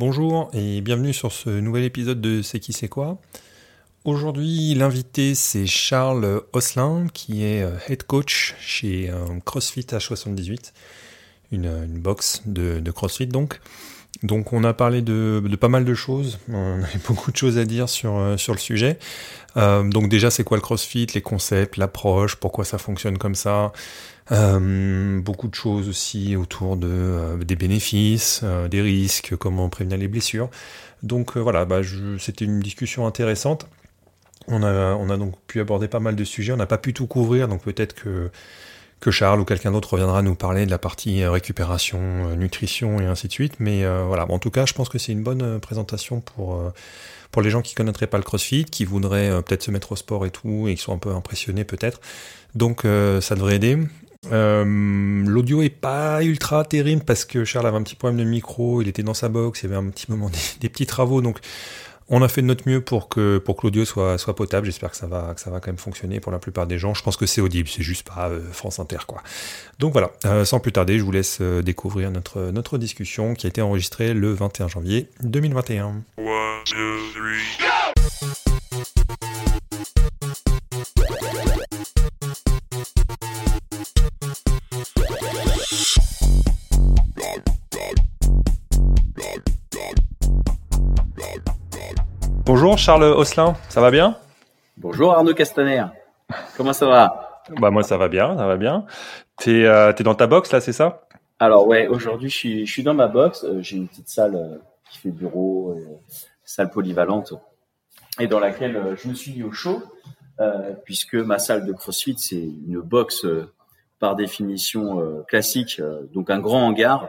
Bonjour et bienvenue sur ce nouvel épisode de C'est qui c'est quoi. Aujourd'hui, l'invité c'est Charles Osselin qui est euh, head coach chez euh, CrossFit H78, une, une box de, CrossFit donc. Donc on a parlé de, pas mal de choses, on a beaucoup de choses à dire sur, euh, sur le sujet. donc déjà c'est quoi le CrossFit, les concepts, l'approche, pourquoi ça fonctionne comme ça, euh, beaucoup de choses aussi autour de, euh, des bénéfices, euh, des risques, comment prévenir les blessures. Donc voilà, bah, c'était une discussion intéressante. On a, on a donc pu aborder pas mal de sujets, on n'a pas pu tout couvrir, donc peut-être que, que Charles ou quelqu'un d'autre reviendra nous parler de la partie récupération, nutrition et ainsi de suite. Mais voilà, en tout cas, je pense que c'est une bonne présentation pour, les gens qui connaîtraient pas le CrossFit, qui voudraient peut-être se mettre au sport et tout, et qui sont un peu impressionnés peut-être. Donc ça devrait aider. Euh, l'audio est pas ultra terrible parce que Charles avait un petit problème de micro, il était dans sa box, il y avait un petit moment des, petits travaux, donc on a fait de notre mieux pour que pour l'audio soit potable. J'espère que ça va ça va quand même fonctionner pour la plupart des gens. Je pense que c'est audible, c'est juste pas euh, France Inter quoi. Donc voilà, euh, sans plus tarder, je vous laisse découvrir notre notre discussion qui a été enregistrée le 21 janvier 2021. Bonjour Charles Osselin, ça va bien? Bonjour Arnaud Castaner, comment ça va? Bah moi ça va bien, ça va bien. T'es euh, es dans ta box là, c'est ça? Alors ouais, aujourd'hui je suis, je suis dans ma box, euh, j'ai une petite salle euh, qui fait bureau, salle polyvalente, et dans laquelle je me suis mis au chaud, puisque ma salle de CrossFit c'est une box par définition classique, donc un grand hangar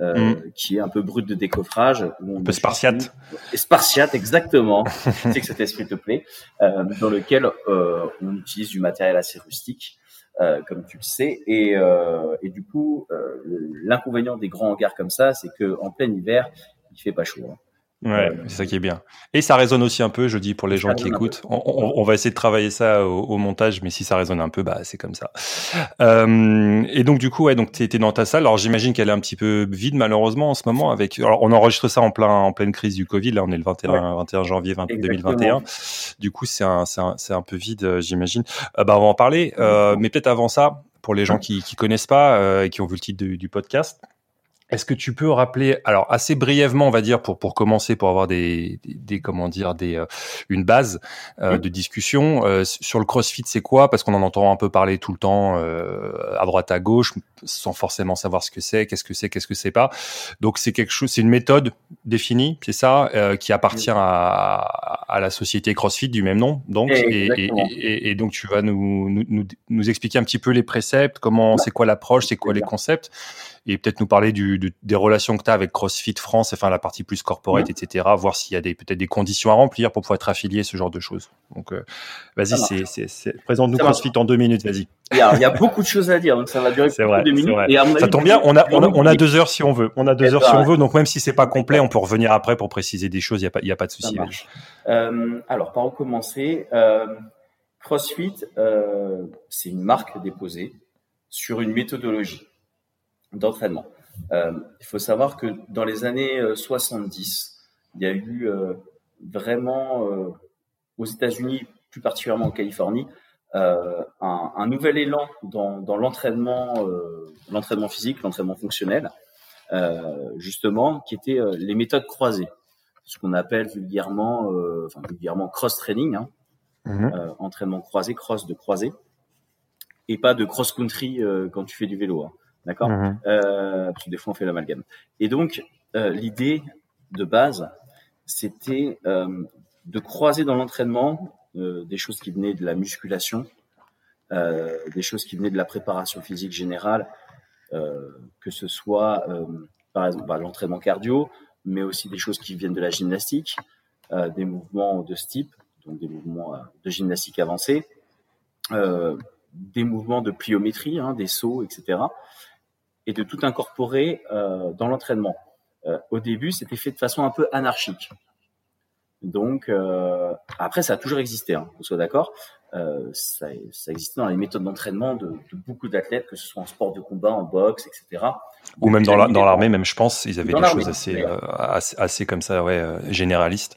euh, mm. qui est un peu brut de décoffrage. un peu spartiate. Spartiate, exactement. c'est que cet esprit te plaît. Euh, dans lequel euh, on utilise du matériel assez rustique. Euh, comme tu le sais. Et, euh, et du coup, euh, l'inconvénient des grands hangars comme ça, c'est que en plein hiver, il fait pas chaud. Hein. Ouais, c'est ça qui est bien. Et ça résonne aussi un peu, je dis pour les gens qui écoutent. On, va essayer de travailler ça au, montage, mais si ça résonne un peu, bah c'est comme ça. Euh, et donc du coup, ouais, donc t'es dans ta salle. Alors j'imagine qu'elle est un petit peu vide malheureusement en ce moment. Avec, alors on enregistre ça en plein en pleine crise du Covid. Là, on est le 21 21 janvier 2021. Du coup, c'est un c'est un, un, peu vide, euh, j'imagine. Euh, bah on va en parler. Euh, mais peut-être avant ça, pour les gens qui qui connaissent pas euh, et qui ont vu le titre du, du podcast. Est-ce que tu peux rappeler, alors assez brièvement, on va dire pour pour commencer, pour avoir des, des, comment dire des euh, une base euh, de discussion euh, sur le CrossFit, c'est quoi? Parce qu'on en entend un peu parler tout le temps à droite à gauche, sans forcément savoir ce que c'est, qu'est-ce que c'est, qu'est-ce que c'est pas. Donc c'est quelque chose, c'est une méthode définie, c'est ça, qui appartient à, à la société CrossFit du même nom. Donc et, et, et, donc tu vas nous, nous nous expliquer un petit peu les préceptes, comment, c'est quoi l'approche, c'est quoi les concepts et peut-être nous parler du, des relations que tu as avec CrossFit France, enfin la partie plus corporate, etc. Voir s'il y a peut-être des conditions à remplir pour pouvoir être affilié, ce genre de choses. Donc, euh, vas-y, présente-nous CrossFit en deux minutes, vas-y. Il y, a, il y, a, beaucoup de choses à dire, donc ça va durer c'est vrai, deux minutes. Et ça tombe bien, on a, on a, deux heures si on veut. On a deux heures si on veut, donc même si c'est pas complet, on peut revenir après pour préciser des choses. Il y a pas, y a pas de souci. Euh, alors, par où commencer euh, CrossFit, euh, c'est une marque déposée sur une méthodologie d'entraînement. Euh, il faut savoir que dans les années 70, euh, il y a eu euh, vraiment aux États-Unis, plus particulièrement en Californie, un, un, nouvel élan dans, dans l'entraînement, l'entraînement physique, l'entraînement fonctionnel, justement, qui étaient les méthodes croisées, ce qu'on appelle vulgairement, enfin vulgairement cross-training, hein, mmh. entraînement croisé, cross de croisé, et pas de cross-country quand tu fais du vélo. Hein. D'accord mhm. euh, Parce que des fois, on fait l'amalgame. Et donc, euh, l'idée de base, c'était euh, de croiser dans l'entraînement des choses qui venaient de la musculation, des choses qui venaient de la préparation physique générale, que ce soit, par exemple, bah, l'entraînement cardio, mais aussi des choses qui viennent de la gymnastique, des mouvements de ce type, donc des mouvements de gymnastique avancée, des mouvements de pliométrie, hein, des sauts, etc et de tout incorporer euh, dans l'entraînement. Euh, au début, c'était fait de façon un peu anarchique. Donc euh, après, ça a toujours existé, hein, qu'on soit d'accord. Euh, ça, ça existait dans les méthodes d'entraînement de, de, beaucoup d'athlètes, que ce soit en sport de combat, en boxe, etc. Ou même dans l'armée, même je pense, ils avaient des choses assez, euh, assez, assez, comme ça, ouais, euh, généralistes.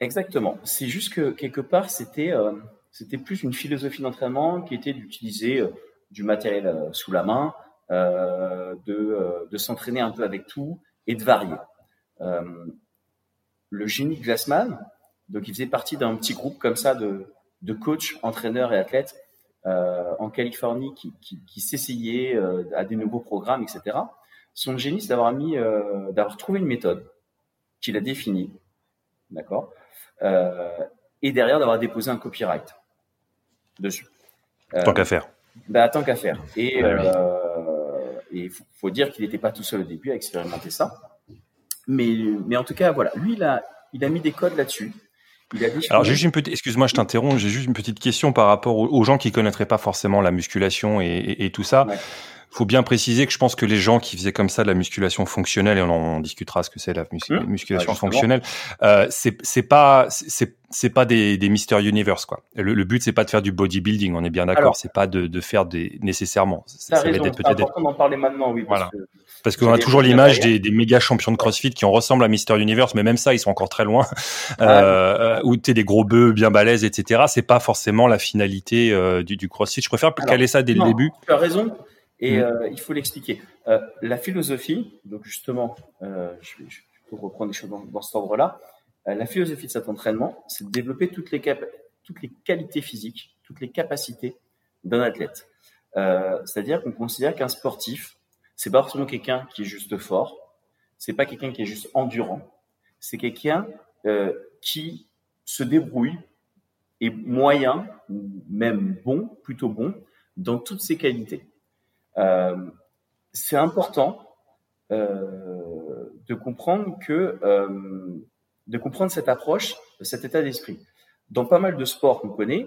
Exactement. C'est juste que quelque part, c'était euh, c'était plus une philosophie d'entraînement qui était d'utiliser du matériel sous la main, de, de s'entraîner un peu avec tout et de varier. le génie Glassman, donc il faisait partie d'un petit groupe comme ça de, de coachs, entraîneurs et athlètes euh, en Californie qui, qui, qui s'essayaient euh, à des nouveaux programmes, etc. Son génie, c'est d'avoir mis, euh, d'avoir trouvé une méthode qu'il a définie, d'accord, euh, et derrière d'avoir déposé un copyright dessus. tant qu'à faire. Bah, tant qu'à faire. Et il faut, faut, dire qu'il n'était pas tout seul au début à expérimenter ça. Mais, mais en tout cas, voilà, lui, il a, il a mis des codes là-dessus. Alors j'ai juste une petite, excuse-moi, je t'interromps, j'ai juste une petite question par rapport aux, gens qui connaîtraient pas forcément la musculation et, et, tout ça. Il faut bien préciser que je pense que les gens qui faisaient comme ça de la musculation fonctionnelle, et on en discutera ce que c'est la mmh. musculation fonctionnelle, euh, c'est pas c'est c'est pas des, des Mister Universe quoi. Le, le but c'est pas de faire du bodybuilding, on est bien d'accord. C'est pas de, de, faire des nécessairement. Peut-être. important d'en parler maintenant, oui. Parce voilà. que parce qu'on a toujours l'image des, des, méga champions de CrossFit qui en ressemblent à Mister Universe, mais même ça, ils sont encore très loin. Euh, où t'es des gros bœufs bien balèzes, etc. C'est pas forcément la finalité euh, du, du, CrossFit. Je préfère caler ça dès le début. Tu as raison. Et mm. euh, il faut l'expliquer. Euh, la philosophie, donc justement, euh, je, vais, je peux reprendre les choses dans, dans cet ordre-là. Euh, la philosophie de cet entraînement, c'est de développer toutes les, toutes les qualités physiques, toutes les capacités d'un athlète. C'est-à-dire qu'on considère qu'un sportif, c'est pas forcément quelqu'un qui est juste fort, c'est pas quelqu'un qui est juste endurant, c'est quelqu'un euh, qui se débrouille et moyen, même bon, plutôt bon, dans toutes ses qualités. Euh, c'est important euh, de comprendre que euh, de comprendre cette approche, cet état d'esprit. Dans pas mal de sports qu'on connaît,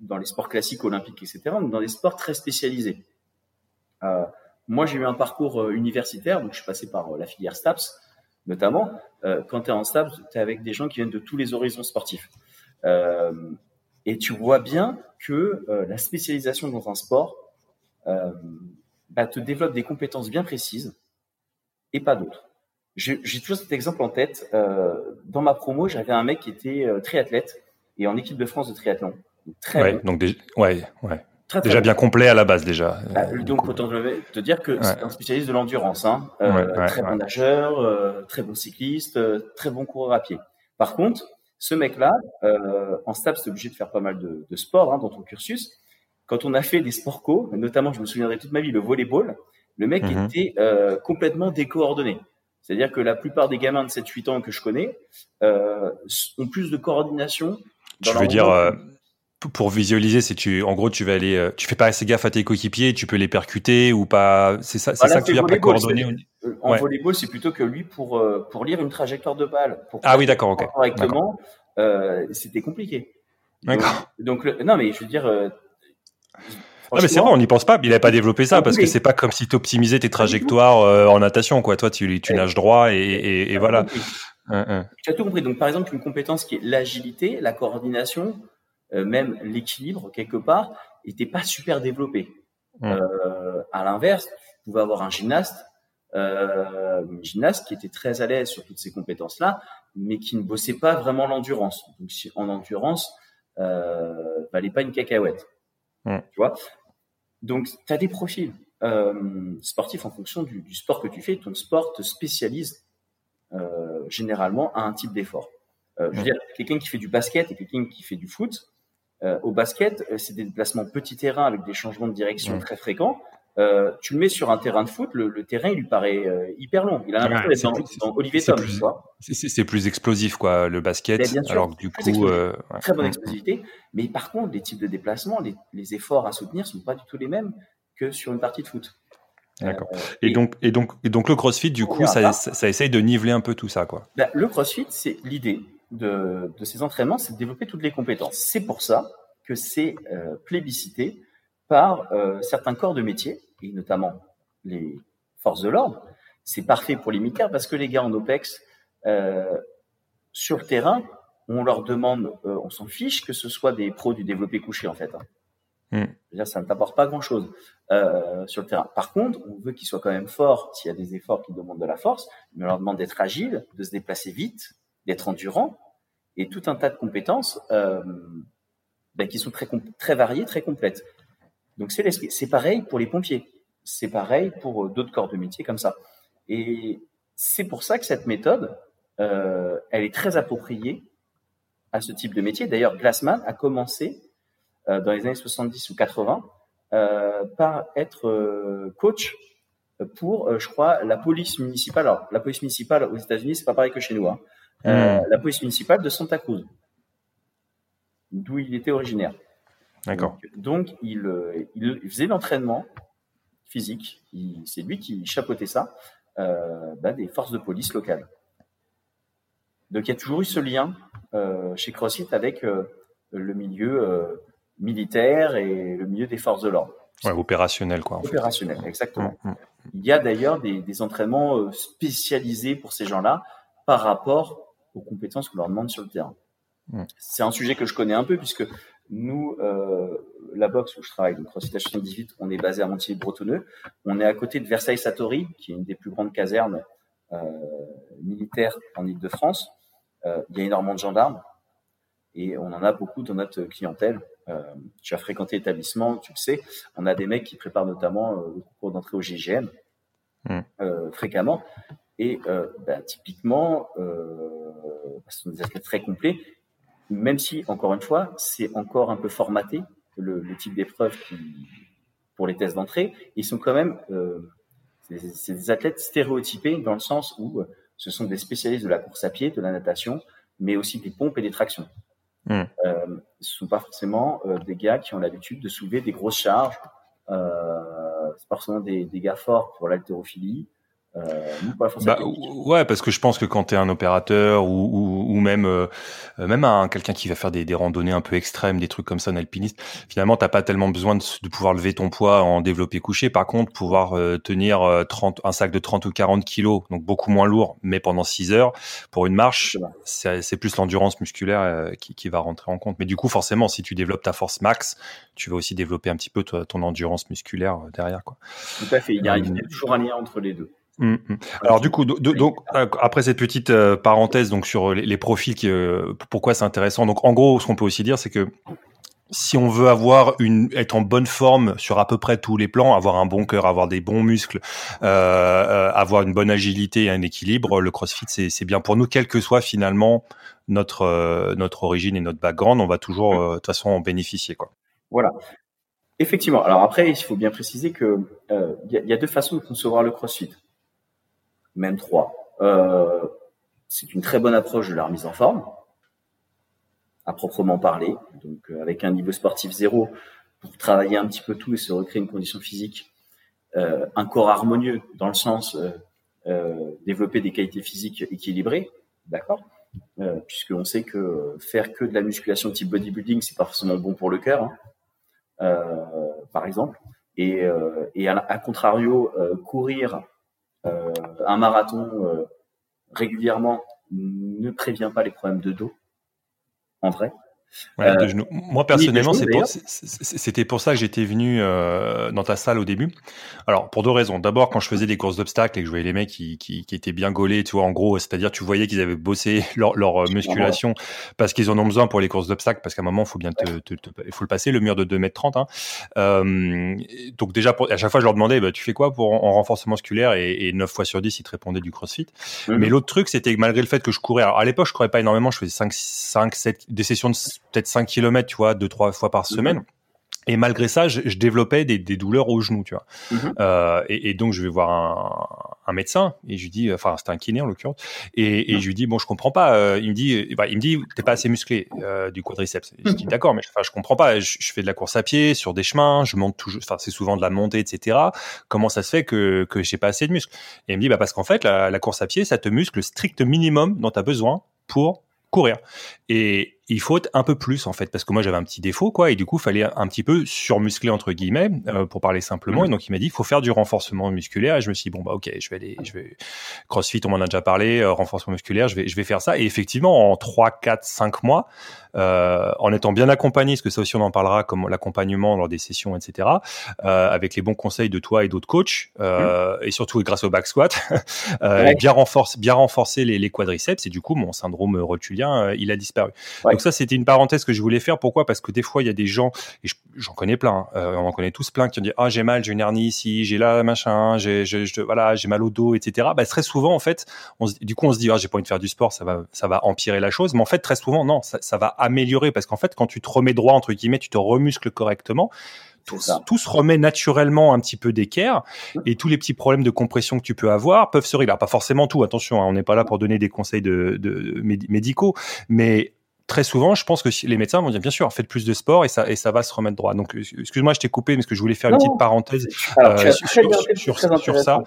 dans les sports classiques, olympiques, etc., dans des sports très spécialisés. Moi, j'ai eu un parcours universitaire, donc je suis passé par la filière STAPS, notamment. quand tu es en STAPS, tu es avec des gens qui viennent de tous les horizons sportifs. et tu vois bien que la spécialisation dans un sport bah, te développe des compétences bien précises et pas d'autres. J'ai toujours cet exemple en tête. dans ma promo, j'avais un mec qui était triathlète et en équipe de France de triathlon. Très ouais, donc des... ouais, ouais déjà bien complet à la base déjà. Bah, donc autant te dire que c'est un spécialiste de l'endurance, hein. Euh, très bon nageur, euh, très bon cycliste, euh, très bon coureur à pied. Par contre, ce mec-là, en stab, c'est obligé de faire pas mal de, de sport hein, dans ton cursus. Quand on a fait des sports co, notamment, je me souviendrai toute ma vie, le volleyball, le mec mhm. était complètement décoordonné. C'est-à-dire que la plupart des gamins de 7-8 ans que je connais ont plus de coordination. Dans tu veux dire pour visualiser, c'est tu, en gros, tu vas aller, euh, tu fais pas assez gaffe à tes coéquipiers, tu peux les percuter ou pas. C'est ça, c'est ça que tu viens pas coordonner. Euh, en volleyball, c'est plutôt que lui pour euh, pour lire une trajectoire de balle. Pour ah oui, d'accord, ok. Correctement, euh, c'était compliqué. D'accord. Donc, non, mais je veux dire. Euh, non mais c'est vrai, on n'y pense pas. Il n'avait pas développé ça parce que c'est pas comme si tu optimisais tes trajectoires en natation, quoi. Toi, tu, tu nages droit et, et, et voilà. Tu as tout compris. Donc, par exemple, une compétence qui est l'agilité, la coordination, euh, même l'équilibre quelque part était pas super développé. Euh, à l'inverse, tu pouvais avoir un gymnaste, euh, une gymnaste qui était très à l'aise sur toutes ces compétences-là, mais qui ne bossait pas vraiment l'endurance. Donc, en endurance, euh, valait pas une cacahuète. Tu vois? Donc, tu as des profils euh, sportifs en fonction du, du, sport que tu fais. Ton sport te spécialise euh, généralement à un type d'effort. Euh, je veux dire, quelqu'un qui fait du basket et quelqu'un qui fait du foot, au basket, c'est des déplacements petits terrains avec des changements de direction très fréquents. Euh, tu le mets sur un terrain de foot, le, le terrain il lui paraît euh, hyper long. Il a l'impression d'être dans, Olivier Tom. C'est plus explosif quoi, le basket. Bien sûr, alors que du coup, euh, très bonne explosivité. Mais par contre, les types de déplacements, les, les efforts à soutenir sont pas du tout les mêmes que sur une partie de foot. D'accord. et, et, donc, et donc, et donc le CrossFit, du coup, ça, ça, ça, essaye de niveler un peu tout ça, quoi. Ben, le CrossFit, c'est l'idée de, de ces entraînements, c'est de développer toutes les compétences. C'est pour ça que c'est plébiscité par euh, certains corps de métier, et notamment les forces de l'ordre. C'est parfait pour les militaires parce que les gars en OPEX, euh, sur le terrain, on leur demande, euh, on s'en fiche que ce soit des pros du développé couché en fait. Hein. Hmm. Ça ne t'apporte pas grand-chose euh, sur le terrain. Par contre, on veut qu'ils soient quand même forts s'il y a des efforts qui demandent de la force, mais on leur demande d'être agile, de se déplacer vite, d'être endurant, et tout un tas de compétences euh, ben, qui sont très, très variées, très complètes. Donc c'est l'esprit. C'est pareil pour les pompiers. C'est pareil pour euh, d'autres corps de métier comme ça. Et c'est pour ça que cette méthode, euh, elle est très appropriée à ce type de métier. D'ailleurs, Glassman a commencé euh, dans les années 70 ou 80 euh, par être coach pour, je crois, la police municipale. Alors, la police municipale aux États-Unis, c'est pas pareil que chez nous. Hein. Hmm. La police municipale de Santa Cruz, d'où il était originaire. D'accord. Donc, il, il, faisait l'entraînement physique. C'est lui qui chapeautait ça euh, bah, des forces de police locales. Donc, il y a toujours eu ce lien euh, chez CrossFit avec euh, le milieu militaire et le milieu des forces de l'ordre. Ouais, opérationnel, quoi. Opérationnel, exactement. Mm, mm. Il y a d'ailleurs des, des, entraînements spécialisés pour ces gens-là par rapport aux compétences qu'on leur demande sur le terrain. Mm. C'est un sujet que je connais un peu puisque nous, euh, la boxe où je travaille, donc CrossFit 78, on est basé à Montigny-Bretonneux. On est à côté de Versailles-Satori, qui est une des plus grandes casernes euh, militaires en Ile-de-France. Euh, il y a énormément de gendarmes et on en a beaucoup dans notre clientèle. Euh, tu as fréquenté l'établissement, tu le sais. On a des mecs qui préparent notamment euh, le concours d'entrée au GGN mm. euh, fréquemment. Et euh, bah, typiquement, euh, ce sont des athlètes très complets même si, encore une fois, c'est encore un peu formaté, le, le type d'épreuve pour les tests d'entrée, ils sont quand même, euh, c'est des athlètes stéréotypés dans le sens où euh, ce sont des spécialistes de la course à pied, de la natation, mais aussi des pompes et des tractions. Mmh. Euh, ce sont pas forcément euh, des gars qui ont l'habitude de soulever des grosses charges. Euh, c'est pas forcément des, des gars forts pour l'haltérophilie. Euh, bah, ouais, parce que je pense que quand tu es un opérateur ou, ou, ou même euh, même un quelqu'un qui va faire des, des, randonnées un peu extrêmes, des trucs comme ça, un alpiniste, finalement t'as pas tellement besoin de, de, pouvoir lever ton poids en développé couché. Par contre, pouvoir euh, tenir 30, un sac de 30 ou 40 kilos, donc beaucoup moins lourd, mais pendant 6 heures pour une marche, c'est plus l'endurance musculaire qui, qui, va rentrer en compte. Mais du coup, forcément, si tu développes ta force max, tu vas aussi développer un petit peu ton endurance musculaire derrière. Quoi. Tout à fait. Il y a, il y a toujours un lien entre les deux. Mm, mm. Alors du coup, donc après cette petite euh, parenthèse donc sur les, profils, qui, euh, pourquoi c'est intéressant. Donc en gros, ce qu'on peut aussi dire, c'est que si on veut avoir une être en bonne forme sur à peu près tous les plans, avoir un bon cœur, avoir des bons muscles, euh, avoir une bonne agilité et un équilibre, le CrossFit c'est bien pour nous, quelle que soit finalement notre notre origine et notre background, on va toujours de toute façon en bénéficier quoi. Voilà. Effectivement. Alors après, il faut bien préciser que il y, a deux façons de concevoir le CrossFit même trois. Euh, c'est une très bonne approche de la remise en forme, à proprement parler, donc euh, avec un niveau sportif zéro pour travailler un petit peu tout et se recréer une condition physique, euh, un corps harmonieux dans le sens développer des qualités physiques équilibrées, d'accord Puisqu'on sait que faire que de la musculation type bodybuilding, c'est pas forcément bon pour le cœur, hein, par exemple. Et, à, contrario, courir un marathon euh, régulièrement ne prévient pas les problèmes de dos, en vrai. Ouais, de euh, genoux. Moi personnellement, c'était pour, ça que j'étais venu euh, dans ta salle au début. Alors pour deux raisons. D'abord, quand je faisais des courses d'obstacles et que je voyais les mecs qui, qui, qui étaient bien gaulés, tu vois, en gros, c'est-à-dire tu voyais qu'ils avaient bossé leur, leur euh, musculation parce qu'ils en ont besoin pour les courses d'obstacles, parce qu'à un moment, il faut bien te, te, faut le passer le mur de 2 mètres 30. Hein. Euh, donc déjà, pour, à chaque fois, je leur demandais, bah, tu fais quoi pour en, renforcement musculaire? Et, et 9 fois sur 10, ils te répondaient du CrossFit. Mais l'autre truc, c'était que malgré le fait que je courais, alors à l'époque, je courais pas énormément, je faisais 5, 5 7 des sessions de peut-être 5 km, tu vois, deux, trois fois par mhm. semaine. Et malgré ça, je, développais des, douleurs au genou, tu vois. Mhm. Euh, et, donc, je vais voir un, médecin et je lui dis, enfin, c'était un kiné en l'occurrence, et, et mhm. je lui dis, bon, je comprends pas. Euh, il me dit, bah, il me dit, t'es pas assez musclé euh, du quadriceps. je dis, d'accord, mais enfin, je comprends pas. Je, fais de la course à pied sur des chemins, je monte toujours, enfin, c'est souvent de la montée, etc. Comment ça se fait que que j'ai pas assez de muscles? Et il me dit, bah parce qu'en fait, la, la course à pied, ça te muscle le strict minimum dont tu as besoin pour courir. Et, il faut un peu plus en fait parce que moi j'avais un petit défaut quoi et du coup fallait un petit peu surmuscler entre guillemets euh, pour parler simplement. Et donc il m'a dit il faut faire du renforcement musculaire. Et je me suis dit bon bah ok je vais aller je vais CrossFit on m'en a déjà parlé euh, renforcement musculaire je vais je vais faire ça. Et effectivement en 3 4 5 mois euh, en étant bien accompagné parce que ça aussi on en parlera comme l'accompagnement lors des sessions etc euh, avec les bons conseils de toi et d'autres coachs euh, et surtout grâce au back squat bien renforcer bien renforcer les, les, quadriceps. Et du coup mon syndrome rotulien il a disparu. Donc ça, c'était une parenthèse que je voulais faire. Pourquoi? Parce que des fois, il y a des gens, et j'en connais plein, hein, euh, on en connaît tous plein, qui ont dit ah j'ai mal, j'ai une hernie ici, j'ai là machin, j'ai voilà, j'ai mal au dos, etc. Bah, très souvent, en fait, on du coup, on se dit ah j'ai pas envie de faire du sport, ça va ça va empirer la chose. Mais en fait, très souvent, non, ça, ça va améliorer parce qu'en fait, quand tu te remets droit entre guillemets, tu te remuscles correctement tout, tout, se remet naturellement un petit peu d'équerre et tous les petits problèmes de compression que tu peux avoir peuvent se régler. pas forcément tout, attention, hein, on n'est pas là pour donner des conseils de, de médicaux, mais très souvent, je pense que les médecins vont dire bien sûr, faites plus de sport et ça et ça va se remettre droit. Donc, excuse-moi, je t'ai coupé, mais que je voulais faire une petite parenthèse euh, sur, sur, ça.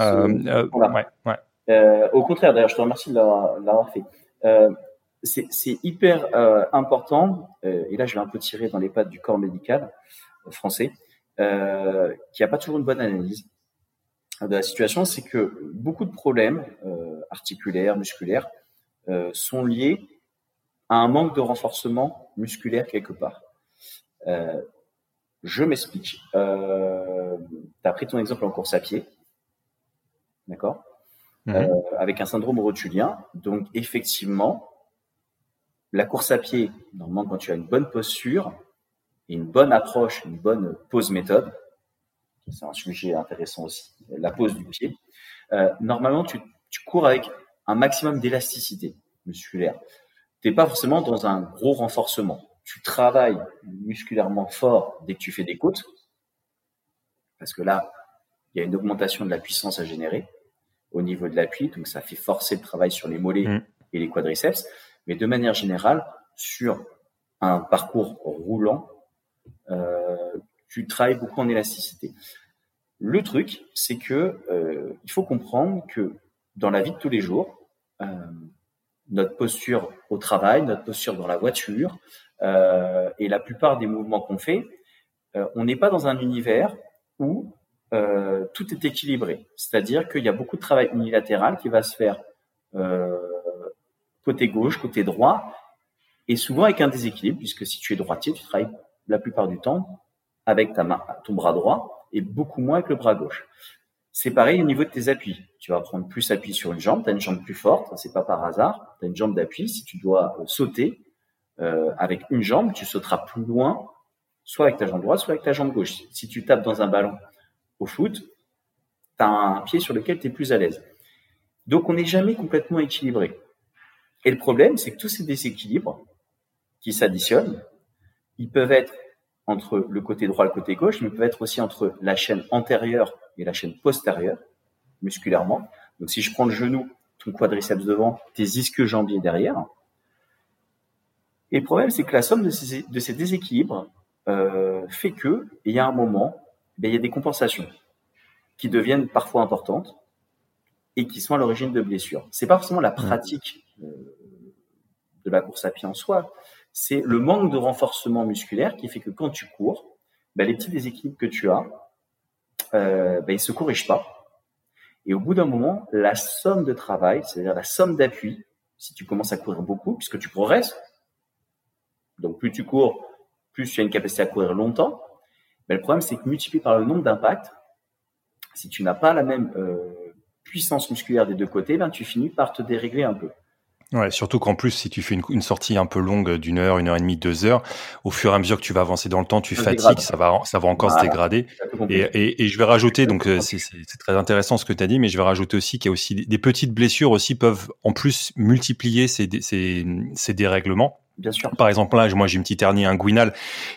Euh, ouais, ouais. Euh, au contraire, d'ailleurs, je te remercie de l'avoir fait. c'est hyper important, et là je vais un peu tirer dans les pattes du corps médical français, qui a pas toujours une bonne analyse de la situation, c'est que beaucoup de problèmes articulaires, musculaires, sont liés un manque de renforcement musculaire quelque part. Euh, je m'explique. Euh, tu as pris ton exemple en course à pied, d'accord? Mhm. euh, Avec un syndrome rotulien. Donc, effectivement, la course à pied, normalement, quand tu as une bonne posture une bonne approche, une bonne pose méthode, c'est un sujet intéressant aussi, la pose du pied, euh, normalement, tu, tu cours avec un maximum d'élasticité musculaire t'es pas forcément dans un gros renforcement. Tu travailles musculairement fort dès que tu fais des côtes, parce que là, il y a une augmentation de la puissance à générer au niveau de l'appui, donc ça fait forcer le travail sur les mollets mm. et les quadriceps. Mais de manière générale, sur un parcours roulant, euh, tu travailles beaucoup en élasticité. Le truc, c'est que euh, il faut comprendre que dans la vie de tous les jours, euh, notre posture au travail, notre posture dans la voiture, euh, et la plupart des mouvements qu'on fait, euh, on n'est pas dans un univers où euh, tout est équilibré. C'est-à-dire qu'il y a beaucoup de travail unilatéral qui va se faire euh, côté gauche, côté droit, et souvent avec un déséquilibre, puisque si tu es droitier, tu travailles la plupart du temps avec ta main, ton bras droit, et beaucoup moins avec le bras gauche. C'est pareil au niveau de tes appuis. Tu vas prendre plus appui sur une jambe, tu as une jambe plus forte, c'est pas par hasard. Tu as une jambe d'appui, si tu dois euh, sauter euh, avec une jambe, tu sauteras plus loin, soit avec ta jambe droite, soit avec ta jambe gauche. Si tu tapes dans un ballon au foot, tu as un pied sur lequel tu es plus à l'aise. Donc on n'est jamais complètement équilibré. Et le problème, c'est que tous ces déséquilibres qui s'additionnent, ils peuvent être entre le côté droit et le côté gauche, mais peuvent être aussi entre la chaîne antérieure et la chaîne postérieure, musculairement. Donc si je prends le genou, ton quadriceps devant, tes ischio-jambiers derrière. Et le problème, c'est que la somme de ces, de ces déséquilibres euh, fait que, il y a un moment, ben, il y a des compensations qui deviennent parfois importantes et qui sont à l'origine de blessures. C'est pas forcément la pratique euh, de la course à pied en soi, c'est le manque de renforcement musculaire qui fait que quand tu cours, ben, les petits déséquilibres que tu as, euh, ben, se corrigent pas. Et au bout d'un moment, la somme de travail, c'est-à-dire la somme d'appui, si tu commences à courir beaucoup, puisque tu progresses, donc plus tu cours, plus tu as une capacité à courir longtemps, mais le problème c'est que multiplié par le nombre d'impacts, si tu n'as pas la même euh, puissance musculaire des deux côtés, ben tu finis par te dérégler un peu. Ouais, surtout qu'en plus, si tu fais une, sortie un peu longue d'une heure, une heure et demie, deux heures, au fur et à mesure que tu vas avancer dans le temps, tu fatigues, ça va, ça va encore se dégrader. Et, et, et, je vais rajouter, donc euh, c'est très intéressant ce que tu as dit, mais je vais rajouter aussi qu'il y a aussi des, petites blessures aussi peuvent en plus multiplier ces, ces, ces dérèglements. Bien sûr. Par exemple, là, moi, j'ai une petite hernie inguinale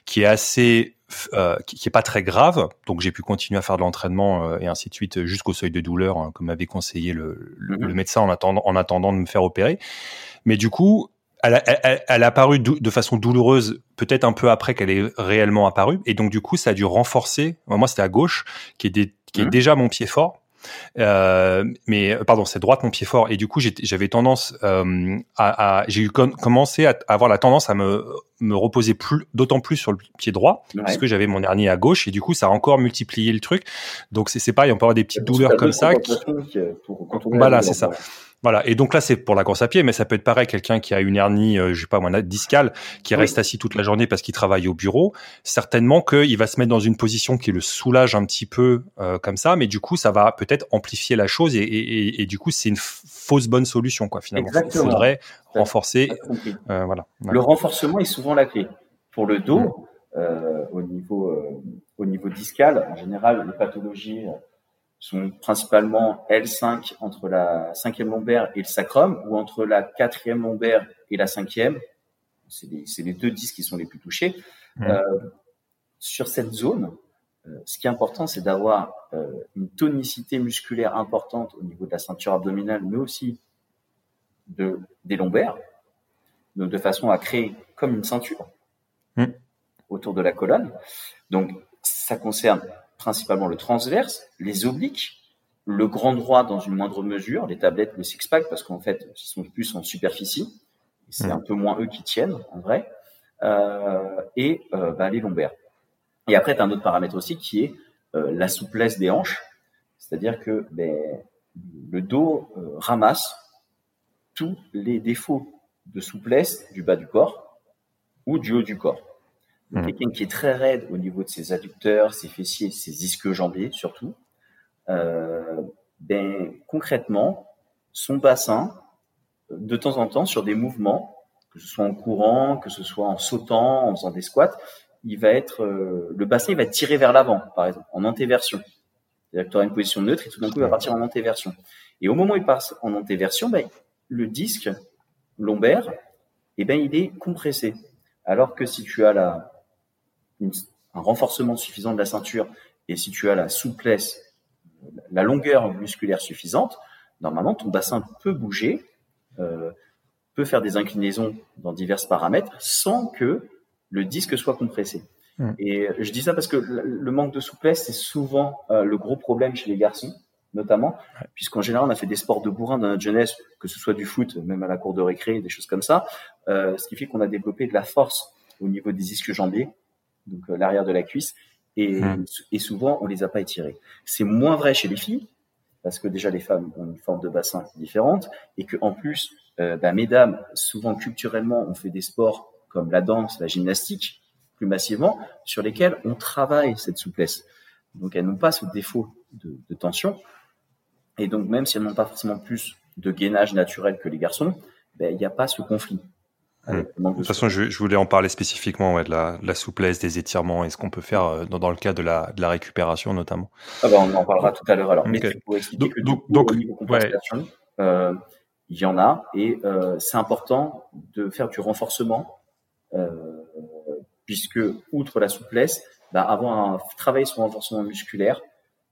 qui est assez euh, qui, qui, est pas très grave, donc j'ai pu continuer à faire de l'entraînement euh, et ainsi de suite jusqu'au seuil de douleur, hein, comme m'avait conseillé le, le, mhm. médecin en attendant, en attendant de me faire opérer. Mais du coup, elle a, elle, elle a apparu de façon douloureuse, peut-être un peu après qu'elle est réellement apparue, et donc du coup, ça a dû renforcer. Moi, c'était à gauche, qui est, qui est mhm. déjà mon pied fort. Euh, mais pardon, c'est droite mon pied fort. Et du coup, j'avais tendance euh, à, à j'ai eu commencé à avoir la tendance à me me reposer plus, d'autant plus sur le pied droit, parce que j'avais mon hernie à gauche, et du coup, ça a encore multiplié le truc. Donc c'est pareil, on peut avoir des petites douleurs comme ça. Qui... Voilà, c'est ça. Voilà. Et donc là, c'est pour la course à pied, mais ça peut être pareil, quelqu'un qui a une hernie, euh, je sais pas moi, discale, qui reste assis toute la journée parce qu'il travaille au bureau. Certainement qu'il va se mettre dans une position qui le soulage un petit peu euh, comme ça, mais du coup, ça va peut-être amplifier la chose et, et, et, du coup, c'est une fausse bonne solution, quoi, finalement. Il faudrait renforcer. Euh, voilà. Le renforcement est souvent la clé. Pour le dos, euh, au niveau au niveau discal, en général, les pathologies sont principalement L5 entre la cinquième lombaire et le sacrum, ou entre la quatrième lombaire et la cinquième. C'est les, les, deux disques qui sont les plus touchés. Mmh. Euh, sur cette zone, euh, ce qui est important, c'est d'avoir euh, une tonicité musculaire importante au niveau de la ceinture abdominale, mais aussi de, des lombaires, donc de façon à créer comme une ceinture mmh. autour de la colonne. Donc, ça concerne principalement le transverse, les obliques, le grand droit dans une moindre mesure, les tablettes, le six-pack, parce qu'en fait, ils sont plus en superficie. C'est un peu moins eux qui tiennent, en vrai. Euh, et euh, bah, les lombaires. Et après, tu as un autre paramètre aussi qui est euh, la souplesse des hanches. C'est-à-dire que ben, le dos ramasse tous les défauts de souplesse du bas du corps ou du haut du corps. Mmh. Quelqu'un qui est très raide au niveau de ses adducteurs, ses fessiers, ses ischio-jambiers surtout. Euh, ben, concrètement, son bassin, de temps en temps, sur des mouvements, que ce soit en courant, que ce soit en sautant, en faisant des squats, il va être, euh, le bassin, il va tirer vers l'avant, par exemple, en antéversion. C'est-à-dire que tu auras une position neutre et tout d'un coup, il va partir en antéversion. Et au moment où il passe en antéversion, ben, le disque lombaire, eh ben, il est compressé. Alors que si tu as la, un renforcement suffisant de la ceinture et si tu as la souplesse, la longueur musculaire suffisante, normalement ton bassin peut bouger, euh, peut faire des inclinaisons dans divers paramètres sans que le disque soit compressé. Hmm. Et je dis ça parce que le manque de souplesse, c'est souvent euh, le gros problème chez les garçons, notamment, puisqu'en général, on a fait des sports de bourrin dans notre jeunesse, que ce soit du foot, même à la cour de récré, des choses comme ça, euh, ce qui fait qu'on a développé de la force au niveau des ischios jambiers, donc euh, l'arrière de la cuisse, et, mmh. et, souvent on les a pas étirés. C'est moins vrai chez les filles parce que déjà les femmes ont une forme de bassin différente et que en plus, euh, bah, mesdames, souvent culturellement, on fait des sports comme la danse, la gymnastique, plus massivement, sur lesquels on travaille cette souplesse. Donc elles n'ont pas ce défaut de, de tension. Et donc même si elles n'ont pas forcément plus de gainage naturel que les garçons, ben, il n'y a pas ce conflit. Hmm. De toute façon, je, je, voulais en parler spécifiquement ouais, de, la, de, la, souplesse, des étirements et ce qu'on peut faire euh, dans, dans, le cas de la, de la récupération notamment. Ah bah on en parlera tout à l'heure. Alors, mais pour expliquer donc, que donc, donc, au niveau ouais. euh, il y en a et euh, c'est important de faire du renforcement euh, puisque outre la souplesse, bah, avoir un travail sur le renforcement musculaire,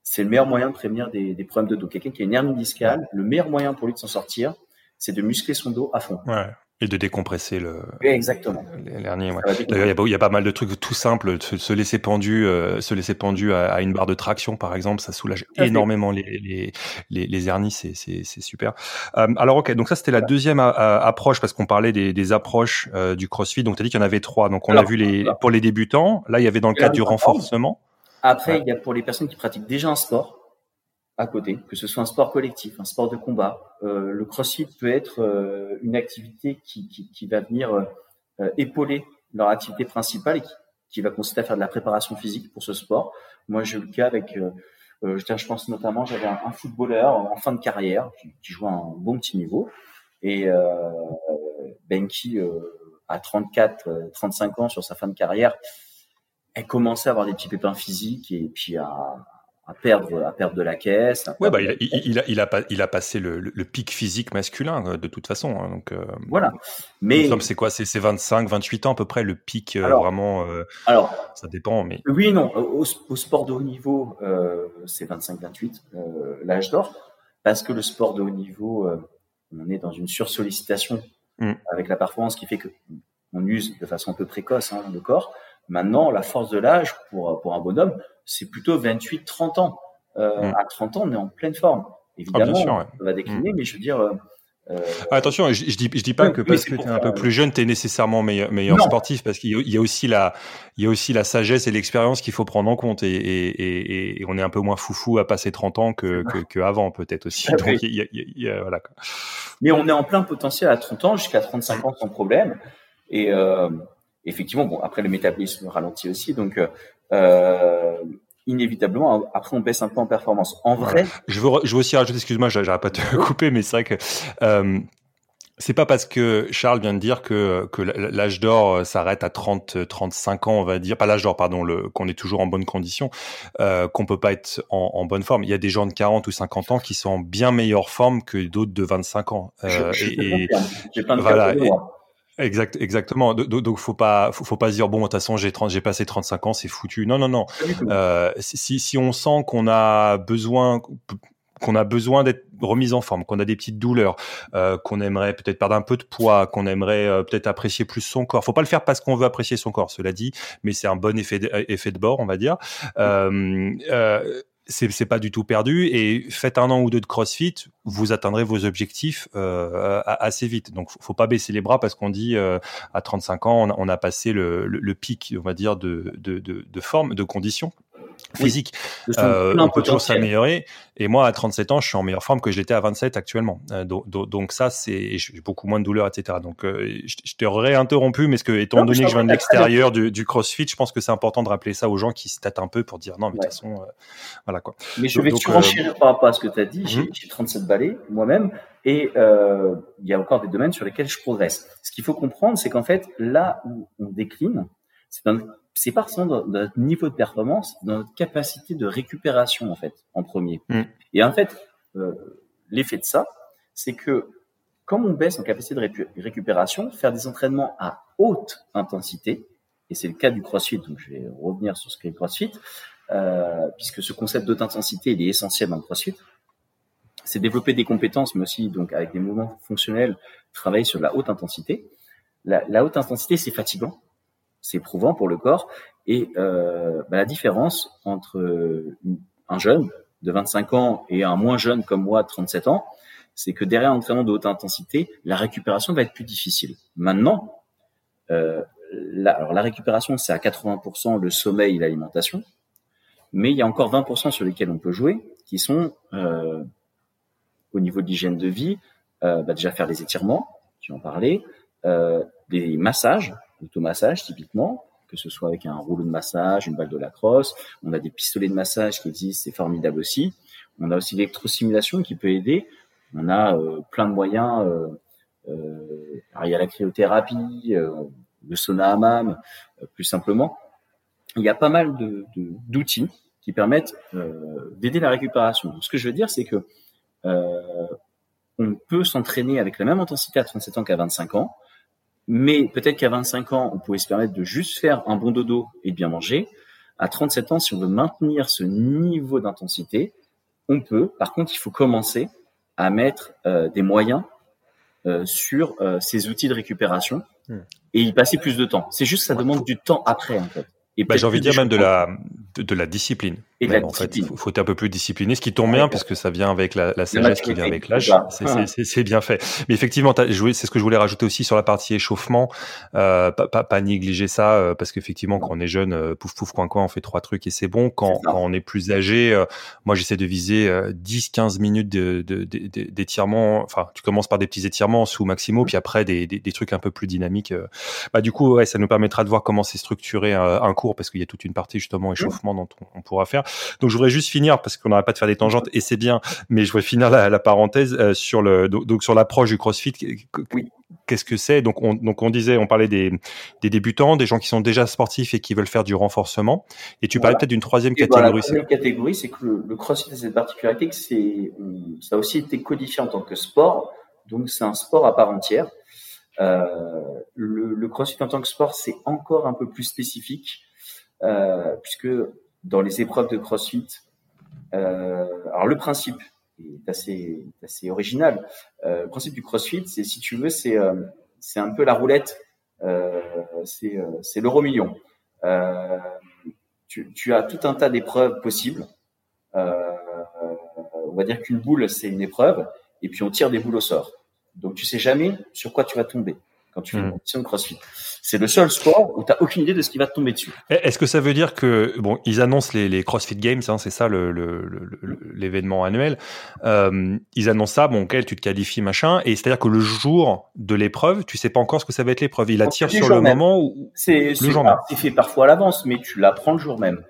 c'est le meilleur moyen de prévenir des, des problèmes de dos. Quelqu'un qui a une hernie discale, le meilleur moyen pour lui de s'en sortir, c'est de muscler son dos à fond. Ouais. Et de décompresser le. Exactement. Derniers, ouais. D'ailleurs, il y, a pas mal de trucs tout simples. Se, laisser pendu, euh, se laisser pendu à, une barre de traction, par exemple, ça soulage énormément les, les, les, les hernies. C'est super. Euh, alors, ok. Donc ça, c'était la deuxième approche parce qu'on parlait des, des approches euh, du CrossFit. Donc, tu as dit qu'il y en avait trois. Donc, on a vu les pour les débutants. Là, il y avait dans le cadre du renforcement. Après, il y a pour les personnes qui pratiquent déjà un sport à côté, que ce soit un sport collectif, un sport de combat. Euh, le CrossFit peut être euh, une activité qui, qui, qui va venir euh, épauler leur activité principale et qui, qui, va consister à faire de la préparation physique pour ce sport. Moi, j'ai eu le cas avec, je, je pense notamment, j'avais un, footballeur en fin de carrière qui, jouait à un bon petit niveau et Ben qui à 34, 35 ans sur sa fin de carrière, elle commençait à avoir des petits pépins physiques et puis à, à perdre à perdre de la caisse. Ouais, bah, il, a, il, a, il, a, il a passé le, le, pic physique masculin euh, de toute façon. Hein, donc euh, voilà. Mais c'est quoi? C'est 25, 28 ans à peu près le pic euh, vraiment. alors ça dépend, mais oui, non. Au, au sport de haut niveau, c'est 25, 28 l'âge d'or, parce que le sport de haut niveau, on est dans une sursollicitation mm. avec la performance qui fait que on use de façon un peu précoce hein, le corps. Maintenant, la force de l'âge pour pour un bonhomme c'est plutôt 28-30 ans. euh, mm. à 30 ans, on est en pleine forme. Ah, Évidemment, on va décliner, mm. mais je veux dire, euh, attention, je, je, dis, je dis pas que parce que tu es un peu plus jeune, tu es nécessairement meilleur, meilleur sportif, parce qu'il y a aussi la, il y a aussi la sagesse et l'expérience qu'il faut prendre en compte, et, et, et, on est un peu moins foufou à passer 30 ans que, que, que avant peut-être aussi. Donc, y a, a, voilà. Mais on est en plein potentiel à 30 ans jusqu'à 35 ans sans problème, et euh, effectivement, bon après le métabolisme ralentit aussi, donc euh, inévitablement, après, on baisse un peu en performance. En vrai. Je, veux, je veux aussi rajouter, excuse-moi, j'arrête pas de te couper, mais c'est vrai que. Euh, c'est pas parce que Charles vient de dire que, que l'âge d'or euh, s'arrête à 30, 35 ans, on va dire, pas l'âge d'or, pardon, qu'on est toujours en bonne condition, euh, qu'on peut pas être en, en, bonne forme. Il y a des gens de 40 ou 50 ans qui sont en bien meilleure forme que d'autres de 25 ans. Euh, je, je et, et voilà, Exact, exactement. Donc, faut pas, faut, pas se dire bon, de toute façon, j'ai j'ai passé 35 ans, c'est foutu. Non, non, non. Euh, si, si on sent qu'on a besoin, qu'on a besoin d'être remis en forme, qu'on a des petites douleurs, euh, qu'on aimerait peut-être perdre un peu de poids, qu'on aimerait euh, peut-être apprécier plus son corps. Faut pas le faire parce qu'on veut apprécier son corps, cela dit, mais c'est un bon effet de, effet de bord, on va dire. Euh, euh c'est pas du tout perdu et faites un an ou deux de CrossFit, vous atteindrez vos objectifs euh, assez vite. Donc faut, pas baisser les bras parce qu'on dit euh, à 35 ans on a, passé le, pic, on va dire de de, de, de forme, de conditions physique. Euh, on peut toujours s'améliorer. Et moi, à 37 ans, je suis en meilleure forme que je l'étais à 27 actuellement. Euh, donc, donc, ça, c'est j'ai beaucoup moins de douleurs, etc. Donc, euh, je, je t'ai réinterrompu, mais ce que, étant donné que je viens de l'extérieur du, du, CrossFit, je pense que c'est important de rappeler ça aux gens qui se tâtent un peu pour dire non, mais de toute façon, voilà quoi. Mais je vais donc, surenchérir par rapport à ce que tu as dit. J'ai 37 mhm. balais moi-même, et il y a encore des domaines sur lesquels je progresse. Ce qu'il faut comprendre, c'est qu'en fait, là où on décline, c'est pas forcément dans notre niveau de performance, dans notre capacité de récupération en fait, en premier. Mm. Et en fait, euh, l'effet de ça, c'est que comme on baisse en capacité de récupération, faire des entraînements à haute intensité, et c'est le cas du CrossFit, donc je vais revenir sur ce qu'est le CrossFit, euh, puisque ce concept d'haute intensité il est essentiel dans le CrossFit, c'est développer des compétences, mais aussi donc avec des mouvements fonctionnels, travailler sur la haute intensité. La, la haute intensité, c'est fatigant c'est éprouvant pour le corps. Et euh, bah, la différence entre un jeune de 25 ans et un moins jeune comme moi de 37 ans, c'est que derrière un entraînement de haute intensité, la récupération va être plus difficile. Maintenant, euh, la, alors la récupération, c'est à 80% le sommeil et l'alimentation, mais il y a encore 20% sur lesquels on peut jouer, qui sont euh, au niveau de l'hygiène de vie, bah déjà faire des étirements, tu en parlais, des massages, l'automassage typiquement, que ce soit avec un rouleau de massage, une balle de lacrosse. On a des pistolets de massage qui existent, c'est formidable aussi. On a aussi l'électrosimulation qui peut aider. On a euh, plein de moyens. Euh, euh, il y a la cryothérapie, euh, le sauna hammam, euh, plus simplement. Il y a pas mal de, d'outils qui permettent d'aider la récupération. ce que je veux dire, c'est que on peut s'entraîner avec la même intensité à 37 ans qu'à 25 ans mais peut-être qu'à 25 ans, on pouvait se permettre de juste faire un bon dodo et de bien manger. À 37 ans, si on veut maintenir ce niveau d'intensité, on peut. Par contre, il faut commencer à mettre euh, des moyens euh, sur euh, ces outils de récouperation hmm. et y passer plus de temps. C'est juste que ça demande du temps après, en fait. Et bah, j'ai envie de dire même de la de, la discipline. Et en fait, il faut, être un peu plus discipliné, ce qui tombe bien puisque ça vient avec la, la sagesse qui vient avec l'âge. C'est bien fait. Mais effectivement, c'est ce que je voulais rajouter aussi sur la partie échauffement. Euh, pas, pas, pas, négliger ça euh, parce qu'effectivement, quand on est jeune, euh, pouf pouf coin coin, on fait trois trucs et c'est bon. Quand, quand, on est plus âgé, euh, moi j'essaie de viser 10-15 minutes d'étirement. Enfin, tu commences par des petits étirements sous maximo, puis après des, des, des, trucs un peu plus dynamiques. Bah du coup, ouais, ça nous permettra de voir comment c'est structuré un, un cours parce qu'il y a toute une partie justement échauffement dont on, on pourra faire. Donc je voudrais juste finir parce qu'on n'arrête pas de faire des tangentes et c'est bien, mais je voudrais finir la, la parenthèse euh, sur le donc, sur l'approche du CrossFit. Qu'est-ce que c'est? Donc on, donc on disait, on parlait des, des, débutants, des gens qui sont déjà sportifs et qui veulent faire du renforcement. Et tu parlais peut-être d'une troisième catégorie. la troisième catégorie, c'est que le, CrossFit a cette particularité que c'est ça a aussi été codifié en tant que sport, donc c'est un sport à part entière. Euh, le, le, CrossFit en tant que sport, c'est encore un peu plus spécifique, euh, puisque dans les épreuves de CrossFit. Euh, alors le principe est assez, assez original. Euh, le principe du CrossFit, c'est si tu veux, c'est euh, c'est un peu la roulette, c'est l'euro million. Tu, tu, as tout un tas d'épreuves possibles. on va dire qu'une boule, c'est une épreuve, et puis on tire des boules au sort. Donc tu sais jamais sur quoi tu vas tomber quand tu fais une hmm. compétition de CrossFit. C'est le seul sport où tu n'as aucune idée de ce qui va te tomber dessus. Est-ce que ça veut dire que bon, ils annoncent les, les CrossFit Games, hein, c'est ça l'événement le, annuel. Euh, ils annoncent ça, bon, ok, tu te qualifies, machin, et c'est-à-dire que le jour de l'épreuve, tu sais pas encore ce que ça va être l'épreuve. Il attire sur le moment ou c'est fait parfois à l'avance, mais tu l'apprends le jour même.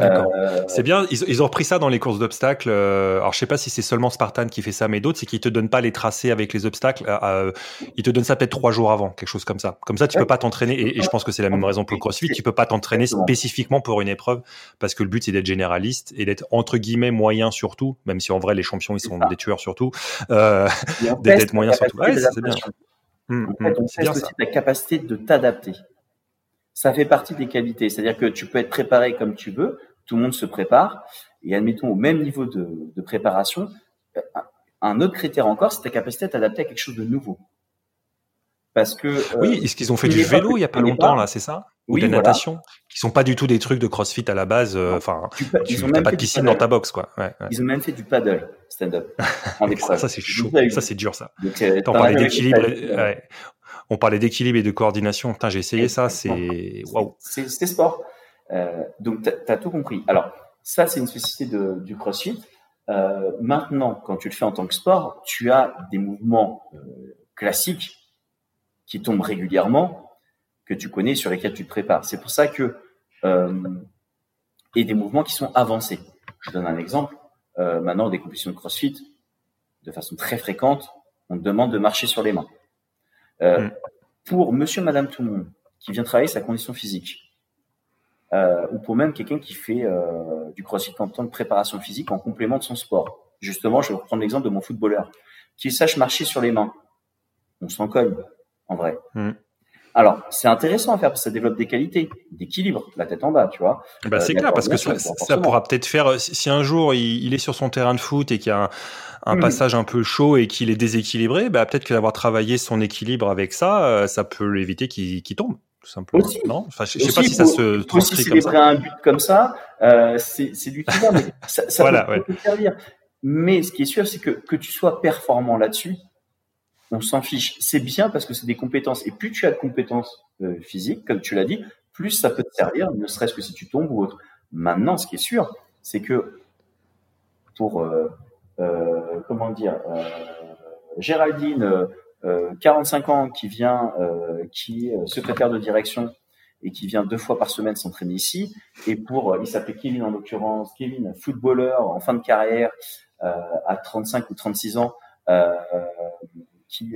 Euh, c'est bien. Ils, ont repris ça dans les courses d'obstacles. Euh, alors je sais pas si c'est seulement Spartan qui fait ça, mais d'autres, c'est qu'ils te donnent pas les tracés avec les obstacles. Euh, ils te donnent ça peut-être trois jours avant, quelque chose comme ça. Comme ça, tu peux pas t'entraîner. Et, je pense que c'est la même raison pour le CrossFit. Tu peux pas t'entraîner spécifiquement pour une épreuve parce que le but c'est d'être généraliste et d'être entre guillemets moyen surtout, même si en vrai les champions ils sont des tueurs surtout. d'être moyen surtout. c'est bien. Hum, hum, c'est aussi ta capacité de t'adapter ça fait partie des qualités. C'est-à-dire que tu peux être préparé comme tu veux, tout le monde se prépare, et admettons au même niveau de, de préparation, euh, un autre critère encore, c'est ta capacité à t'adapter à quelque chose de nouveau. Parce que euh, oui, est-ce qu'ils ont fait du vélo il y a pas longtemps là, c'est ça? Ou oui, de la natation, qui sont pas du tout des trucs de CrossFit à la base. Euh, enfin, ils ont même pas de piscine dans ta box quoi. Ouais, Ils ont même fait du paddle stand-up. ça, ça c'est chaud, ça c'est dur ça. Donc, euh, on parlait d'équilibre. Ouais on parlait d'équilibre et de coordination. J'ai essayé ça, c'est waouh. C'est sport. Euh, donc, tu as, tout compris. Alors, ça, c'est une spécificité de, du CrossFit. Euh, maintenant, quand tu le fais en tant que sport, tu as des mouvements euh, classiques qui tombent régulièrement, que tu connais, sur lesquels tu te prépares. C'est pour ça que et des mouvements qui sont avancés. Je donne un exemple. maintenant, des compétitions de CrossFit, de façon très fréquente, on te demande de marcher sur les mains. Euh, mm. Pour monsieur, madame, tout le monde qui vient travailler sa condition physique, euh, ou pour même quelqu'un qui fait euh, du crossfit en temps de préparation physique en complément de son sport. Justement, je vais prendre l'exemple de mon footballeur, qu'il sache marcher sur les mains. On s'en cogne, en vrai. Mm. Alors, c'est intéressant à faire parce que ça développe des qualités, d'équilibre, la tête en bas, tu vois. Bah, c'est clair, parce que ça, pourra peut-être faire, si un jour il, il, est sur son terrain de foot et qu'il y a un, un mmh. passage un peu chaud et qu'il est déséquilibré, bah, peut-être que d'avoir travaillé son équilibre avec ça, euh, ça peut l'éviter qu'il tombe. Tout simplement. non? Enfin, je, ne sais pas si ça se transcrit comme ça. un but comme ça, euh, c'est du tout mais ça, ça voilà, peut, ouais. servir. Mais ce qui est sûr, c'est que que tu sois performant là-dessus, on s'en fiche. C'est bien parce que c'est des compétences. Et plus tu as de compétences euh, physiques, comme tu l'as dit, plus ça peut te servir, ne serait-ce que si tu tombes ou autre. Maintenant, ce qui est sûr, c'est que pour euh, euh, comment dire, Géraldine, 45 euh, ans, qui vient, qui est secrétaire de direction et qui vient deux fois par semaine s'entraîner ici. Et pour, il s'appelait Kevin en l'occurrence, Kevin, footballeur en fin de carrière, à 35 ou 36 ans, qui,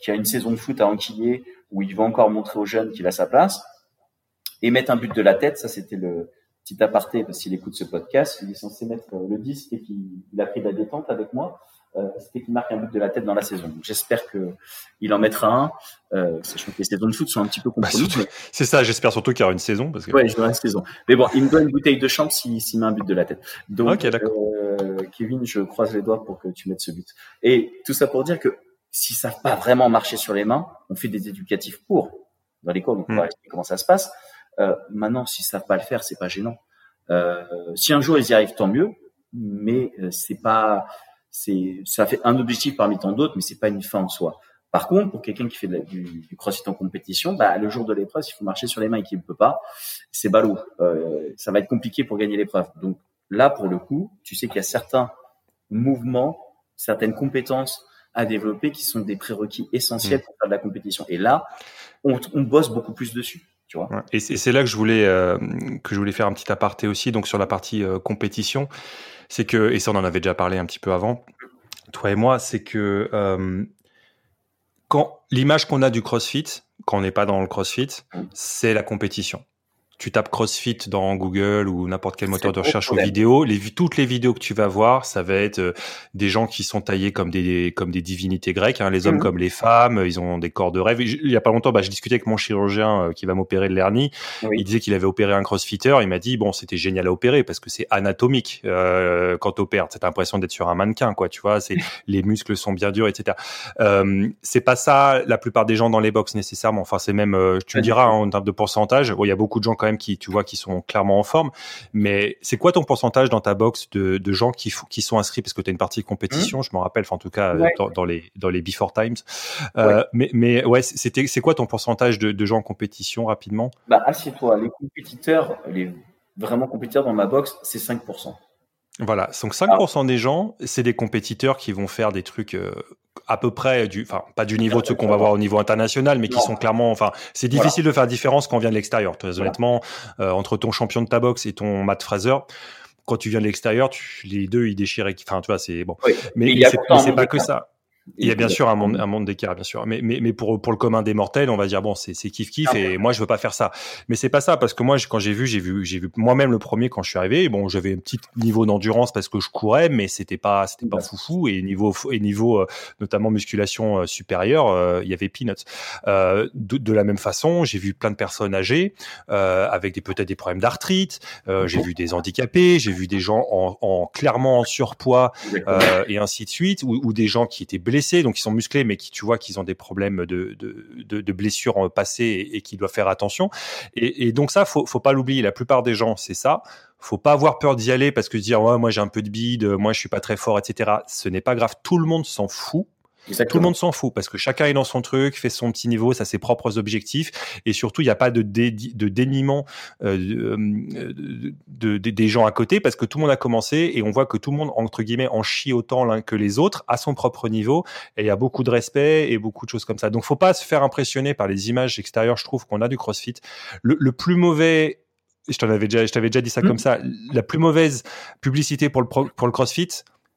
qui a une saison de foot à enquiller où il va encore montrer aux jeunes qu'il a sa place et mettre un but de la tête. Ça, c'était le, petit aparté, parce qu'il écoute ce podcast, il est censé mettre euh, le disque et qu'il a pris de la détente avec moi. Euh, c'était qu'il marque un but de la tête dans la saison. J'espère que il en mettra un, euh, sachant que les saisons de foot sont un petit peu bah, compromises. c'est ça, j'espère surtout qu'il y aura une saison. Parce que... Ouais, j'aurai une saison. Mais bon, il me donne une bouteille de champ s'il met un but de la tête. Donc, euh, Kevin, je croise les doigts pour que tu mettes ce but. Et tout ça pour dire que s'ils savent pas vraiment marcher sur les mains, on fait des éducatifs pour dans cours, donc on va hmm. expliquer comment ça se passe. Euh, maintenant, s'ils savent pas le faire, c'est pas gênant. Euh, si un jour ils y arrivent, tant mieux. Mais euh, c'est pas, c'est, ça fait un objectif parmi tant d'autres, mais c'est pas une fin en soi. Par contre, pour quelqu'un qui fait du, du, crossfit en compétition, bah, le jour de l'épreuve, il faut marcher sur les mains et qu'il ne peut pas, c'est ballot. Euh, ça va être compliqué pour gagner l'épreuve. Donc là, pour le coup, tu sais qu'il y a certains mouvements, certaines compétences à développer qui sont des prérequis essentiels mmh. pour faire de la compétition. Et là, on, on bosse beaucoup plus dessus. Et c'est là que je voulais euh, que je voulais faire un petit aparté aussi, donc sur la partie euh, compétition, c'est que et ça on en avait déjà parlé un petit peu avant, toi et moi, c'est que euh, quand l'image qu'on a du CrossFit, quand on n'est pas dans le CrossFit, mmh. c'est la compétition tu tapes CrossFit dans Google ou n'importe quel moteur de recherche ou vidéo, les, toutes les vidéos que tu vas voir, ça va être euh, des gens qui sont taillés comme des comme des divinités grecques, hein, les hommes mhm. comme les femmes, ils ont des corps de rêve. Il y a pas longtemps, bah, je discutais avec mon chirurgien euh, qui va m'opérer le l'hernie. Il disait qu'il avait opéré un CrossFitter. Il m'a dit bon, c'était génial à opérer parce que c'est anatomique euh, quand t'opères. T'as l'impression d'être sur un mannequin, quoi. Tu vois, c'est les muscles sont bien durs, etc. Euh, c'est pas ça la plupart des gens dans les box nécessairement. Enfin, c'est même, tu me diras en termes de pourcentage. Bon, il y a beaucoup de gens quand même qui, tu vois, qui sont clairement en forme. Mais c'est quoi ton pourcentage dans ta box de, de gens qui, qui sont inscrits? Parce que tu as une partie de compétition, mmh. je me rappelle, en tout cas dans, les dans les before times. Euh, mais mais ouais, c'était c'est quoi ton pourcentage de, de gens en compétition rapidement? Bah assieds-toi. Les compétiteurs, les vraiment compétiteurs dans ma box, c'est 5%. Voilà, donc 5% des gens, c'est des compétiteurs qui vont faire des trucs euh, à peu près du, enfin pas du niveau de ce qu'on va voir au niveau international, mais qui sont clairement, enfin c'est difficile de faire la différence quand on vient de l'extérieur. Très honnêtement, euh, entre ton champion de ta boxe et ton Matt Fraser, quand tu viens de l'extérieur, les deux ils déchirent. Enfin tu vois c'est bon, mais, mais c'est pas que ça. Il y a bien sûr un monde, un monde d'écart, bien sûr. Mais, mais, mais pour, pour le commun des mortels, on va dire bon, c'est, kiff kiff et moi je veux pas faire ça. Mais c'est pas ça parce que moi, quand j'ai vu, j'ai vu, j'ai vu moi-même le premier quand je suis arrivé. Bon, j'avais un petit niveau d'endurance parce que je courais, mais c'était pas, c'était pas foufou et niveau, et niveau, euh, notamment musculation euh, supérieure, euh, il y avait peanuts. Euh, de, de, la même façon, j'ai vu plein de personnes âgées euh, avec des peut-être des problèmes d'arthrite. j'ai vu des handicapés, j'ai vu des gens en, en clairement en surpoids et ainsi de suite, ou, ou des gens qui étaient blessés donc ils sont musclés, mais qui tu vois qu'ils ont des problèmes de, de, blessures passées et, qui doivent faire attention. Et, donc ça, faut, faut pas l'oublier. La plupart des gens, c'est ça. Faut pas avoir peur d'y aller parce que dire ouais, moi j'ai un peu de bide, moi je suis pas très fort, etc. Ce n'est pas grave. Tout le monde s'en fout. Tout le monde s'en fout parce que chacun est dans son truc, fait son petit niveau, ça ses propres objectifs et surtout il n'y a pas de, de déniement euh, de, des gens à côté parce que tout le monde a commencé et on voit que tout le monde entre guillemets en chie autant l'un que les autres à son propre niveau et il y a beaucoup de respect et beaucoup de choses comme ça. Donc faut pas se faire impressionner par les images extérieures. Je trouve qu'on a du CrossFit. Le, le plus mauvais je t'en avais déjà, je t'avais déjà dit ça mmh. comme ça. La plus mauvaise publicité pour le, pour le CrossFit,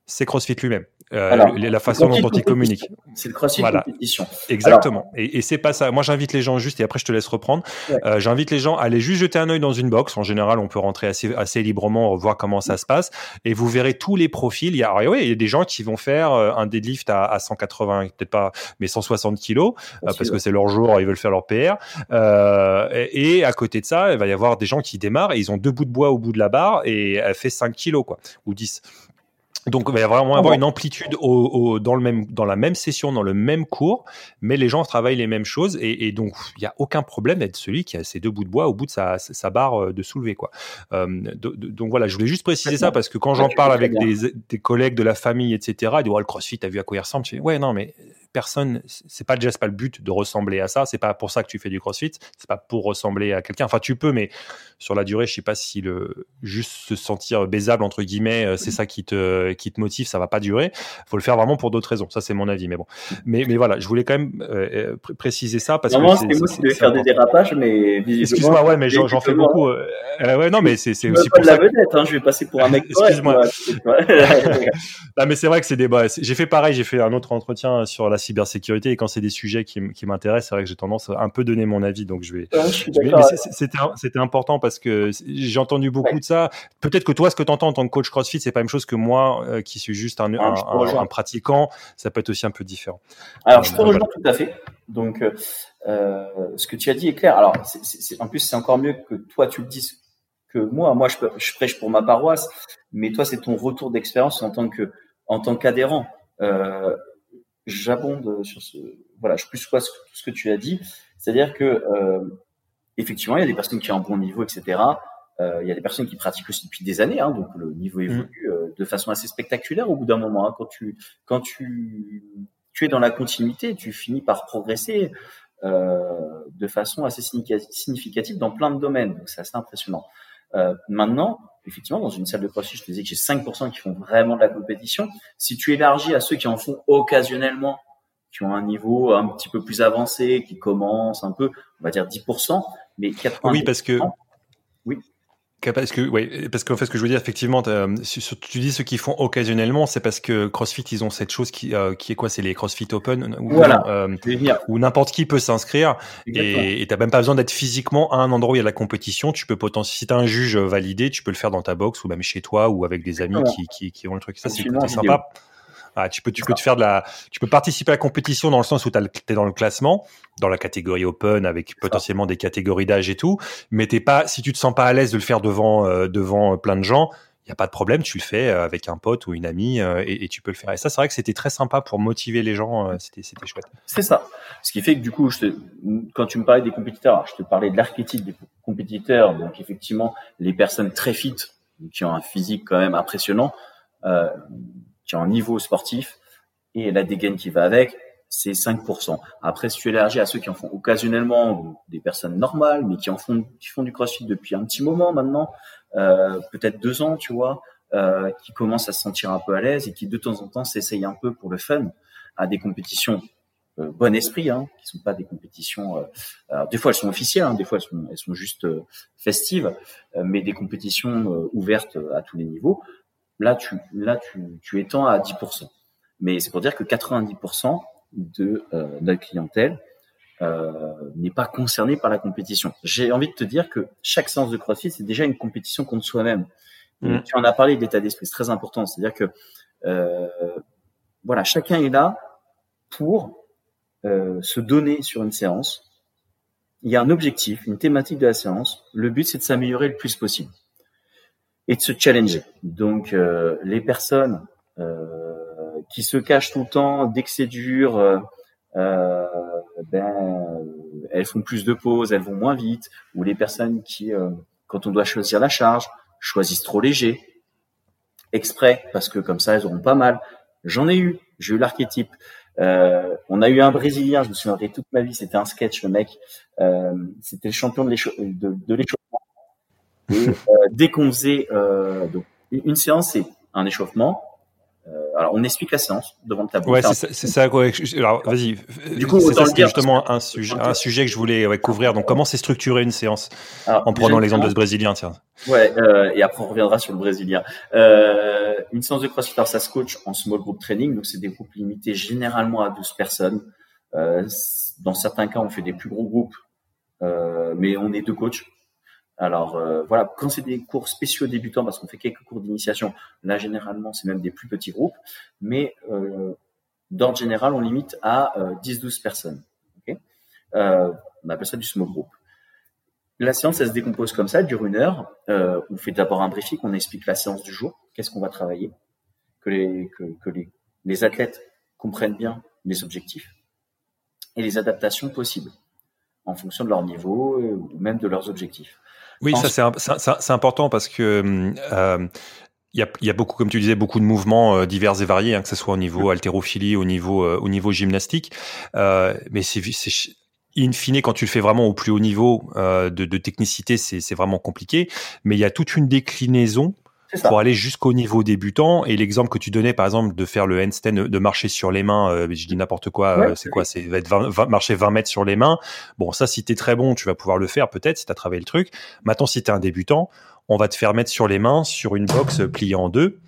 c'est CrossFit lui-même. Euh, la façon dont il communique. C'est le CrossFit voilà. compétition. Exactement. et, et c'est pas ça. Moi, j'invite les gens juste, et après, je te laisse reprendre. Euh, j'invite les gens à aller juste jeter un œil dans une box. En général, on peut rentrer assez, assez librement, voir comment ça se passe, et vous verrez tous les profils. Il y a, oui, il y a des gens qui vont faire euh, un deadlift à, à 180, peut-être pas, mais 160 kilos, euh, parce que c'est leur jour, ils veulent faire leur PR. Et, et, à côté de ça, il va y avoir des gens qui démarrent et ils ont deux bouts de bois au bout de la barre et elle fait 5 kilos, quoi, ou 10. Donc il va vraiment avoir une amplitude au, au, dans, le même, dans la même session, dans le même cours, mais les gens travaillent les mêmes choses et, et donc il n'y a aucun problème d'être celui qui a ses deux bouts de bois au bout de sa, sa barre euh, de soulever. Quoi. Euh, donc voilà, je voulais juste préciser ça parce que quand j'en parle avec des, des, collègues de la famille, etc., ils disent oh, le CrossFit, t'as vu à quoi il ressemble? Je dis, Ouais, non, mais personne, c'est pas déjà pas le but de ressembler à ça. C'est pas pour ça que tu fais du CrossFit. C'est pas pour ressembler à quelqu'un. Enfin, tu peux, mais sur la durée, je sais pas si le juste se sentir baisable entre guillemets, euh, c'est ça qui te qui te motive. Ça va pas durer. Faut le faire vraiment pour d'autres raisons. Ça, c'est mon avis. Mais bon, mais mais voilà, je voulais quand même euh, euh préciser ça parce que c'est moi qui devais faire des dérapages, mais excuse-moi, ouais, mais j'en fais beaucoup. Euh, ouais, non, mais c'est c'est aussi pour pas ça. la vedette, hein, je vais passer pour un mec. excuse-moi. non, mais c'est vrai que c'est des. Bah, j'ai fait pareil. J'ai fait un autre entretien sur la cybersécurité et quand c'est des sujets qui, qui m'intéressent, c'est vrai que j'ai tendance à un peu donner mon avis. Donc je vais. c'était important parce que j'ai entendu beaucoup de ça. Peut-être que toi, ce que tu entends en tant que coach CrossFit, c'est pas la même chose que moi, euh, qui suis juste un, ah, un, pratiquant. Ça peut être aussi un peu différent. Alors, je te euh, rejoins tout à fait. Donc, euh, ce que tu as dit est clair. Alors, en plus, c'est encore mieux que toi tu le dises que moi. Moi, je, je prêche pour ma paroisse, mais toi, c'est ton retour d'expérience en tant que en tant qu'adhérent. Euh, j'abonde sur ce, voilà, je plus quoi tout ce que tu as dit, c'est-à-dire que euh, effectivement, il y a des personnes qui ont un bon niveau, etc. Euh, il y a des personnes qui pratiquent aussi depuis des années, hein, donc le niveau mmh. évolue euh, de façon assez spectaculaire au bout d'un moment. Hein, quand tu quand tu tu es dans la continuité, tu finis par progresser euh, de façon assez significative dans plein de domaines. Donc c'est assez impressionnant. Euh, maintenant, effectivement, dans une salle de crossfit, je te disais que j'ai 5% qui font vraiment de la compétition. Si tu élargis à ceux qui en font occasionnellement, qui ont un niveau un petit peu plus avancé, qui commencent un peu, on va dire 10%, mais 80%. Oui, parce que. Oui. Parce que, oui, parce qu'en fait, ce que je veux dire, effectivement, tu dis ceux qui font occasionnellement, c'est parce que CrossFit, ils ont cette chose qui, euh, qui est quoi C'est les CrossFit Open, où, voilà, euh, où n'importe qui peut s'inscrire et t'as même pas besoin d'être physiquement à un endroit où il y a la compétition. Tu peux potentiellement, si t'as un juge validé, tu peux le faire dans ta box ou même chez toi ou avec des amis qui, qui, qui ont le truc. Ça, c'est sympa. Ah, tu peux, tu peux te faire de la, tu peux participer à la compétition dans le sens où tu es dans le classement, dans la catégorie open avec potentiellement des catégories d'âge et tout, mais t'es pas, si tu te sens pas à l'aise de le faire devant, euh, devant plein de gens, il n'y a pas de problème, tu le fais avec un pote ou une amie et, tu peux le faire. Et ça, c'est vrai que c'était très sympa pour motiver les gens, c'était chouette. C'est ça. Ce qui fait que du coup, je te, quand tu me parlais des compétiteurs, je te parlais de l'archétype des compétiteurs, donc effectivement, les personnes très fit, qui ont un physique quand même impressionnant, euh, qui ont un niveau sportif, et la dégaine qui va avec, c'est 5%. Après, si tu élargis à ceux qui en font occasionnellement, des personnes normales, mais qui en font, qui font du crossfit depuis un petit moment maintenant, euh, peut-être deux ans, tu vois, euh, qui commencent à se sentir un peu à l'aise et qui de temps en temps s'essayent un peu pour le fun à des compétitions euh, bon esprit, hein, qui sont pas des compétitions. Euh, alors des fois elles sont officielles, hein, des fois elles sont, elles sont juste euh, festives, euh, mais des compétitions ouvertes à tous les niveaux. Là, tu, là, tu, tu étends à 10%. Mais c'est pour dire que 90% de, euh, de la clientèle euh, n'est pas concernée par la compétition. J'ai envie de te dire que chaque séance de CrossFit, c'est déjà une compétition contre soi-même. Mmh. Tu en as parlé d'état d'esprit, c'est très important. C'est-à-dire que euh, voilà, chacun est là pour euh, se donner sur une séance. Il y a un objectif, une thématique de la séance. Le but, c'est de s'améliorer le plus possible et de se challenger. Donc, euh, les personnes euh, qui se cachent tout le temps dès que c'est dur, euh, euh, ben, elles font plus de pauses, elles vont moins vite. Ou les personnes qui, quand on doit choisir la charge, choisissent trop léger, exprès, parce que comme ça, elles auront pas mal. J'en ai eu. J'ai eu l'archétype. Euh, on a eu un Brésilien, je me souviendrai toute ma vie, c'était un sketch, le mec. Euh, c'était le champion de l'échauffement. Et euh, dès qu'on faisait donc, une séance, c'est un échauffement, alors, on explique la séance devant le tableau. Ouais, c'est ça. Quoi. Alors, vas-y. Du coup, ça, justement un sujet, un sujet que je voulais couvrir. Donc, comment c'est structuré une séance En prenant l'exemple de ce Brésilien, tiens. Ouais, euh, et après on reviendra sur le Brésilien. Euh, une séance de CrossFit, ça se coach en small group training, donc c'est des groupes limités généralement à 12 personnes. Euh, dans certains cas, on fait des plus gros groupes, euh, mais on est deux coachs. Alors euh, voilà, quand c'est des cours spéciaux débutants, parce qu'on fait quelques cours d'initiation, là généralement c'est même des plus petits groupes, mais euh, d'ordre général on limite à 10-12 euh, personnes. Okay on appelle ça du small group. La séance, elle se décompose comme ça, elle dure une heure. on fait d'abord un briefing, on explique la séance du jour, qu'est-ce qu'on va travailler, que les que, que les, les athlètes comprennent bien les objectifs et les adaptations possibles en fonction de leur niveau ou même de leurs objectifs. Oui, ça c'est important parce que euh, il y, a, y, a, beaucoup, comme tu disais, beaucoup de mouvements euh, divers et variés, hein, que ce soit au niveau haltérophilie, au niveau, euh, au niveau gymnastique. Euh, mais c'est in fine, quand tu le fais vraiment au plus haut niveau euh, de, de, technicité, c'est vraiment compliqué. Mais il y a toute une déclinaison pour aller jusqu'au niveau débutant. Et l'exemple que tu donnais, par exemple, de faire le handstand, de marcher sur les mains, euh, je dis n'importe quoi, euh, c'est quoi C'est va être 20, marcher 20 mètres sur les mains. Bon, ça, si tu es très bon, tu vas pouvoir le faire peut-être si tu as travaillé le truc. Maintenant, si tu es un débutant, on va te faire mettre sur les mains sur une box pliée en deux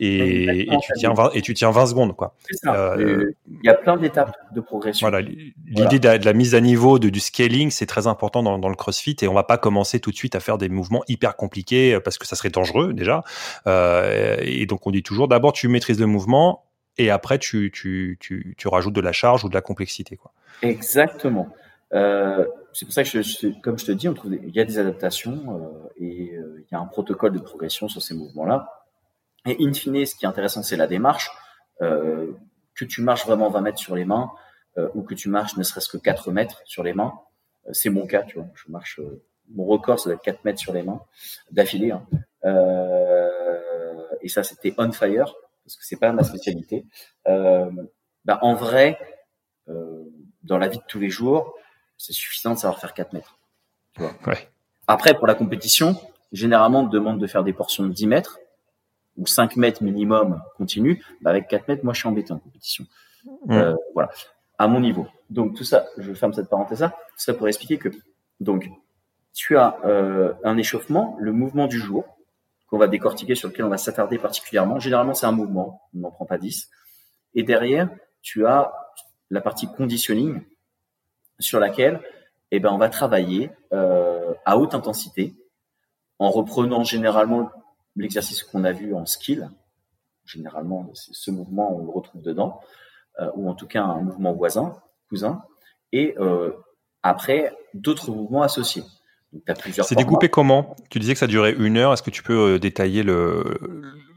et, tu tiens 20, et tu tiens 20 secondes quoi. Euh, il y a plein d'étapes de progression. Voilà, l'idée de, la mise à niveau, de, du scaling, c'est très important dans, dans, le CrossFit et on va pas commencer tout de suite à faire des mouvements hyper compliqués euh, parce que ça serait dangereux déjà. Euh, et donc on dit toujours d'abord tu maîtrises le mouvement et après tu, tu, tu, tu rajoutes de la charge ou de la complexité quoi. Exactement. Euh, c'est pour ça que, je, comme je te dis, on trouve il y a des adaptations euh, et euh, il y a un protocole de progression sur ces mouvements-là. Et in fine, ce qui est intéressant, c'est la démarche. Euh, que tu marches vraiment 20 mètres sur les mains euh, ou que tu marches ne serait-ce que 4 mètres sur les mains, euh, c'est mon cas, tu vois. Je marche, euh, mon record, ça doit être 4 mètres sur les mains d'affilée. Hein. et ça, c'était on fire parce que c'est pas ma spécialité. Bah, en vrai, dans la vie de tous les jours, c'est suffisant de savoir faire 4 mètres. Tu vois. Ouais. Après, pour la compétition, généralement, on te demande de faire des portions de 10 mètres ou 5 mètres minimum continu, bah avec 4 mètres, moi, je suis embêté en compétition. Mmh. Euh, voilà, à mon niveau. Donc tout ça, je ferme cette parenthèse-là. Ça pour expliquer que donc tu as euh, un échauffement, le mouvement du jour qu'on va décortiquer, sur lequel on va s'attarder particulièrement. Généralement, c'est un mouvement, on n'en prend pas 10. Et derrière, tu as la partie conditioning sur laquelle eh ben, on va travailler euh, à haute intensité en reprenant généralement l'exercice qu'on a vu en skill, généralement ce mouvement on le retrouve dedans, euh, ou en tout cas un mouvement voisin, cousin, et euh, après d'autres mouvements associés. C'est découpé comment? Tu disais que ça durait une heure. Est-ce que tu peux détailler le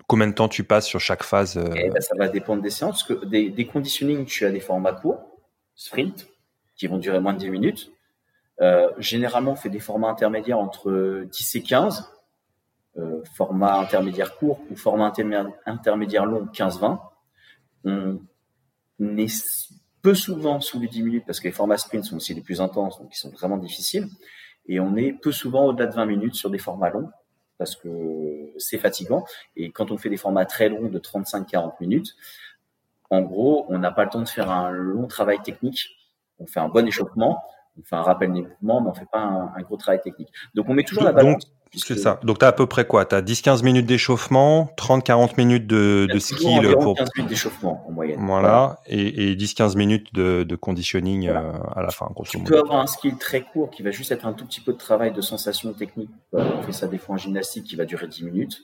combien de temps tu passes sur chaque phase eh ben, Ça va dépendre des séances. que des, des conditioning, tu as des formats courts, sprint, qui vont durer moins de 10 minutes. Euh, généralement, on fait des formats intermédiaires entre 10 et 15, euh, format intermédiaire court ou format intermédiaire long 15-20. On est peu souvent sous les 10 minutes parce que les formats sprint sont aussi les plus intenses, donc ils sont vraiment difficiles. Et on est peu souvent au-delà de 20 minutes sur des formats longs parce que c'est fatigant. Et quand on fait des formats très longs de 35-40 minutes, en gros, on n'a pas le temps de faire un long travail technique. On fait un bon échauffement, on fait un rappel des mouvements, mais on fait pas un, gros travail technique. Donc on met toujours la balance. C'est ça. Donc tu as à peu près quoi? Tu as 10-15 minutes d'échauffement, 30-40 minutes de, de skill pour 15 minutes d'échauffement en moyenne. Voilà, et, et 10-15 minutes de, de conditioning euh, à la fin grosso modo. Tu peux avoir un skill très court qui va juste être un tout petit peu de travail de sensation technique. On fait ça des fois en gymnastique qui va durer 10 minutes.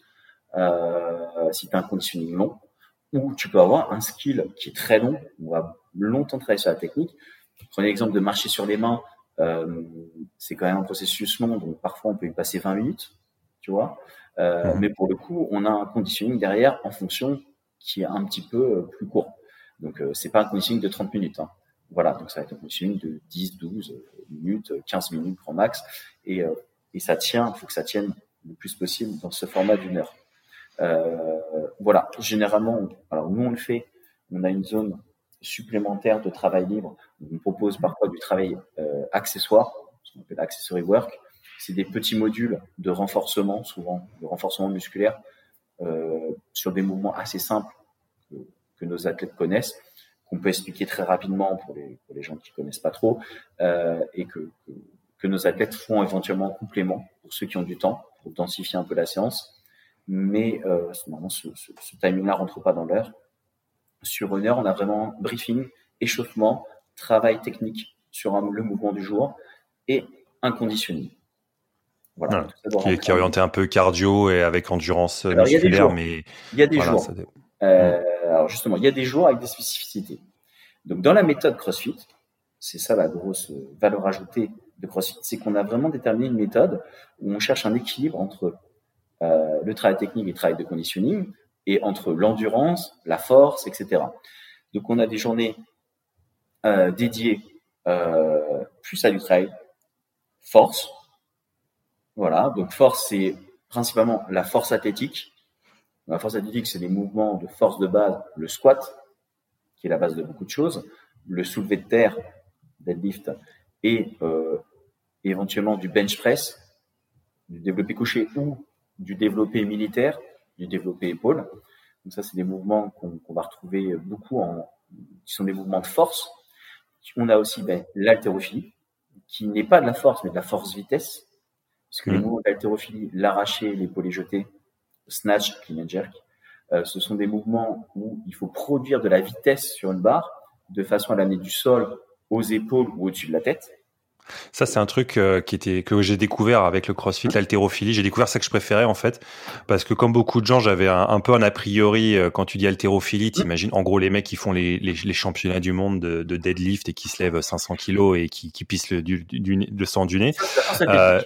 Euh, si tu as un conditioning long, ou tu peux avoir un skill qui est très long, on va longtemps travailler sur la technique. Prenez l'exemple de marcher sur les mains, euh, c'est quand même un processus long, donc parfois on peut y passer 20 minutes, tu vois. Euh, Mais pour le coup, on a un conditioning derrière en fonction qui est un petit peu euh, plus court. Donc euh, c'est pas un conditioning de 30 minutes. Hein. Voilà, donc ça va être un conditioning de 10, 12 minutes, 15 minutes grand max, et, euh, et ça tient, il faut que ça tienne le plus possible dans ce format d'une heure. Euh, voilà, généralement, alors nous on le fait, on a une zone supplémentaire de travail libre. On propose parfois du travail euh, accessoire, ce qu'on appelle accessory work. C'est des petits modules de renforcement, souvent de renforcement musculaire, euh, sur des mouvements assez simples que, nos athlètes connaissent, qu'on peut expliquer très rapidement pour les, gens qui connaissent pas trop, euh, et que, nos athlètes font éventuellement en complément pour ceux qui ont du temps, pour densifier un peu la séance. Mais ce, ce, ce timing-là rentre pas dans l'heure sur une heure, on a vraiment briefing, échauffement, travail technique sur le mouvement du jour et un conditioning. Voilà, qui, est, orienté un peu cardio et avec endurance musculaire, mais il y a des jours. Euh, alors justement, il y a des jours avec des spécificités. Donc dans la méthode CrossFit, c'est ça la grosse valeur ajoutée de CrossFit, c'est qu'on a vraiment déterminé une méthode où on cherche un équilibre entre euh, le travail technique et le travail de conditioning, et entre l'endurance, la force, etc. Donc on a des journées euh, dédiées euh, plus à du trail, force. Voilà, donc force c'est principalement la force athlétique. La force athlétique c'est des mouvements de force de base, le squat qui est la base de beaucoup de choses, le soulevé de terre, deadlift et euh, éventuellement du bench press, du développé couché ou du développé militaire du développé épaule. Donc ça, c'est des mouvements qu'on va retrouver beaucoup en, qui sont des mouvements de force. On a aussi ben, l'haltérophilie, qui n'est pas de la force, mais de la force-vitesse. Parce que les mmh. mouvements d'haltérophilie, l'arracher, l'épaule jeter, snatch, clean and jerk, euh, ce sont des mouvements où il faut produire de la vitesse sur une barre de façon à l'amener du sol aux épaules ou au-dessus de la tête. Ça, c'est un truc euh, qui était que j'ai découvert avec le CrossFit, l'haltérophilie. J'ai découvert ça que je préférais en fait, parce que comme beaucoup de gens, j'avais un, peu un a priori euh, quand tu dis haltérophilie, t'imagines en gros les mecs qui font les, les, championnats du monde de, de, deadlift et qui se lèvent 500 kilos et qui, qui pissent le, du, du, sang du nez. Euh,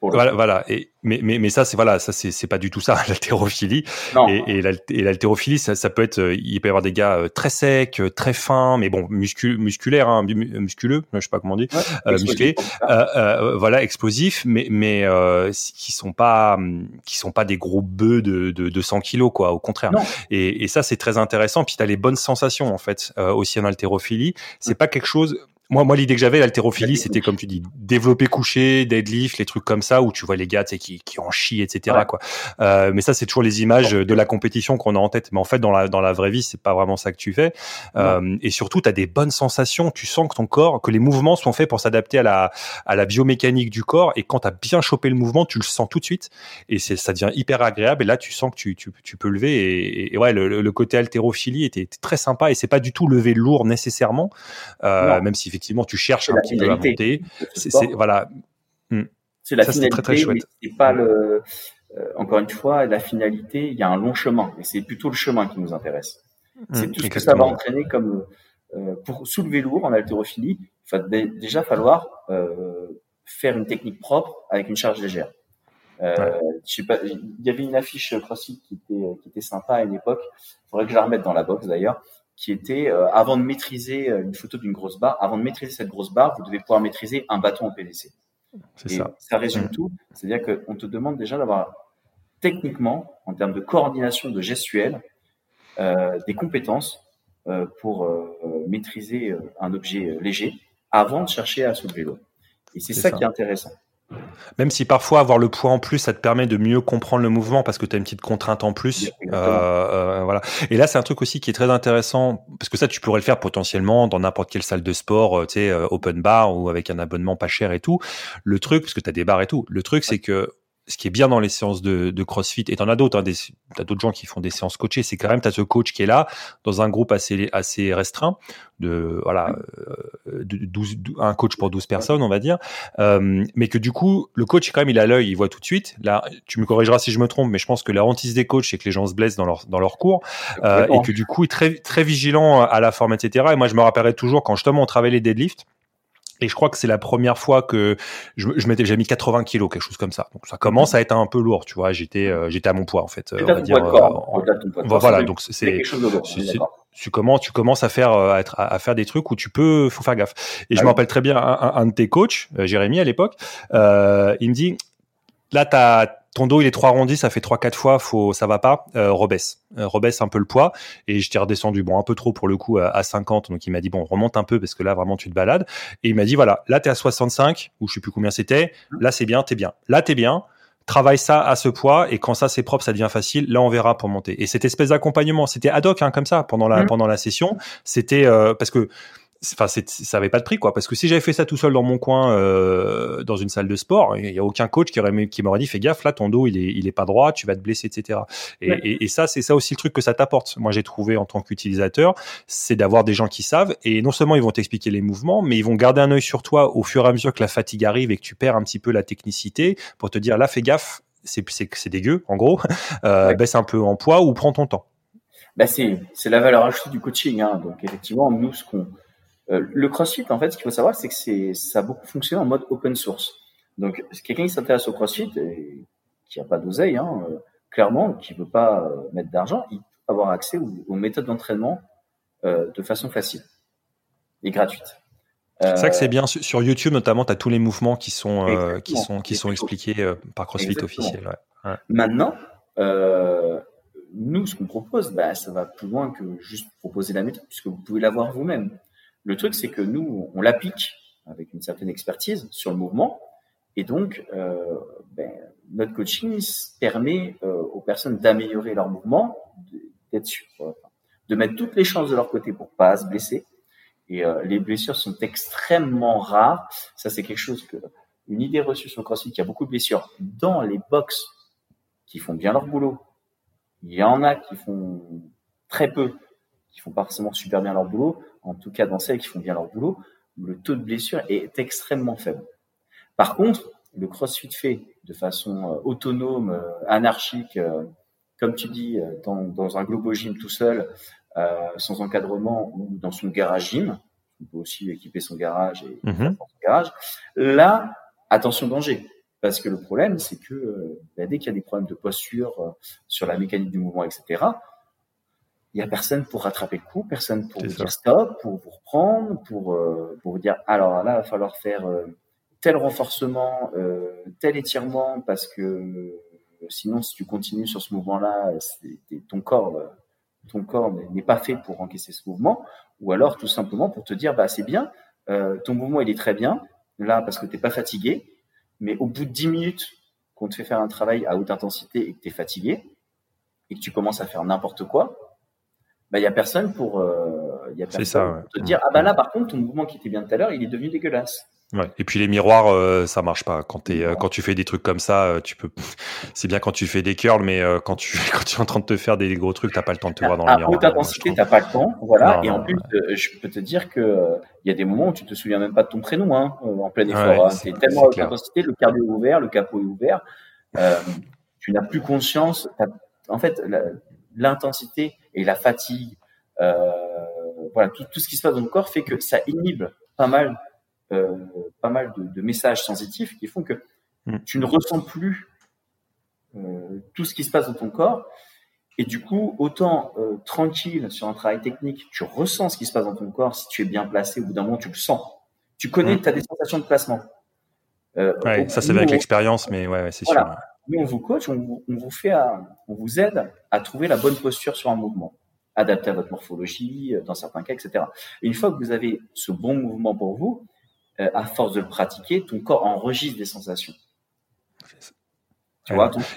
voilà, voilà. Et, mais, mais, mais ça, c'est voilà, ça c'est, pas du tout ça, l'haltérophilie. Et, et, l'haltérophilie, ça, ça peut être, euh, il peut y avoir des gars euh, très secs, euh, très fins, mais bon, muscu, musculaires, hein, musculeux, je sais pas comment on dit, musclés, euh, voilà, explosifs, mais mais euh, qui sont pas, qui sont pas des gros bœufs de, de, de 100 kilos, quoi. Au contraire. Et, et ça, c'est très intéressant. Puis t'as les bonnes sensations en fait aussi en haltérophilie. C'est pas quelque chose moi, moi, l'idée que j'avais, l'haltérophilie, c'était comme tu dis, développer couché, deadlift, les trucs comme ça, où tu vois les gars, qui, qui en chient, etc. Quoi. Euh, mais ça, c'est toujours les images de la compétition qu'on a en tête. Mais en fait, dans la dans la vraie vie, c'est pas vraiment ça que tu fais. Euh, et surtout, tu as des bonnes sensations. Tu sens que ton corps, que les mouvements sont faits pour s'adapter à la à la biomécanique du corps. Et quand tu as bien chopé le mouvement, tu le sens tout de suite. Et c'est ça devient hyper agréable. Et là, tu sens que tu tu, tu peux lever. Et, et ouais, le, le, côté haltérophilie était, très sympa. Et c'est pas du tout lever lourd nécessairement, euh, même si effectivement tu cherches un petit peu à monter. C'est voilà. Hmm. C'est la finalité, très, très chouette. c'est pas le. Euh, encore une fois, la finalité, il y a un long chemin, et c'est plutôt le chemin qui nous intéresse. Hmm, c'est tout ce que ça va entraîner comme euh, pour soulever lourd en haltérophilie. Il va déjà falloir euh, faire une technique propre avec une charge légère. Euh, je sais pas, il y avait une affiche CrossFit qui était qui était sympa à une époque. Il faudrait que je la remette dans la box d'ailleurs, qui était euh, avant de maîtriser euh, une photo d'une grosse barre, avant de maîtriser cette grosse barre, vous devez pouvoir maîtriser un bâton en PVC. C'est ça. Ça résume tout. C'est-à-dire qu'on te demande déjà d'avoir techniquement, en termes de coordination, de gestuelle, euh, des compétences euh, pour maîtriser un objet léger avant de chercher à soulever l'eau. Et c'est ça, qui est intéressant. Même si parfois avoir le poids en plus, ça te permet de mieux comprendre le mouvement parce que tu as une petite contrainte en plus. Euh, euh, voilà. Et là, c'est un truc aussi qui est très intéressant parce que ça, tu pourrais le faire potentiellement dans n'importe quelle salle de sport, tu sais, open bar ou avec un abonnement pas cher et tout. Le truc, parce que tu as des bars et tout. Le truc, c'est que ce qui est bien dans les séances de, de CrossFit, et t'en as d'autres, hein, t'as d'autres gens qui font des séances coachées, c'est quand même t'as ce coach qui est là dans un groupe assez assez restreint de voilà euh, de 12, un coach pour 12 personnes on va dire. Euh, mais que du coup le coach quand même il a l'œil il voit tout de suite. Là tu me corrigeras si je me trompe mais je pense que la hantise des coachs c'est que les gens se blessent dans leur dans leur cours euh, et que du coup il est très très vigilant à la forme etc et moi je me rappellerai toujours quand justement on travaillait les deadlifts et je crois que c'est la première fois que je, je m'étais, j'ai mis 80 kilos, quelque chose comme ça. Donc ça commence à être un peu lourd, tu vois. J'étais, euh, j'étais à mon poids en fait. on va dire, euh, voilà, donc c'est, tu commences, tu commences à faire, euh, à, être, à, faire des trucs où tu peux, faut faire gaffe. Et je ah me rappelle très bien un, un, de tes coachs, Jérémy à l'époque, euh, il me dit, là t'as ton dos il est trop arrondi, ça fait trois quatre fois, faut ça va pas, euh, rebaisse, euh, rebaisse un peu le poids. Et je t'ai redescendu bon un peu trop pour le coup à, 50 donc il m'a dit bon remonte un peu parce que là vraiment tu te balades. Et il m'a dit voilà là t'es à 65 ou je sais plus combien c'était, là c'est bien t'es bien, là t'es bien, travaille ça à ce poids et quand ça c'est propre ça devient facile. Là on verra pour monter. Et cette espèce d'accompagnement c'était ad hoc hein, comme ça pendant la mmh. pendant la session. C'était euh, parce que enfin ça avait pas de prix quoi. Parce que si j'avais fait ça tout seul dans mon coin euh, dans une salle de sport il y a aucun coach qui aurait qui m'aurait dit fais gaffe là ton dos il est il est pas droit tu vas te blesser etc et, et, ça c'est ça aussi le truc que ça t'apporte. Moi j'ai trouvé en tant qu'utilisateur c'est d'avoir des gens qui savent et non seulement ils vont t'expliquer les mouvements mais ils vont garder un œil sur toi au fur et à mesure que la fatigue arrive et que tu perds un petit peu la technicité pour te dire là fais gaffe c'est c'est dégueu en gros. Euh, baisse un peu en poids ou prends ton temps. Bah c'est c'est la valeur ajoutée du coaching hein. donc effectivement nous ce qu'on le CrossFit, en fait, ce qu'il faut savoir, c'est que c'est, ça a beaucoup fonctionné en mode open source. Donc, quelqu'un qui s'intéresse au CrossFit et qui n'a pas d'oseille, hein, euh, clairement, qui veut pas euh, mettre d'argent, il peut avoir accès aux, méthodes d'entraînement de façon facile et gratuite. C'est ça que c'est bien sur YouTube notamment, tu as tous les mouvements qui sont qui sont qui sont expliqués par CrossFit officiel. Maintenant, nous, ce qu'on propose, bah, ça va plus loin que juste proposer la méthode, puisque vous pouvez l'avoir vous-même. Le truc, c'est que nous, on l'applique avec une certaine expertise sur le mouvement, et donc euh, ben, notre coaching permet euh, aux personnes d'améliorer leur mouvement, d'être sûr, de mettre toutes les chances de leur côté pour pas se blesser. Et euh, les blessures sont extrêmement rares. Ça, c'est quelque chose que une idée reçue sur le CrossFit, il y a beaucoup de blessures dans les box qui font bien leur boulot. Il y en a qui font très peu, qui font pas forcément super bien leur boulot en tout cas dans celles qui font bien leur boulot, le taux de blessure est extrêmement faible. Par contre, le crossfit fait de façon euh, autonome, euh, anarchique, euh, comme tu dis, dans, un globo gym tout seul, sans encadrement ou dans son garage gym, on peut aussi équiper son garage et mhm. son garage. Là, attention danger. Parce que le problème, c'est que bah, dès qu'il y a des problèmes de posture sur la mécanique du mouvement, etc., il y a personne pour rattraper le coup, personne pour vous dire stop, pour vous reprendre, pour euh, pour vous dire alors là il va falloir faire euh, tel renforcement, euh, tel étirement parce que sinon si tu continues sur ce mouvement-là, ton corps ton corps n'est pas fait pour encaisser ce mouvement, ou alors tout simplement pour te dire bah c'est bien, ton mouvement il est très bien là parce que t'es pas fatigué, mais au bout de 10 minutes qu'on te fait faire un travail à haute intensité et que tu es fatigué et que tu commences à faire n'importe quoi, bah, il y a personne pour, euh, y a personne ça, te dire, ah bah là, par contre, ton mouvement qui était bien tout à l'heure, il est devenu dégueulasse. Ouais. Et puis les miroirs, euh, ça marche pas. Quand, es, euh, quand tu fais des trucs comme ça, euh, tu peux. C'est bien quand tu fais des curls, mais euh, quand tu quand tu es en train de te faire des gros trucs, t'as pas le temps de te voir dans le miroir. À haute intensité, t'as pas le temps, voilà. et en plus, je peux te dire que il y a des moments où tu te souviens même pas de ton prénom, hein, en plein effort. Ouais, hein. tellement à haute intensité, le cardio est ouvert, le capot est ouvert. tu n'as plus conscience. En fait, l'intensité et la fatigue, euh, voilà, tout, tout, ce qui se passe dans le corps fait que ça inhibe pas mal pas mal de, messages sensitifs qui font que mm. tu ne ressens plus tout ce qui se passe dans ton corps. Et du coup, autant tranquille sur un travail technique, tu ressens ce qui se passe dans ton corps. Si tu es bien placé, au bout d'un moment, tu le sens. Tu connais, mm. tu as des sensations de placement. ouais, ça c'est avec l'expérience, mais ouais, c'est sûr. Nous, on vous coach, on, vous fait, on vous aide à trouver la bonne posture sur un mouvement, adapté à votre morphologie, euh, dans certains cas, etc. Et une fois que vous avez ce bon mouvement pour vous, euh, à force de le pratiquer, ton corps enregistre des sensations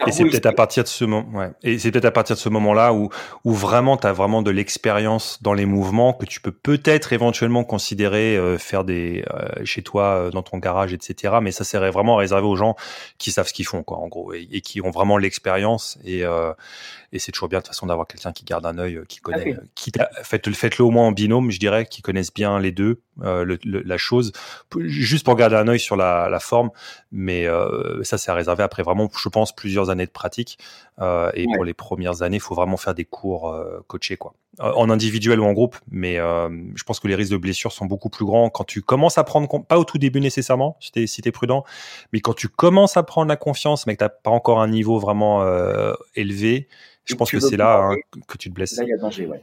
et c'est peut-être à partir de ce moment, ouais. Et c'est peut-être à partir de ce moment-là où, où vraiment tu as vraiment de l'expérience dans les mouvements que tu peux peut-être éventuellement considérer euh, faire des euh, chez toi euh, dans ton garage, etc. Mais ça serait vraiment réservé aux gens qui savent ce qu'ils font, quoi, en gros, et, qui ont vraiment l'expérience. Et, et c'est toujours bien de toute façon d'avoir quelqu'un qui garde un œil, qui connaît, qui faites, faites-le au moins en binôme, je dirais, qui connaissent bien les deux, la chose, juste pour garder un œil sur la, la forme. Mais ça, c'est réservé après vraiment, je pense plusieurs années de pratique. Euh, et pour les premières années, il faut vraiment faire des cours euh, coachés, quoi. Euh, en individuel ou en groupe, mais je pense que les risques de blessures sont beaucoup plus grands quand tu commences à prendre, pas au tout début nécessairement, si tu es, prudent, mais quand tu commences à prendre la confiance, mais que tu n'as pas encore un niveau vraiment élevé, je pense que c'est là hein, que tu te blesses. Là, il y a danger, ouais.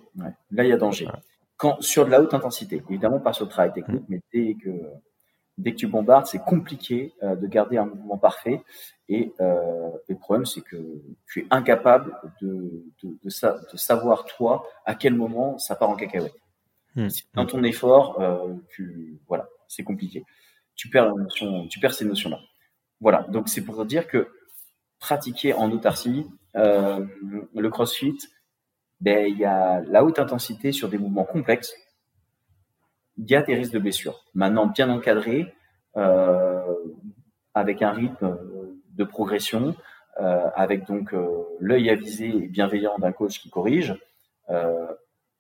Là, il y a danger. Quand, sur de la haute intensité, évidemment pas sur le travail technique, mmh. mais dès que dès que tu bombardes, c'est compliqué euh, de garder un mouvement parfait. Et euh, le problème, c'est que tu es incapable de, de, de, savoir, toi, à quel moment ça part en cacahuète. Hmm. Dans ton effort, euh, tu, voilà, c'est compliqué. Tu perds, la notion, tu perds ces notions-là. Voilà, donc c'est pour dire que pratiquer en autarcie, le crossfit, ben, il y a la haute intensité sur des mouvements complexes il y a des risques de blessure. Maintenant, bien encadré, euh, avec un rythme de progression, euh, avec donc euh, l'œil avisé et bienveillant d'un coach qui corrige,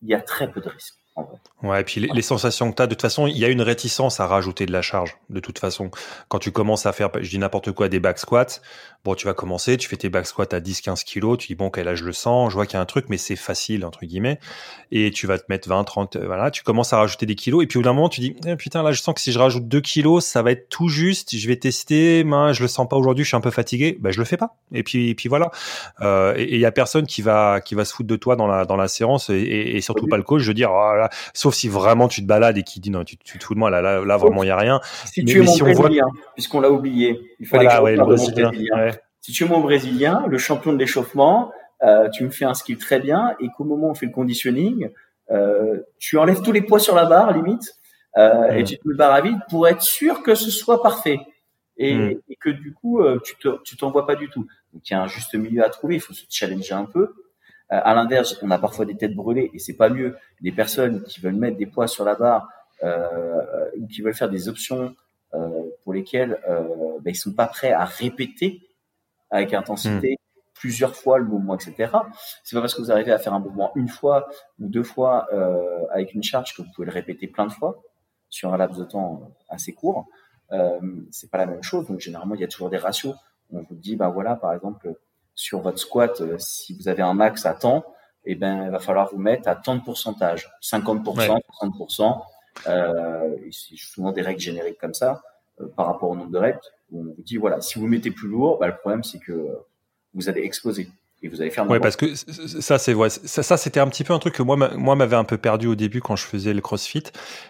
il y a très peu de risques. Ouais, et puis les, sensations que tu as, de toute façon, il y a une réticence à rajouter de la charge, de toute façon. Quand tu commences à faire, je dis n'importe quoi, des back squats, bon, tu vas commencer, tu fais tes back squats à 10-15 kilos, tu dis, bon, là, je le sens, je vois qu'il y a un truc, mais c'est facile, entre guillemets. Et tu vas te mettre 20, 30, euh, voilà, tu commences à rajouter des kilos, et puis au bout d'un moment, tu dis, eh, putain, là, je sens que si je rajoute 2 kilos, ça va être tout juste, je vais tester, ben, je le sens pas aujourd'hui, je suis un peu fatigué, ben, je le fais pas. Et puis, et puis voilà. Euh, et il y a personne qui va, qui va se foutre de toi dans la, dans la séance, et, et, surtout pas le coach, je veux dire, oh sauf si vraiment tu te balades et qui dit non, tu, tu te fous de moi, là, là, là vraiment, il n'y a rien. Si tu es mon Brésilien, puisqu'on l'a oublié, il fallait que ouais, le Brésilien. Si tu es mon Brésilien, le champion de l'échauffement, euh, tu me fais un skill très bien et qu'au moment où on fait le conditioning, euh, tu enlèves tous les poids sur la barre, limite, euh, et tu te mets barre à vide pour être sûr que ce soit parfait. Et, mm. et que du coup, tu te, tu t'envoies pas du tout. Donc il y a un juste milieu à trouver, il faut se challenger un peu. Euh, à l'inverse, on a parfois des têtes brûlées et c'est pas mieux. Des personnes qui veulent mettre des poids sur la barre euh, ou qui veulent faire des options euh, pour lesquelles euh, ben, ils sont pas prêts à répéter avec intensité hmm. plusieurs fois le mouvement, etc. C'est pas parce que vous arrivez à faire un mouvement une fois ou deux fois euh, avec une charge que vous pouvez le répéter plein de fois sur un laps de temps assez court. Euh, c'est pas la même chose. Donc généralement, il y a toujours des ratios. On vous dit, bah voilà, par exemple, sur votre squat, euh, si vous avez un max à temps, eh ben, il va falloir vous mettre à tant de pourcentage, 50%, 60%. Euh, c'est souvent des règles génériques comme ça euh, par rapport au nombre de reps. on vous dit voilà, si vous mettez plus lourd, bah, le problème c'est que vous allez exploser et vous allez faire. Ouais, parce que ça, c'est ouais, ça, ça c'était un petit peu un truc que moi, moi, m'avait un peu perdu au début quand je faisais le CrossFit,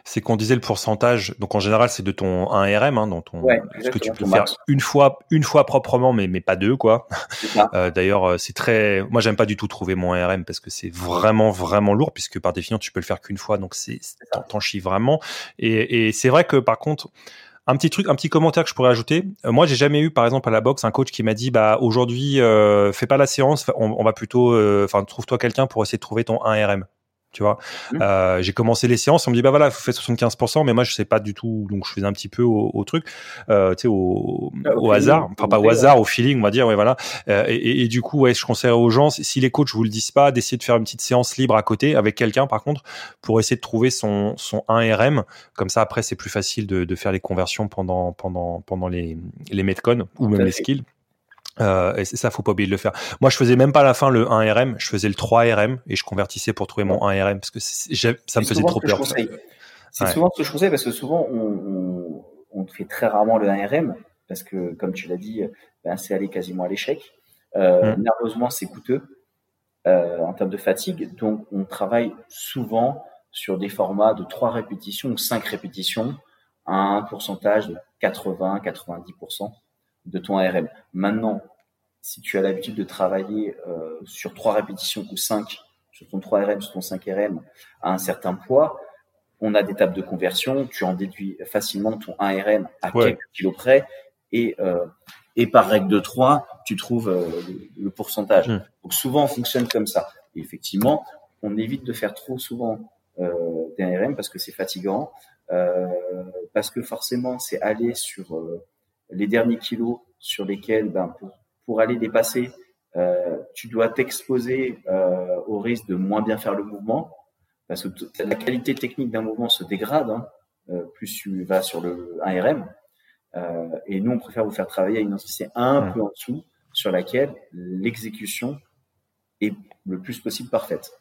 c'est qu'on disait le pourcentage. Donc en général, c'est de ton 1RM, hein, dont ton, ce que tu peux faire une fois, une fois proprement, mais mais pas deux, quoi. Euh, D'ailleurs, euh, c'est très. Moi, j'aime pas du tout trouver mon RM parce que c'est vraiment, vraiment lourd, puisque par définition, tu peux le faire qu'une fois, donc c'est t'en chies vraiment. Et, et c'est vrai que par contre. Un petit truc, un petit commentaire que je pourrais ajouter. Euh, moi, j'ai jamais eu, par exemple, à la boxe, un coach qui m'a dit, bah aujourd'hui, euh, fais pas la séance, on, va plutôt, euh, enfin, trouve-toi quelqu'un pour essayer de trouver ton 1RM tu vois. Mmh. Euh, j'ai commencé les séances, on me dit bah voilà, vous faites 75%, mais moi je sais pas du tout, donc je faisais un petit peu au, au truc, euh, tu sais, au, ah, au, hasard, enfin pas au hasard, au feeling, on va dire, ouais voilà. Euh, et, et, du coup, ouais, je conseille aux gens, si les coachs vous le disent pas, d'essayer de faire une petite séance libre à côté avec quelqu'un, par contre, pour essayer de trouver son son 1RM. Comme ça, après, c'est plus facile de, de, faire les conversions pendant pendant pendant les les metcon ou même les skills. Euh, et ça, faut pas oublier de le faire. Moi, je faisais même pas à la fin le 1RM, je faisais le 3RM et je convertissais pour trouver mon 1RM parce que ça me faisait trop peur. C'est souvent ce que je conseille parce que souvent, on, on fait très rarement le 1RM parce que, comme tu l'as dit, ben, c'est aller quasiment à l'échec. Euh, mm. Nerveusement, c'est coûteux euh, en termes de fatigue. Donc, on travaille souvent sur des formats de 3 répétitions ou 5 répétitions à un pourcentage de 80-90% de ton ARM. Maintenant, si tu as l'habitude de travailler euh, sur 3 répétitions ou 5 sur ton 3RM, sur ton 5RM à un certain poids, on a des tables de conversion, tu en déduis facilement ton 1RM à quelques kilos près et, euh, et par règle de 3, tu trouves euh, le, pourcentage. Hmm. Donc souvent, on fonctionne comme ça. Et effectivement, on évite de faire trop souvent euh, des 1RM parce que c'est fatigant, parce que forcément, c'est aller sur les derniers kilos sur lesquels, ben, pour, pour aller dépasser, euh, tu dois t'exposer au risque de moins bien faire le mouvement parce que la qualité technique d'un mouvement se dégrade hein, euh, plus tu vas sur le 1RM. Euh, et nous, on préfère vous faire travailler à une intensité un peu en dessous, sur laquelle l'exécution est le plus possible parfaite.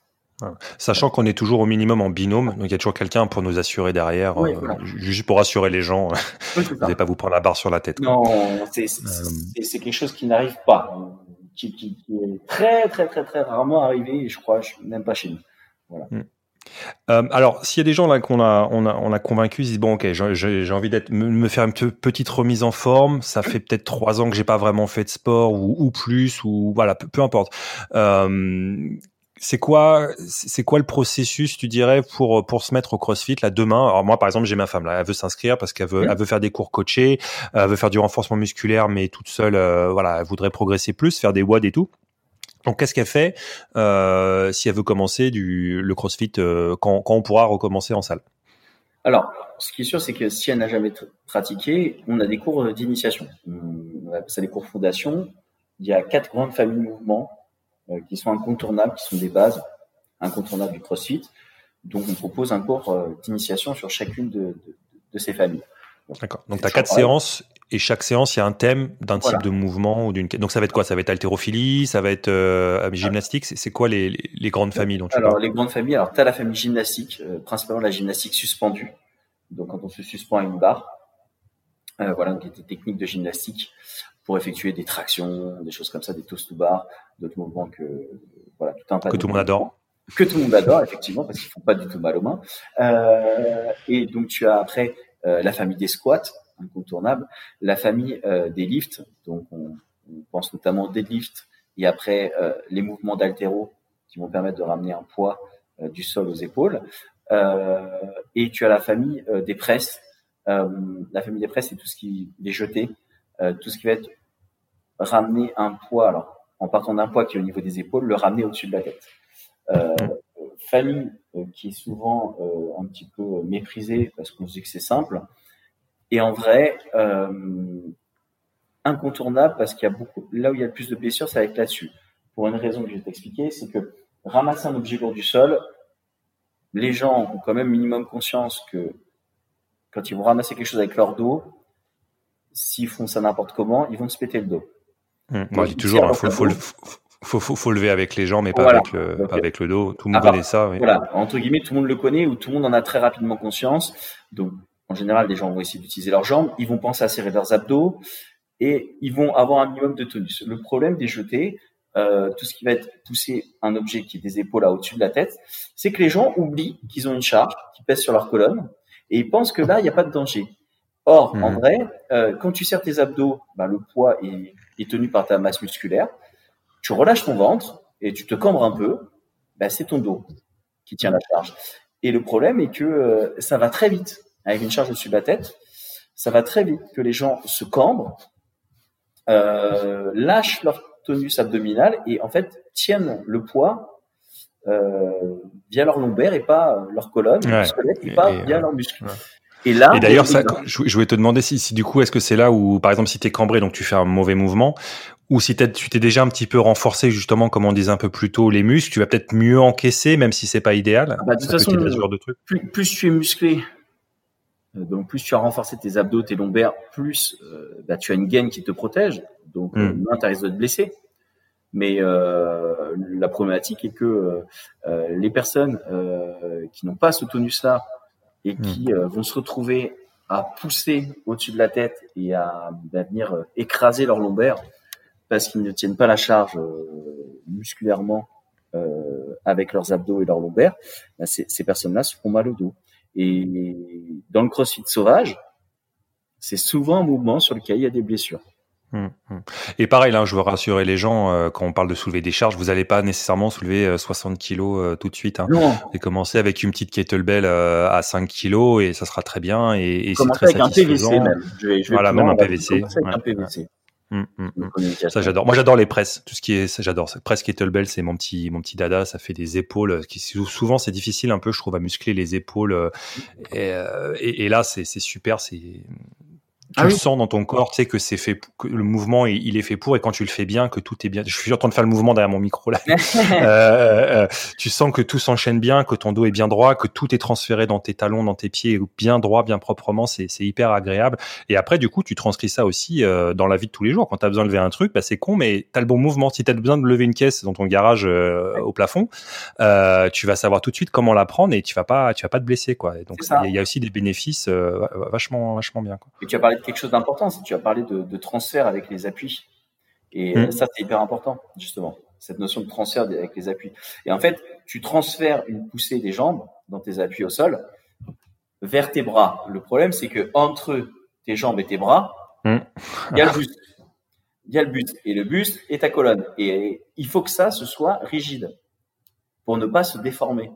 Sachant qu'on est toujours au minimum en binôme, donc il y a toujours quelqu'un pour nous assurer derrière, euh, juste pour rassurer les gens, vous n'allez pas vous prendre la barre sur la tête. Non, c'est quelque chose qui n'arrive pas, qui, qui, est très très très très rarement arrivé, je crois, même pas chez nous. Voilà. Hmm. Euh, alors, s'il y a des gens là qu'on a, on a, on a convaincu, ils disent bon, ok, j'ai envie d'être, me, faire une petite remise en forme. Ça fait peut-être trois ans que j'ai pas vraiment fait de sport ou, ou plus ou voilà, peu, importe. Euh, c'est quoi, c'est quoi le processus, tu dirais, pour pour se mettre au CrossFit là demain? Alors moi, par exemple, j'ai ma femme là, elle veut s'inscrire parce qu'elle veut, elle veut faire des cours coachés, elle veut faire du renforcement musculaire, mais toute seule, euh, voilà, elle voudrait progresser plus, faire des WOD et tout. Donc, qu'est-ce qu'elle fait euh, si elle veut commencer du, le CrossFit euh, quand, quand, on pourra recommencer en salle? Alors, ce qui est sûr, c'est que si elle n'a jamais pratiqué, on a des cours d'initiation. On appelle ça des cours fondation. Il y a quatre grandes familles de mouvements euh, qui sont incontournables, qui sont des bases incontournables du CrossFit. Donc, on propose un cours euh, d'initiation sur chacune de, de, de ces familles. D'accord. Donc, tu as quatre séances et chaque séance, il y a un thème d'un type de mouvement ou d'une. Donc ça va être quoi? Ça va être haltérophilie, ça va être euh, gymnastique? C'est quoi les, les, grandes familles dont tu Alors les grandes familles. Alors tu as la famille gymnastique, euh, principalement la gymnastique suspendue. Donc quand on se suspend à une barre, euh, voilà, donc des techniques de gymnastique pour effectuer des tractions, des choses comme ça, des toast to bar, d'autres mouvements que voilà tout un que tout le monde adore. Que tout le monde adore effectivement parce qu'ils font pas du tout mal aux mains. Euh, et donc tu as après euh, la famille des squats incontournable. La famille euh, des lifts, donc on, pense notamment au deadlift et après les mouvements d'altéro qui vont permettre de ramener un poids du sol aux épaules. et tu as la famille des presses. la famille des presses, c'est tout ce qui est jeté, tout ce qui va être ramener un poids, alors en partant d'un poids qui est au niveau des épaules, le ramener au-dessus de la tête. famille qui est souvent un petit peu méprisée parce qu'on se dit que c'est simple, et en vrai, euh, incontournable parce qu'il y a beaucoup, là où il y a le plus de blessures, c'est avec là-dessus. Pour une raison que je vais t'expliquer, c'est que ramasser un objet lourd du sol, les gens ont quand même minimum conscience que quand ils vont ramasser quelque chose avec leur dos, s'ils font ça n'importe comment, ils vont se péter le dos. Hum, moi, je dis toujours, il faut, faut, faut, faut, lever avec les jambes, mais pas, avec, le, avec le dos. Tout le monde connaît ça. Voilà, entre guillemets, tout le monde le connaît ou tout le monde en a très rapidement conscience. Donc, en général, les gens vont essayer d'utiliser leurs jambes, ils vont penser à serrer leurs abdos et ils vont avoir un minimum de tonus. Le problème des jetés, euh, tout ce qui va être pousser un objet qui est des épaules à au-dessus de la tête, c'est que les gens oublient qu'ils ont une charge qui pèse sur leur colonne et ils pensent que là, il n'y a pas de danger. Or, en vrai, euh, quand tu serres tes abdos, ben, le poids est, est, tenu par ta masse musculaire. Tu relâches ton ventre et tu te cambres un peu, ben, c'est ton dos qui tient la charge. Et le problème est que euh, ça va très vite avec une charge au-dessus de la tête, ça va très vite que les gens se cambrent, euh, lâchent leur tonus abdominal et en fait tiennent le poids euh, via leur lombaire et pas leur colonne, et pas via leurs muscles. Et là, et d'ailleurs, ça, je, voulais te demander si, si du coup, est-ce que c'est là où, par exemple, si tu es cambré, donc tu fais un mauvais mouvement, ou si tu t'es déjà un petit peu renforcé, justement, comme on disait un peu plus tôt, les muscles, tu vas peut-être mieux encaisser, même si c'est pas idéal. Ah bah, de toute façon, de plus, plus tu es musclé, euh, donc plus tu as renforcé tes abdos, tes lombaires, plus euh, bah, tu as une gaine qui te protège. Donc mm. moins tu risques de te blesser. Mais euh, la problématique est que les personnes qui n'ont pas ce tonus-là et hmm. qui vont se retrouver à pousser au-dessus de la tête et à, venir euh, écraser leur lombaire parce qu'ils ne tiennent pas la charge euh, musculairement euh, avec leurs abdos et leurs lombaires, ben, ces, personnes-là se font mal au dos. Et dans le crossfit sauvage, c'est souvent un mouvement sur lequel il y a des blessures. Hum, hum. Et pareil, là, je veux rassurer les gens, euh, quand on parle de soulever des charges, vous n'allez pas nécessairement soulever 60 euh, kilos euh, tout de suite. Hein. Non. Et commencer avec une petite kettlebell à 5 kilos et ça sera très bien. Et, et c'est très avec un PVC même. voilà, même un PVC. un PVC. Hum, ça j'adore. Moi j'adore les presses. Tout ce qui est, j'adore. Presse kettlebell, c'est mon petit, mon petit dada. Ça fait des épaules. Qui souvent c'est difficile un peu, je trouve, à muscler les épaules. Et, et, et là c'est super. C'est tu ah le sens dans ton corps, tu sais que c'est fait, que le mouvement il, est fait pour, et quand tu le fais bien, que tout est bien. Je suis en train de faire le mouvement derrière mon micro là. Euh, euh, euh, tu sens que tout s'enchaîne bien, que ton dos est bien droit, que tout est transféré dans tes talons, dans tes pieds, bien droit, bien proprement. C'est hyper agréable. Et après, du coup, tu transcris ça aussi dans la vie de tous les jours. Quand tu as besoin de lever un truc, bah, c'est con, mais tu as le bon mouvement. Si tu as besoin de lever une caisse dans ton garage au plafond, tu vas savoir tout de suite comment la prendre et tu vas pas, tu vas pas te blesser quoi. donc il y, a aussi des bénéfices vachement, vachement bien. Quoi. Et tu as parlé quelque chose d'important, c'est que tu as parlé de, transfert avec les appuis. Et euh, mm. ça, c'est hyper important, justement, cette notion de transfert avec les appuis. Et en fait, tu transfères une poussée des jambes dans tes appuis au sol vers tes bras. Le problème, c'est que entre tes jambes et tes bras, mm. il y a le buste. Il y a le buste. Et le buste est ta colonne. Et il faut que ça, ce soit rigide pour ne pas se déformer.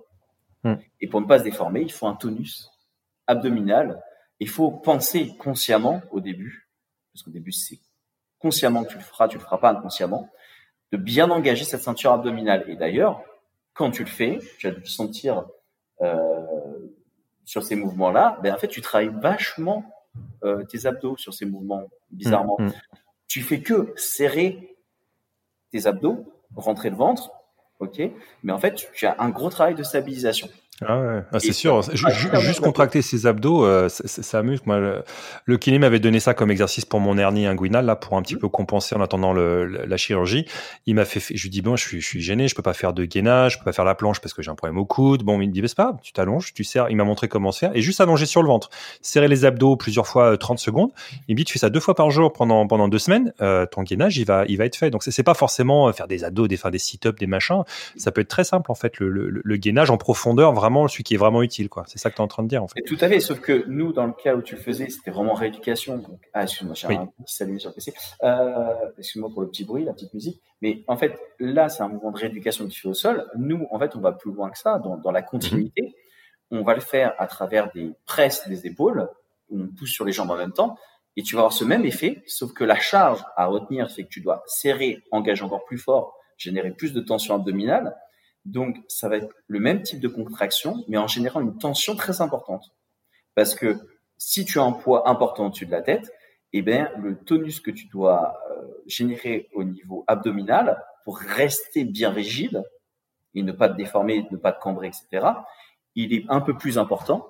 Mm. Et pour ne pas se déformer, il faut un tonus abdominal il faut penser consciemment au début, parce qu'au début c'est consciemment que tu le feras, tu le feras pas inconsciemment, de bien engager cette ceinture abdominale. Et d'ailleurs, quand tu le fais, tu vas te sentir euh, sur ces mouvements-là, ben en fait tu travailles vachement euh, tes abdos sur ces mouvements, bizarrement. Mm, mm. Tu fais que serrer tes abdos, rentrer le ventre, ok, mais en fait tu as un gros travail de stabilisation. Ah ouais, ah, c'est sûr. juste contracter ses abdos, euh, ça, amuse. Moi, le, kiné m'avait donné ça comme exercice pour mon hernie inguinale, là, pour un petit mmh. peu compenser en attendant le, la chirurgie. Il m'a fait, je lui dis bon, je suis, je suis gêné, je peux pas faire de gainage, je peux pas faire la planche parce que j'ai un problème au coude. Bon, il me dit, c'est pas, tu t'allonges, tu serres. Il m'a montré comment se faire et juste allonger sur le ventre, serrer les abdos plusieurs fois 30 euh, secondes. Il me dit, tu fais ça deux fois par jour pendant pendant deux semaines, euh, ton gainage, il va, il va être fait. Donc c'est pas forcément faire des abdos, des faire des sit-ups, des machins. Ça peut être très simple en fait, le, le, le gainage en profondeur, vraiment celui qui est vraiment utile, quoi. C'est ça que tu es en train de dire, en fait. tout à fait, sauf que nous, dans le cas où tu le faisais, c'était vraiment rééducation. Donc, ah, excuse-moi, j'ai un petit sur le PC. Euh, excuse-moi pour le petit bruit, la petite musique. Mais en fait, là, c'est un mouvement de rééducation que tu fais au sol. Nous, en fait, on va plus loin que ça, dans, dans la continuité. Mhm. On va le faire à travers des presses des épaules, où on pousse sur les jambes en même temps. Et tu vas avoir ce même effet, sauf que la charge à retenir fait que tu dois serrer, engager encore plus fort, générer plus de tension abdominale. Donc, ça va être le même type de contraction, mais en générant une tension très importante. Parce que si tu as un poids important au-dessus de la tête, eh bien, le tonus que tu dois euh, générer au niveau abdominal pour rester bien rigide et ne pas te déformer, ne pas te cambrer, etc., il est un peu plus important,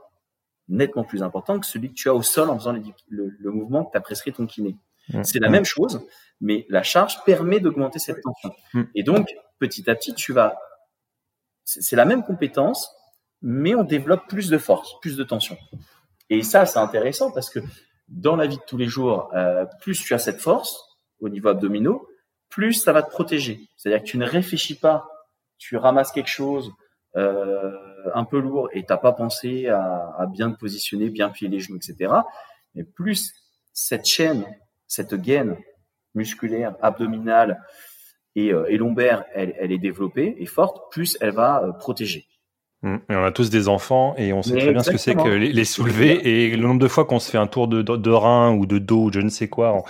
nettement plus important que celui que tu as au sol en faisant le, mouvement que tu as prescrit ton kiné. Mmh. C'est la même chose, mais la charge permet d'augmenter cette tension. Mmh. Et donc, petit à petit, tu vas c'est la même compétence, mais on développe plus de force, plus de tension. Et ça, c'est intéressant parce que dans la vie de tous les jours, euh, plus tu as cette force au niveau abdominaux, plus ça va te protéger. C'est-à-dire que tu ne réfléchis pas, tu ramasses quelque chose euh, un peu lourd et t'as pas pensé à, à, bien te positionner, bien plier les genoux, etc. Mais plus cette chaîne, cette gaine musculaire, abdominale, et, euh, et lombaire, elle, elle, est développée et forte, plus elle va euh, protéger. Mmh. Et on a tous des enfants et on sait très bien ce que c'est que les, soulever et le nombre de fois qu'on se fait un tour de, de, de rein ou de dos ou je ne sais quoi en,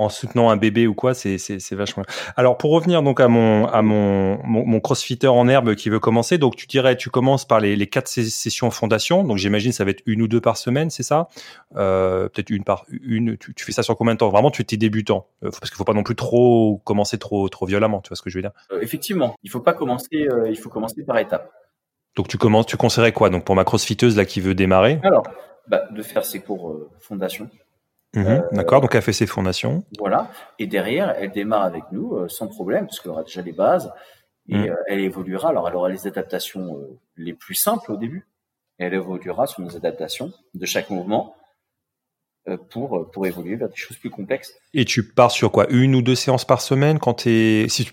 en soutenant un bébé ou quoi, c'est c'est vachement. Alors pour revenir donc à mon à mon, mon, crossfitter en herbe qui veut commencer, donc tu dirais tu commences par les, les quatre sessions fondation, donc j'imagine ça va être une ou deux par semaine, c'est ça? Euh, Peut-être une par une. Tu, fais ça sur combien de temps? Vraiment, tu es débutant. Euh, parce qu'il faut pas non plus trop commencer trop trop violemment, tu vois ce que je veux dire? Euh, Effectivement, il faut pas commencer, il faut commencer par étapes. Donc tu commences, tu conseillerais quoi? Donc pour ma crossfiteuse là qui veut démarrer? Alors, bah, de faire ses cours fondation Mhm, euh, d'accord, donc elle fait ses fondations. Voilà, et derrière, elle démarre avec nous euh, sans problème, parce qu'elle aura déjà les bases, et mhm. euh, elle évoluera. Alors, elle aura les adaptations les plus simples au début, et elle évoluera sur nos adaptations de chaque mouvement pour pour évoluer vers des choses plus complexes. Et tu pars sur quoi? Une ou deux séances par semaine quand t'es si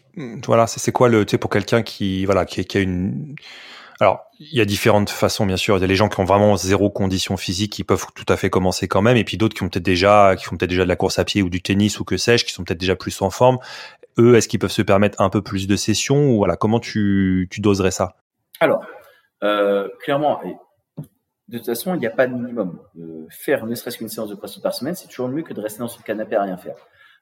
voilà c'est quoi le tu sais pour quelqu'un qui voilà qui, qui a une alors, il y a différentes façons, bien sûr. Il y a les gens qui ont vraiment zéro condition physique, qui peuvent tout à fait commencer quand même, et puis d'autres qui ont peut-être déjà, qui font peut-être déjà de la course à pied ou du tennis ou que sais-je, qui sont peut-être déjà plus en forme. Eux, est-ce qu'ils peuvent se permettre un peu plus de sessions ou voilà, comment tu, tu doserais ça? Alors, euh, clairement, de toute façon, il n'y a pas de minimum. Euh, faire ne serait-ce qu'une séance de crossfit par semaine, c'est toujours mieux que de rester dans son canapé à rien faire.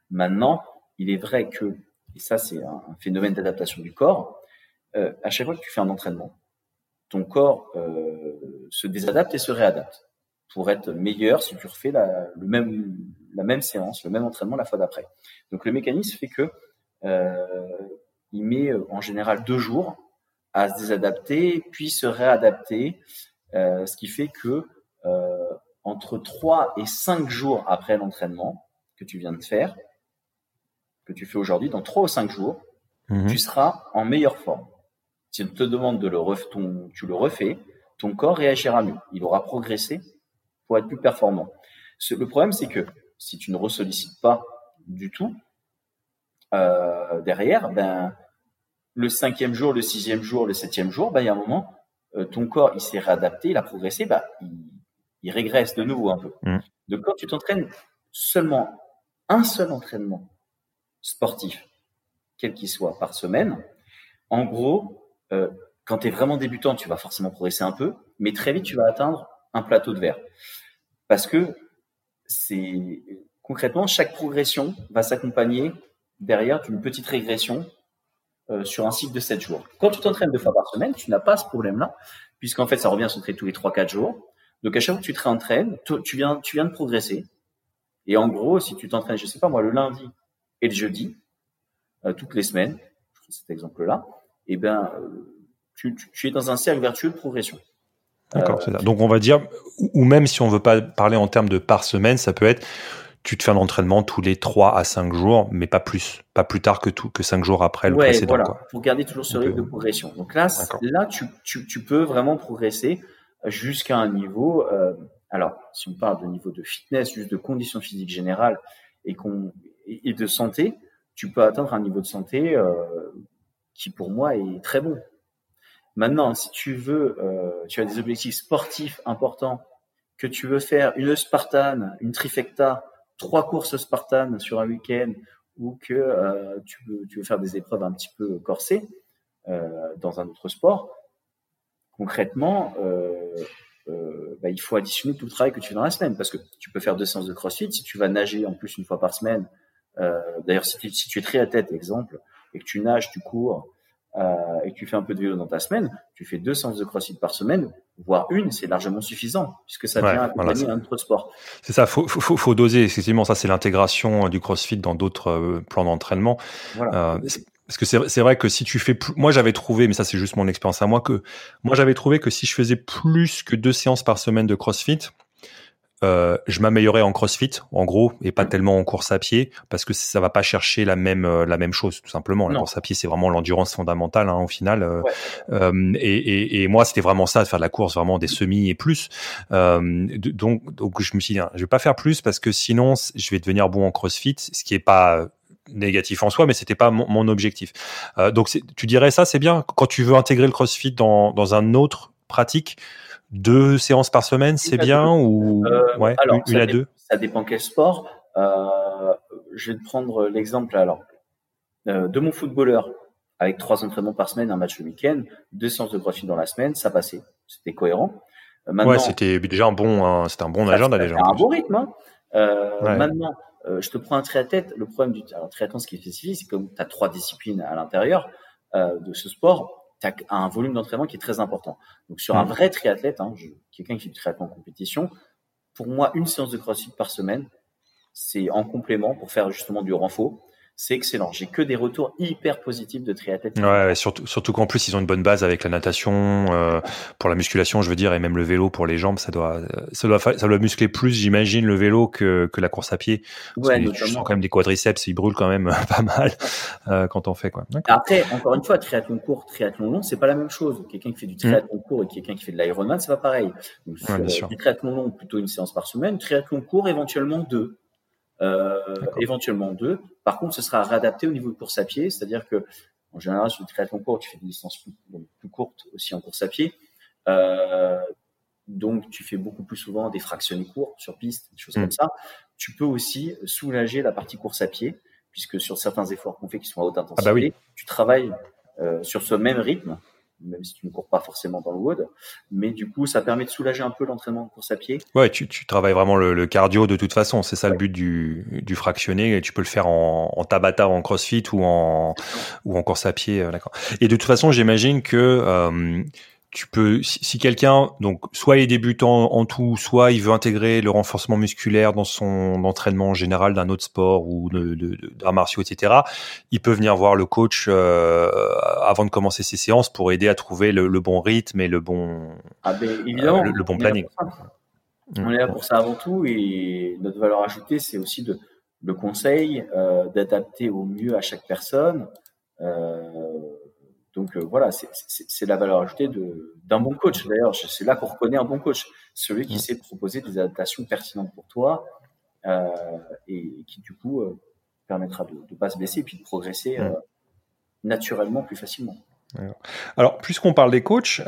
Maintenant, il est vrai que, et ça c'est un phénomène d'adaptation du corps, euh, à chaque fois que tu fais un entraînement, ton corps euh, se désadapte et se réadapte pour être meilleur si tu refais la, le même, la même séance, le même entraînement la fois d'après. Donc le mécanisme fait que euh, il met euh, en général deux jours à se désadapter puis se réadapter, euh, ce qui fait que entre trois et cinq jours après l'entraînement que tu viens de faire, que tu fais aujourd'hui, dans trois ou cinq jours, mmh tu seras en meilleure forme. Si on te demande de le refaire, tu le refais, ton corps réagira mieux. Il aura progressé pour être plus performant. Le problème, c'est que si tu ne ressollicites pas du tout, euh, derrière, ben, le cinquième jour, le sixième jour, le septième jour, ben, il y a un moment, euh, ton corps, il s'est réadapté, il a progressé, ben, il, régresse de nouveau un peu. Mmh. Donc, quand tu t'entraînes seulement un seul entraînement sportif, quel qu'il soit, par semaine, en gros, euh, quand tu es vraiment débutant, tu vas forcément progresser un peu, mais très vite, tu vas atteindre un plateau de verre. Parce que c'est concrètement, chaque progression va s'accompagner derrière d'une petite régression euh, sur un cycle de 7 jours. Quand tu t'entraînes deux fois par semaine, tu n'as pas ce problème-là, puisqu'en fait, ça revient à s'entraîner tous les 3-4 jours. Donc, à chaque fois que tu te réentraînes, tu viens, tu viens de progresser. Et en gros, si tu t'entraînes, je sais pas moi, le lundi et le jeudi, euh, toutes les semaines, je prends cet exemple-là, eh ben, tu, tu, es dans un cercle vertueux de progression. D'accord, c'est ça. Donc on va dire, ou même si on veut pas parler en termes de par semaine, ça peut être, tu te fais un entraînement tous les 3 à 5 jours, mais pas plus, pas plus tard que tout, que 5 jours après le précédent. Voilà, pour garder toujours ce rythme de progression. Donc là, là, tu, tu, tu, peux vraiment progresser jusqu'à un niveau. Euh, alors, si on parle de niveau de fitness, juste de conditions physiques générales et qu'on et de santé, tu peux atteindre un niveau de santé euh, qui pour moi est très bon. Maintenant, si tu veux, euh, tu as des objectifs sportifs importants, que tu veux faire une Spartan, une trifecta, trois courses Spartan sur un week-end, ou que euh, tu, veux, faire des épreuves un petit peu corsées euh, dans un autre sport, concrètement, bah, il faut additionner tout le travail que tu fais dans la semaine, parce que tu peux faire deux séances de CrossFit, si tu vas nager en plus une fois par semaine, d'ailleurs si, si, tu es triathlète, exemple, et que tu nages, tu cours euh, et que tu fais un peu de vélo dans ta semaine, tu fais deux séances de crossfit par semaine, voire une, c'est largement suffisant puisque ça vient accompagner un autre sport. C'est ça, faut, faut, faut doser. Effectivement, ça c'est l'intégration du crossfit dans d'autres euh, plans d'entraînement. Voilà. Euh, parce que c'est vrai que si tu fais plus, moi j'avais trouvé, mais ça c'est juste mon expérience à moi que moi j'avais trouvé que si je faisais plus que deux séances par semaine de CrossFit, euh, je m'améliorais en CrossFit, en gros, et pas tellement en course à pied, parce que ça va pas chercher la même euh, la même chose, tout simplement. La course à pied, c'est vraiment l'endurance fondamentale, hein, au final. Euh, euh et, et, et, moi, c'était vraiment ça, de faire de la course, vraiment des semis et plus. donc, donc, je me suis dit, hein, je vais pas faire plus parce que sinon, je vais devenir bon en CrossFit, ce qui est pas négatif en soi, mais c'était pas mon, mon objectif. donc, tu dirais ça, c'est bien? Quand tu veux intégrer le CrossFit dans dans un autre pratique deux séances par semaine, c'est bien ou euh, ouais, alors, une, à deux? Ça dépend quel sport. Euh, je vais te prendre l'exemple alors euh, de mon footballeur avec trois entraînements par semaine, un match le week-end, deux séances de crossfit dans la semaine, ça passait, c'était cohérent. Maintenant, ouais, c'était déjà un bon, c'était un bon agenda déjà. Un bon rythme. Hein. Maintenant, je te prends un triathlète. Le problème du triathlon, ce qui est spécifique, c'est que tu as trois disciplines à l'intérieur de ce sport tu as un volume d'entraînement qui est très important. Donc sur un mmh. vrai triathlète, hein, quelqu'un qui fait du triathlon en compétition, pour moi, une séance de crossfit par semaine, c'est en complément pour faire justement du renfort. C'est excellent. J'ai que des retours hyper positifs de triathlètes. Ouais, surtout, surtout qu'en plus ils ont une bonne base avec la natation euh, pour la musculation, je veux dire, et même le vélo pour les jambes, ça doit, ça doit, ça doit muscler plus, j'imagine, le vélo que, que la course à pied. ouais, que tu sens quand même des quadriceps, ils brûlent quand même pas mal euh, quand on fait quoi. Après, encore une fois, triathlon court, triathlon long, c'est pas la même chose. Quelqu'un qui fait du triathlon court et quelqu'un qui fait de l'Ironman, c'est pas pareil. Donc, ouais, euh, du triathlon long, plutôt une séance par semaine. Triathlon court, éventuellement deux euh, éventuellement deux. Par contre, ce sera réadapté au niveau de course à pied, c'est-à-dire que en général sur le triathlon court, tu fais des distances plus, plus courtes aussi en course à pied. Euh, donc, tu fais beaucoup plus souvent des fractionnés courts sur piste, des choses mm. comme ça. Tu peux aussi soulager la partie course à pied, puisque sur certains efforts qu'on fait qui sont à haute intensité, ah bah oui. tu travailles euh, sur ce même rythme même si tu ne cours pas forcément dans le wood. Mais du coup, ça permet de soulager un peu l'entraînement de course à pied. Ouais, tu, tu travailles vraiment le, cardio de toute façon. C'est ça le but du, du fractionné. Et tu peux le faire en, en tabata, en crossfit ou en, ou en course à pied. Euh, d'accord. Et de toute façon, j'imagine que euh, tu peux, si, quelqu'un, donc, soit il est débutant en tout, soit il veut intégrer le renforcement musculaire dans son entraînement général d'un autre sport ou d'arts martiaux, etc., il peut venir voir le coach euh, avant de commencer ses séances pour aider à trouver le, bon rythme et le bon, ah ben, évidemment, le, bon planning. On est là pour ça avant tout et notre valeur ajoutée, c'est aussi de, le conseil, euh, d'adapter au mieux à chaque personne. Euh, donc euh, voilà, c'est la valeur ajoutée d'un bon coach. D'ailleurs, c'est là qu'on reconnaît un bon coach, celui qui sait proposer des adaptations pertinentes pour toi euh, et qui du coup euh, permettra de ne pas se blesser et puis de progresser naturellement plus facilement. Alors, puisqu'on parle des coachs,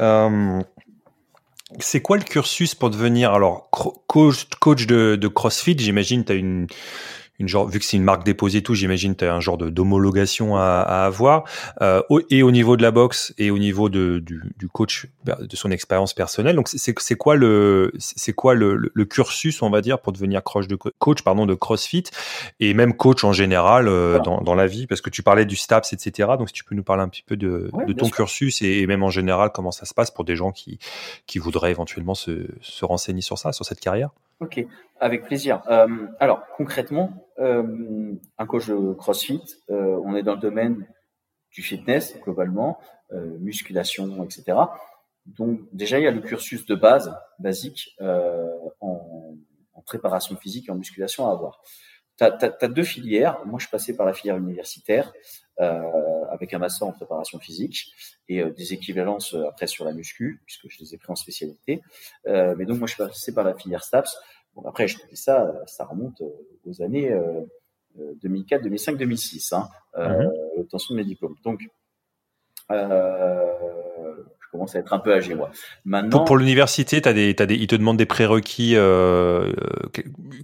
c'est quoi le cursus pour devenir alors coach, coach de, de CrossFit? J'imagine tu as une une genre, vu que c'est une marque déposée tout, j'imagine tu as un genre de d'homologation à, à, avoir. Euh, et au niveau de la boxe et au niveau de, du, du coach, de son expérience personnelle. Donc c'est quoi le c'est quoi le, le, cursus, on va dire, pour devenir coach de coach pardon de CrossFit et même coach en général euh, dans, dans la vie, parce que tu parlais du STAPS, etc. Donc si tu peux nous parler un petit peu de, de ton cursus et, et, même en général comment ça se passe pour des gens qui qui voudraient éventuellement se, se renseigner sur ça, sur cette carrière? Ok, avec plaisir. Euh, alors concrètement, euh, un coach de CrossFit, euh, on est dans le domaine du fitness globalement, musculation, etc. Donc déjà il y a le cursus de base basique en, en, préparation physique et en musculation à avoir. Tu as, deux filières. Moi je suis passé par la filière universitaire avec un master en préparation physique et des équivalences après sur la muscu puisque je les ai pris en spécialité. mais donc moi je suis passé par la filière STAPS après, je te dis ça, ça remonte aux années 2004, 2005, 2006, hein, euh, l'obtention de mes diplômes. Donc, euh, je commence à être un peu âgé, moi. Maintenant, pour, l'université, t'as des, t'as des, ils te demandent des prérequis euh,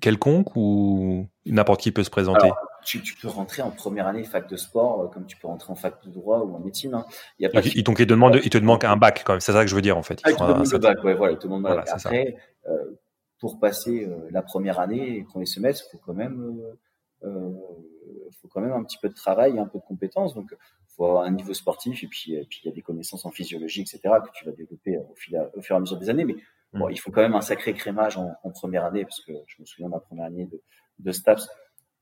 quelconques ou n'importe qui peut se présenter tu, tu, peux rentrer en première année fac de sport, comme tu peux rentrer en fac de droit ou en médecine. Hein. Il y a pas ils, te demandent, ils te demandent un bac quand même. C'est ça que je veux dire en fait. Ah, ils te demandent un bac, ouais, voilà, ils te demandent voilà, Après, euh, pour passer euh, la première année et le premier semestre, il faut quand même, euh, euh, faut quand même un petit peu de travail et un peu de compétences. Donc, il faut avoir un niveau sportif et puis, puis il y a des connaissances en physiologie, etc., que tu vas développer au, fil au fur et à mesure des années. Mais bon, mm. il faut quand même un sacré crémage en, première année, parce que je me souviens de ma première année de, de STAPS,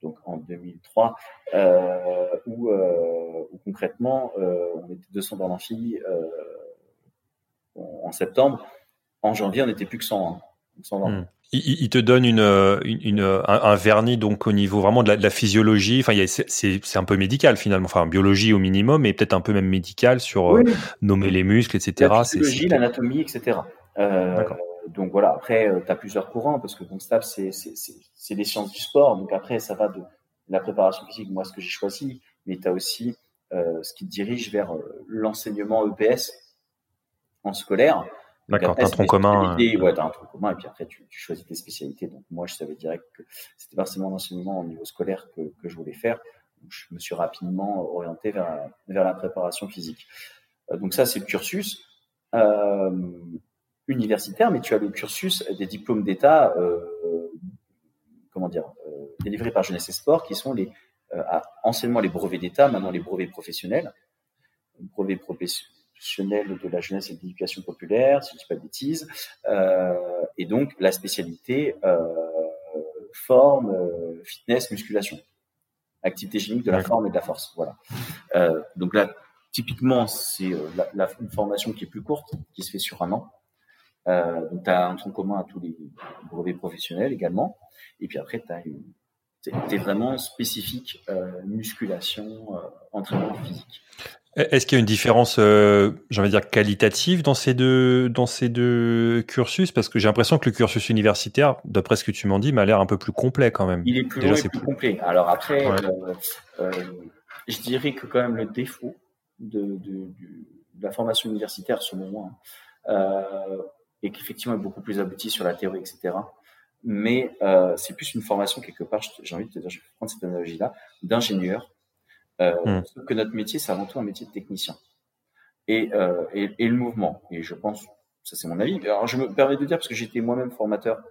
donc en 2003, euh, où, euh, où, concrètement, euh, on était 200 dans l'amphi euh, en septembre. En janvier, on n'était plus que 100. Hein. Hmm. Il, te donne une, une, un, vernis donc au niveau vraiment de la, physiologie. Enfin, c'est un peu médical finalement, enfin biologie au minimum, mais peut-être un peu même médical sur euh, nommer les muscles, etc. La physiologie, l'anatomie, etc. Euh, donc voilà. Après, euh, tu as plusieurs courants parce que staff c'est les sciences du sport. Donc après, ça va de la préparation physique, moi ce que j'ai choisi, mais tu as aussi ce qui te dirige vers l'enseignement EPS en scolaire. D'accord, t'as un tronc commun. Euh, ouais, t'as un tronc commun et puis après tu, tu, choisis tes spécialités. Donc moi, je savais direct que c'était forcément l'enseignement au niveau scolaire que, que, je voulais faire. Donc, je me suis rapidement orienté vers, vers la préparation physique. Euh, donc ça, c'est le cursus euh, universitaire, mais tu as le cursus des diplômes d'État, euh, comment dire, délivrés par Jeunesse et Sport, qui sont les anciennement les brevets d'État, maintenant les brevets professionnels. Brevets professionnels de la jeunesse et de l'éducation populaire, si je ne dis pas de bêtises. Euh, et donc, la spécialité euh, forme, euh, fitness, musculation. activité chimique de la forme et de la force. Voilà. Donc là, typiquement, c'est la, une formation qui est plus courte, qui se fait sur un an. Euh, donc, tu as un tronc commun à tous les brevets professionnels également. Et puis après, tu une es vraiment spécifique euh, musculation, euh, entraînement physique. Est-ce qu'il y a une différence, euh, j'ai envie de dire, qualitative dans ces deux, dans ces deux cursus? Parce que j'ai l'impression que le cursus universitaire, d'après ce que tu m'en dis, m'a l'air un peu plus complet quand même. Il est plus Déjà, plus, complet. Alors après, euh, euh, je dirais que quand même le défaut de, de, de, la formation universitaire, selon moi, hein, est qu'effectivement, est beaucoup plus abouti sur la théorie, etc mais euh, c'est plus une formation quelque part, j'ai envie de te dire, je vais prendre cette analogie-là, d'ingénieur. Euh, hmm. que notre métier, c'est avant tout un métier de technicien. Et, euh, et, et, le mouvement, et je pense, ça c'est mon avis, alors je me permets de dire, parce que j'étais moi-même formateur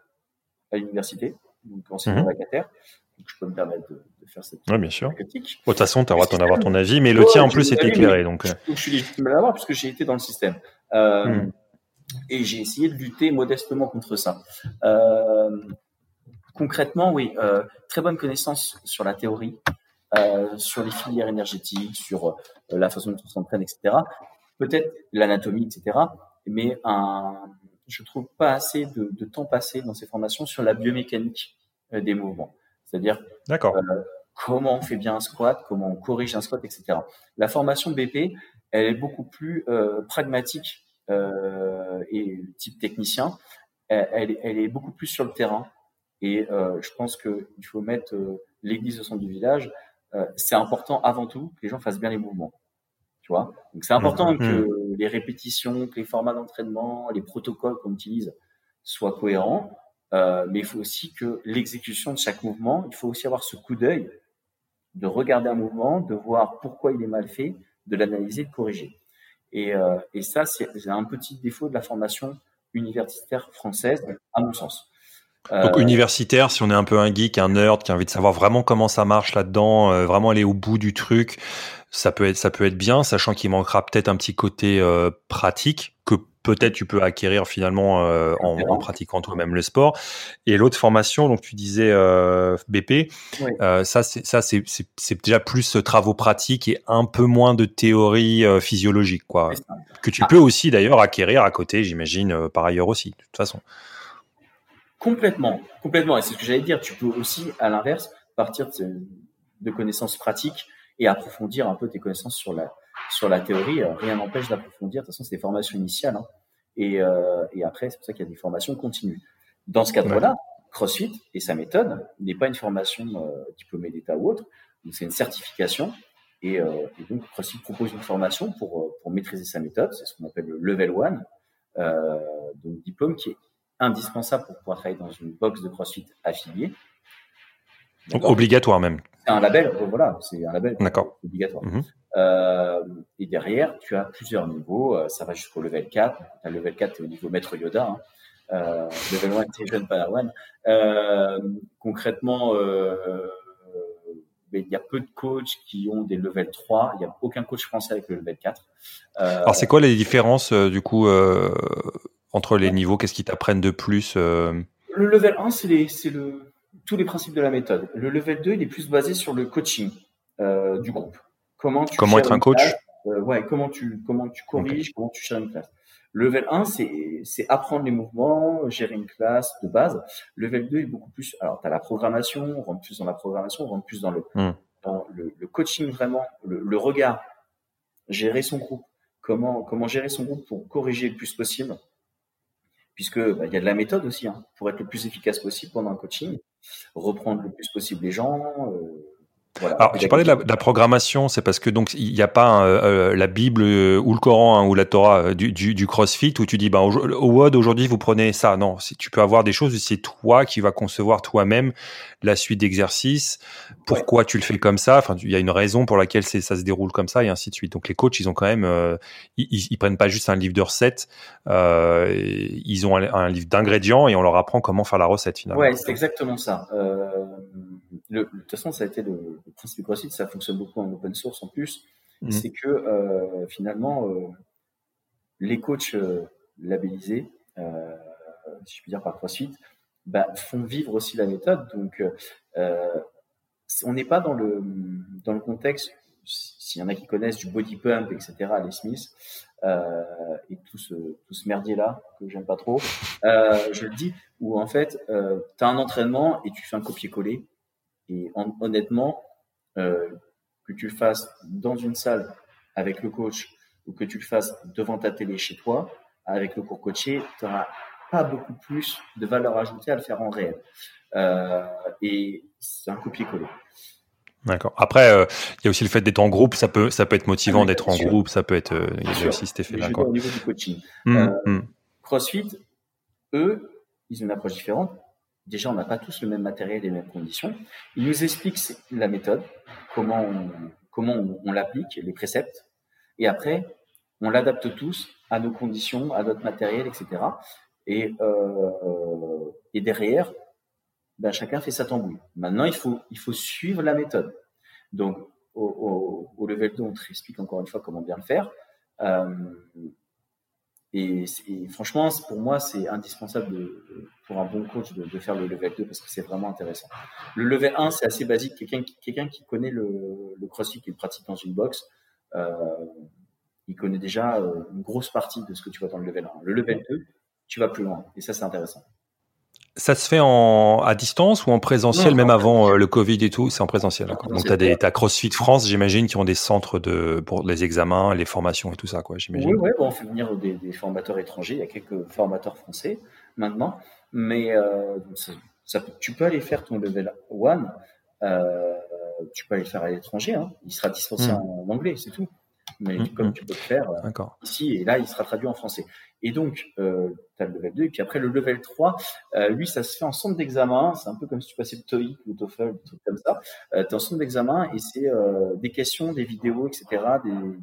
à l'université, donc enseignant mmh. vacataire, donc je peux me permettre de, de faire cette ouais, bien sûr. critique. de toute façon, tu as le droit d'en avoir ton avis, mais le tien en plus est éclairé. Donc... Je, je, suis légitime à l'avoir, puisque j'ai été dans le système. Euh, mmh et j'ai essayé de lutter modestement contre ça. Euh, concrètement, oui, euh, très bonne connaissance sur la théorie, euh, sur les filières énergétiques, sur euh, la façon dont on s'entraîne, etc. Peut-être l'anatomie, etc. Mais un, je trouve pas assez de, de, temps passé dans ces formations sur la biomécanique euh, des mouvements. C'est-à-dire comment on fait bien un squat, comment on corrige un squat, etc. La formation BP, elle est beaucoup plus pragmatique euh, et type technicien, elle, elle, est beaucoup plus sur le terrain. Et euh, je pense qu'il faut mettre euh, l'église au centre du village. C'est important avant tout que les gens fassent bien les mouvements. Tu vois? Donc c'est important mmh. que les répétitions, que les formats d'entraînement, les protocoles qu'on utilise soient cohérents. Euh, mais il faut aussi que l'exécution de chaque mouvement, il faut aussi avoir ce coup d'œil de regarder un mouvement, de voir pourquoi il est mal fait, de l'analyser, de corriger. Et, euh, et ça, c'est un petit défaut de la formation universitaire française, à mon sens. Donc euh, universitaire, si on est un peu un geek, un nerd qui a envie de savoir vraiment comment ça marche là-dedans, euh, vraiment aller au bout du truc, ça peut être ça peut être bien, sachant qu'il manquera peut-être un petit côté euh, pratique que peut-être tu peux acquérir finalement euh, en, en, pratiquant toi-même le sport. Et l'autre formation, donc tu disais euh, BP, euh, ça c'est déjà plus travaux pratiques et un peu moins de théorie physiologique quoi. Que tu ah. peux aussi d'ailleurs acquérir à côté, j'imagine par ailleurs aussi de toute façon. Complètement, complètement. Et c'est ce que j'allais dire. Tu peux aussi, à l'inverse, partir de, de connaissances pratiques et approfondir un peu tes connaissances sur la, sur la théorie. Rien n'empêche d'approfondir. De toute façon, c'est des formations initiales. Hein. Et, euh, et après, c'est pour ça qu'il y a des formations continues. Dans ce cadre-là, CrossFit et sa méthode n'est pas une formation euh, diplômée d'État ou autre. C'est une certification. Et, euh, et, donc, CrossFit propose une formation pour, euh, pour maîtriser sa méthode. C'est ce qu'on appelle le Level 1. Euh, donc, diplôme qui est indispensable pour pouvoir travailler dans une box de CrossFit affiliée. Donc, obligatoire même. C'est un label, voilà, c'est un label obligatoire. Mhm. Euh, et derrière, tu as plusieurs niveaux. Euh, ça va jusqu'au level 4. Le level 4, c'est au niveau maître Yoda. Hein. Euh, level 1, c'est jeune padawan. Euh, concrètement, euh, il y a peu de coachs qui ont des level 3. Il n'y a aucun coach français avec le level 4. Alors, c'est quoi les différences, du coup, entre les niveaux Qu'est-ce qu'ils t'apprennent de plus Le level 1, c'est le, tous les principes de la méthode. Le level 2, il est plus basé sur le coaching du groupe. Comment, tu comment être un coach euh, Ouais, comment tu, comment tu corriges, comment tu gères une classe. Level 1, c'est, apprendre les mouvements, gérer une classe de base. Level 2 est beaucoup plus, alors tu as la programmation, on rentre plus dans la programmation, on rentre plus dans le, hmm. dans le, le, coaching vraiment, le, le, regard, gérer son groupe, comment, comment gérer son groupe pour corriger le plus possible, puisque bah, il y a de la méthode aussi, hein, pour être le plus efficace possible pendant un coaching, reprendre le plus possible les gens, euh, alors, j'ai parlé de la, programmation, c'est parce que donc il n'y a pas euh, la Bible euh, ou le Coran hein, ou la Torah euh, du, du, du, CrossFit où tu dis bah, au, WOD aujourd'hui vous prenez ça. Non, tu peux avoir des choses, c'est toi qui vas concevoir toi-même la suite d'exercices, pourquoi tu le fais comme ça? Enfin, il y a une raison pour laquelle ça se déroule comme ça et ainsi de suite. Donc les coachs, ils ont quand même, ils, ils, prennent pas juste un livre de recettes, ils ont un, un livre d'ingrédients et on leur apprend comment faire la recette finalement. Ouais, c'est exactement ça. Le, de toute façon, ça a été le, le principe du CrossFit, ça fonctionne beaucoup en open source en plus, mmh. c'est que euh, finalement, euh, les coachs euh, labellisés, si je puis dire par CrossFit, bah, font vivre aussi la méthode. Donc, on n'est pas dans le dans le contexte s'il y en a qui connaissent du body pump, etc., les Smith, et tout ce, tout ce merdier-là, que j'aime pas trop, je le dis, où en fait, tu as un entraînement et tu fais un copier-coller. Et honnêtement, euh, que tu le fasses dans une salle avec le coach ou que tu le fasses devant ta télé chez toi, avec le cours coaché, tu n'auras pas beaucoup plus de valeur ajoutée à le faire en réel. Euh, et c'est un copier-coller. D'accord. Après, euh, il y a aussi le fait d'être en groupe, ça peut, ça peut être motivant ah d'être en groupe, ça peut être, il y a aussi cet effet-là. Au niveau du coaching. Mmh, euh, mmh. CrossFit, eux, ils ont une approche différente. Déjà, on n'a pas tous le même matériel et les mêmes conditions. Ils nous expliquent la méthode, comment on, comment on, l'applique, les préceptes, et après, on l'adapte tous à nos conditions, à notre matériel, etc. Et, euh, et derrière, ben, chacun fait sa tambouille. Maintenant, il faut, il faut suivre la méthode. Donc, au, au, level 2, on te explique encore une fois comment bien le faire. Euh, et, franchement, pour moi, c'est indispensable de, pour un bon coach de, faire le level 2 parce que c'est vraiment intéressant. Le level 1, c'est assez basique. Quelqu'un qui, quelqu'un qui connaît le, le crossfit, qui le pratique dans une box, euh, il connaît déjà euh, une grosse partie de ce que tu vois dans le level 1. Le level 2, tu vas plus loin. Et ça, c'est intéressant. Ça se fait en, à distance ou en présentiel, même avant euh, le Covid et tout C'est en présentiel. Donc, tu as des as CrossFit France, j'imagine, qui ont des centres de, pour les examens, les formations et tout ça, quoi, j'imagine. Oui, oui bon, on fait venir des, des, formateurs étrangers. Il y a quelques formateurs français maintenant. Mais euh, ça, tu peux aller faire ton level 1. Euh, tu peux aller le faire à l'étranger. Hein. Il sera dispensé hmm. en anglais, c'est tout mais mmh, comme mmh. tu peux le faire euh, ici, et là, il sera traduit en français. Et donc, euh, tu as le level 2, et puis après, le level 3, euh, lui, ça se fait en centre d'examen, c'est un peu comme si tu passais le TOEIC ou le TOEFL, des trucs comme ça. Euh, tu es en centre d'examen, et c'est des questions, des vidéos, etc., des, des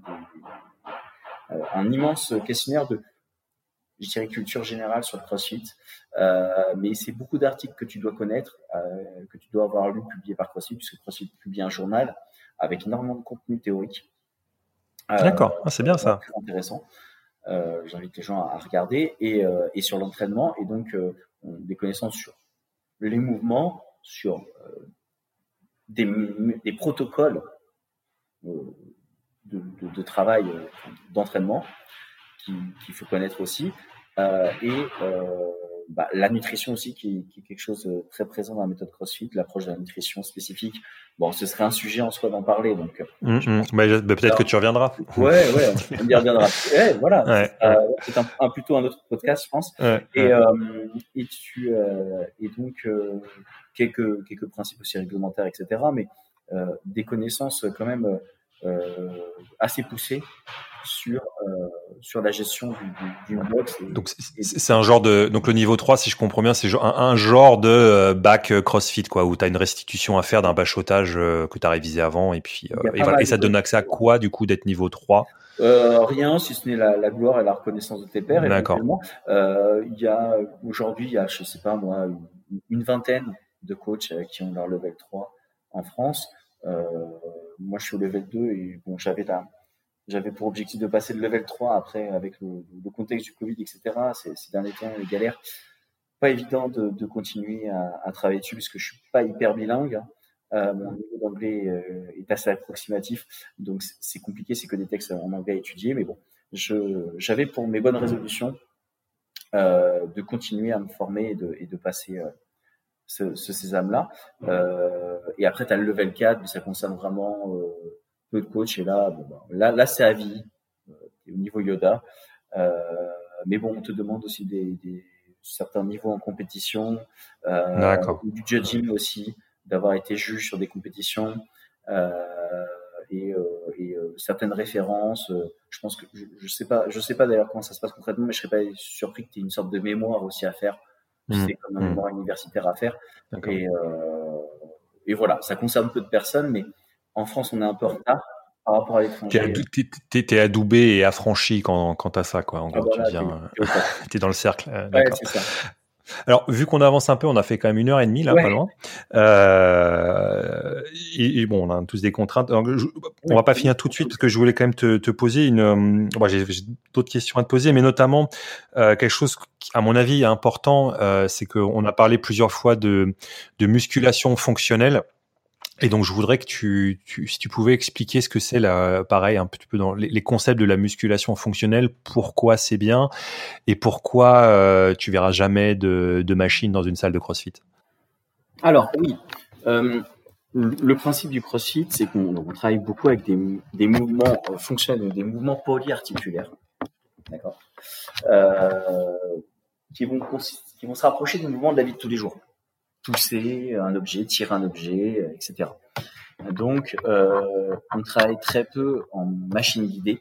un immense questionnaire de, je dirais, culture générale sur le CrossFit. mais c'est beaucoup d'articles que tu dois connaître, que tu dois avoir lu, publié par CrossFit, puisque CrossFit publie un journal avec énormément de contenu théorique. Euh, D'accord, ah, c'est bien ça. Intéressant. Euh, j'invite les gens à, regarder et, euh, et sur l'entraînement et donc des connaissances sur les mouvements, sur des, des, protocoles de, de, de, travail d'entraînement qu'il faut connaître aussi et bah, la nutrition aussi, qui, qui, est quelque chose de très présent dans la méthode CrossFit, l'approche de la nutrition spécifique. Bon, ce serait un sujet en soi d'en parler, donc. Mmh, mmh. Bah, peut-être que tu reviendras. Ouais, ouais, on y reviendra. ouais, voilà. Ouais, euh, c'est un, un, plutôt un autre podcast, je pense. Ouais, et, euh, et tu euh, et donc euh, quelques quelques principes aussi réglementaires, etc. Mais euh, des connaissances quand même assez poussées sur euh, sur la gestion du, du, box. donc c'est un genre de donc le niveau 3 si je comprends bien c'est un, un, genre de euh, bac euh, CrossFit quoi où tu as une restitution à faire d'un bachotage que tu as révisé avant et puis et, voilà. et, ça te donne accès à quoi du coup d'être niveau 3 euh, rien, si ce n'est la, la, gloire et la reconnaissance de tes pairs. D'accord. Il y a aujourd'hui, il y a, je sais pas moi, une, vingtaine de coachs qui ont leur level 3 en France. Euh, moi, je suis au level 2 et bon, j'avais la, j'avais pour objectif de passer le level 3 après, avec le, contexte du Covid, etc. Ces, ces derniers temps, les galères. Pas évident de, continuer à, travailler dessus parce que je suis pas hyper bilingue. Hein. Euh, mon niveau d'anglais euh, est assez approximatif, donc c'est compliqué, c'est que des textes en anglais à étudier, mais bon, j'avais pour mes bonnes résolutions euh, de continuer à me former et de, passer ce, ce sésame-là. Et après, tu as le level 4, mais ça concerne vraiment peu de coach. Et là, bon, bah, là, là c'est à vie euh, au niveau Yoda. Euh, mais bon, on te demande aussi des, des certains niveaux en compétition, euh, du judging aussi, d'avoir été juge sur des compétitions euh, et, euh, et euh, certaines références. je pense que je, je sais pas, je sais pas d'ailleurs comment ça se passe concrètement, mais je serais pas surpris que tu aies une sorte de mémoire aussi à faire. Mmh. C'est comme un mmh. mémoire universitaire à faire. Et, et voilà, ça concerne peu de personnes, mais en France, on est un peu en retard par rapport à l'étranger. T'es, es, adoubé et affranchi quand, quand t'as ça, quoi. En ah, gros, tu viens, t'es, dans le cercle. Euh, ouais, c'est ça. Alors, vu qu'on avance un peu, on a fait quand même une heure et demie, là, pas loin. Euh, et, bon, on a tous des contraintes. On va pas finir tout de suite parce que je voulais quand même te, te poser une. Euh, j'ai, d'autres questions à te poser, mais notamment euh, quelque chose qui, à mon avis, est important, euh, c'est qu'on a parlé plusieurs fois de, de musculation fonctionnelle Et donc, je voudrais que tu, si tu pouvais expliquer ce que c'est, là, pareil, un petit peu dans les, concepts de la musculation fonctionnelle, pourquoi c'est bien et pourquoi euh, tu verras jamais de, de, machine dans une salle de CrossFit? Alors, oui. Euh, le principe du CrossFit, c'est qu'on travaille beaucoup avec des, mouvements euh, fonctionnels, des mouvements polyarticulaires, d'accord, qui vont qui vont se rapprocher des mouvements de la vie de tous les jours pousser un objet, tirer un objet, euh, etc. Donc, euh, on travaille très peu en machine guidée,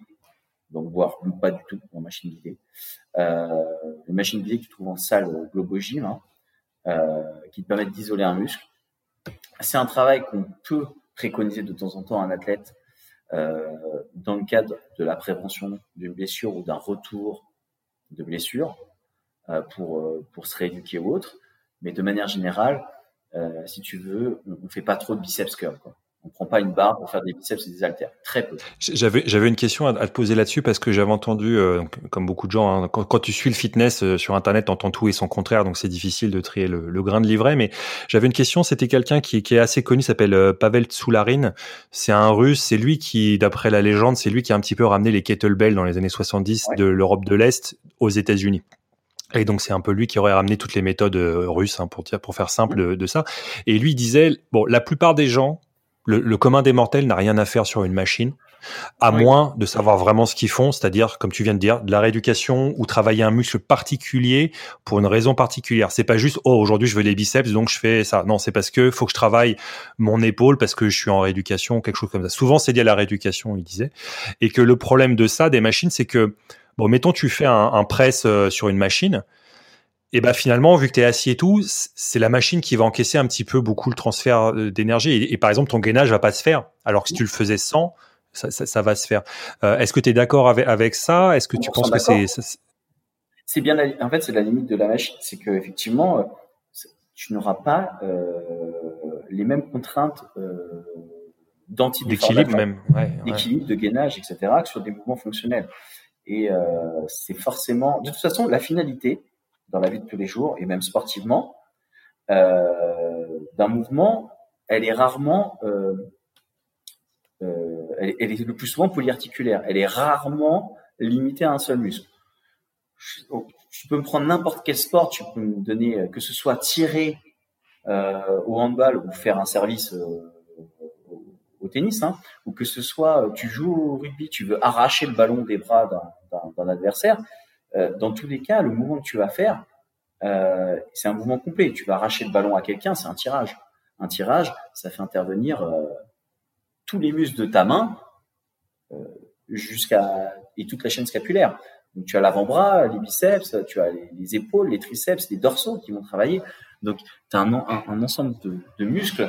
donc voire pas du tout en machine guidée. Euh, les machines guidées que tu trouves en salle Globogym, hein, qui te permettent d'isoler un muscle. C'est un travail qu'on peut préconiser de temps en temps à un athlète dans le cadre de la prévention d'une blessure ou d'un retour de blessure pour se rééduquer ou autre. Mais de manière générale, euh, si tu veux, on, ne fait pas trop de biceps curl. Quoi. On prend pas une barre pour faire des biceps et des haltères. Très peu. J'avais j'avais une question à, te poser là-dessus parce que j'avais entendu, euh, comme beaucoup de gens, hein, quand, tu suis le fitness euh, sur internet, t'entends tout et son contraire, donc c'est difficile de trier le, grain de livret. Mais j'avais une question. C'était quelqu'un qui, qui est assez connu, s'appelle Pavel Tsoularine. C'est un Russe. C'est lui qui, d'après la légende, c'est lui qui a un petit peu ramené les kettlebells dans les années 70 de l'Europe de l'Est aux États-Unis. Et donc c'est un peu lui qui aurait ramené toutes les méthodes euh, russes, hein, pour dire, pour faire simple de, ça. Et lui disait, bon, la plupart des gens, le, commun des mortels n'a rien à faire sur une machine, à moins de savoir vraiment ce qu'ils font, c'est-à-dire, comme tu viens de dire, de la rééducation ou travailler un muscle particulier pour une raison particulière. C'est pas juste, oh, aujourd'hui je veux les biceps, donc je fais ça. Non, c'est parce que faut que je travaille mon épaule parce que je suis en rééducation, quelque chose comme ça. Souvent, c'est lié à la rééducation, il disait. Et que le problème de ça, des machines, c'est que Bon, mettons, tu fais un, un press euh, sur une machine. Et ben finalement, vu que tu es assis et tout, c'est la machine qui va encaisser un petit peu beaucoup le transfert euh, d'énergie. Et, par exemple, ton gainage va pas se faire. Alors que si tu le faisais sans, ça, ça, ça va se faire. Euh, Est-ce que tu es d'accord avec, avec ça? Est-ce que tu penses que c'est... C'est bien, en fait, c'est la limite de la machine. C'est que effectivement, euh, tu n'auras pas euh, les mêmes contraintes euh, d'équilibre même, ouais, d'équilibre, de gainage, etc., que sur des mouvements fonctionnels. Et euh, c'est forcément, de toute façon, la finalité dans la vie de tous les jours et même sportivement euh, d'un mouvement, elle est rarement, euh, elle, est le plus souvent polyarticulaire. Elle est rarement limitée à un seul muscle. Tu peux me prendre n'importe quel sport, tu peux me donner que ce soit tirer au handball ou faire un service au tennis, hein, ou que ce soit tu joues au rugby, tu veux arracher le ballon des bras d'un adversaire, euh, dans tous les cas, le mouvement que tu vas faire, euh, c'est un mouvement complet. Tu vas arracher le ballon à quelqu'un, c'est un tirage. Un tirage, ça fait intervenir euh, tous les muscles de ta main jusqu'à et toute la chaîne scapulaire. Donc tu as l'avant-bras, les biceps, tu as les, épaules, les triceps, les dorsaux qui vont travailler. Donc tu as un, ensemble de, muscles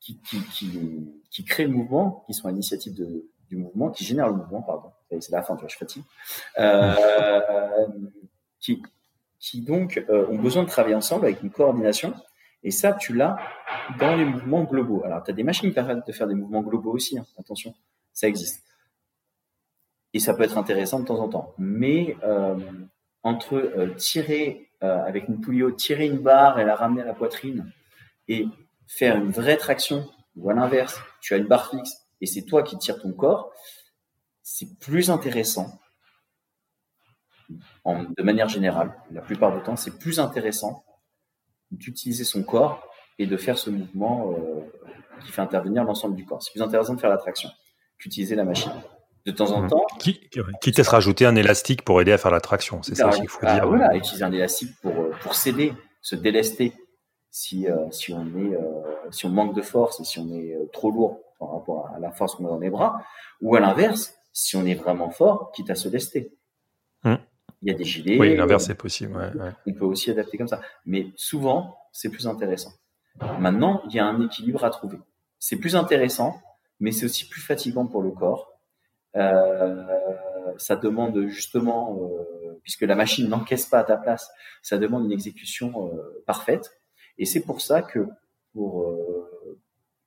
qui, qui créent le mouvement, qui sont à l'initiative de, du mouvement, qui génèrent le mouvement, pardon. C'est la fin, tu vois, je fatigue. Euh, qui, donc euh, ont besoin de travailler ensemble avec une coordination. Et ça, tu l'as dans les mouvements globaux. Alors, tu as des machines qui permettent de faire des mouvements globaux aussi. Hein. Attention, ça existe. Et ça peut être intéressant de temps en temps. Mais euh, entre tirer avec une poulie tirer une barre et la ramener à la poitrine et faire une vraie traction, ou à l'inverse, tu as une barre fixe et c'est toi qui tires ton corps, c'est plus intéressant, en, de manière générale, la plupart du temps, c'est plus intéressant d'utiliser son corps et de faire ce mouvement euh, qui fait intervenir l'ensemble du corps. C'est plus intéressant de faire la traction qu'utiliser la machine. De temps en mmh. temps. Qui, quitte à se rajouter un élastique pour aider à faire la traction, c'est ça qu'il faut ah, dire. Voilà, utiliser un élastique pour, euh, pour s'aider, se délester si, euh, si, on est, euh, si on manque de force et si on est euh, trop lourd par rapport à la force qu'on a dans les bras, ou à l'inverse, si on est vraiment fort, quitte à se lester. Hmm. Il y a des gilets. Oui, l'inverse est possible. Ouais, ouais. On peut aussi adapter comme ça. Mais souvent, c'est plus intéressant. Maintenant, il y a un équilibre à trouver. C'est plus intéressant, mais c'est aussi plus fatigant pour le corps. Euh, ça demande justement, euh, puisque la machine n'encaisse pas à ta place, ça demande une exécution euh, parfaite. Et c'est pour ça que pour euh,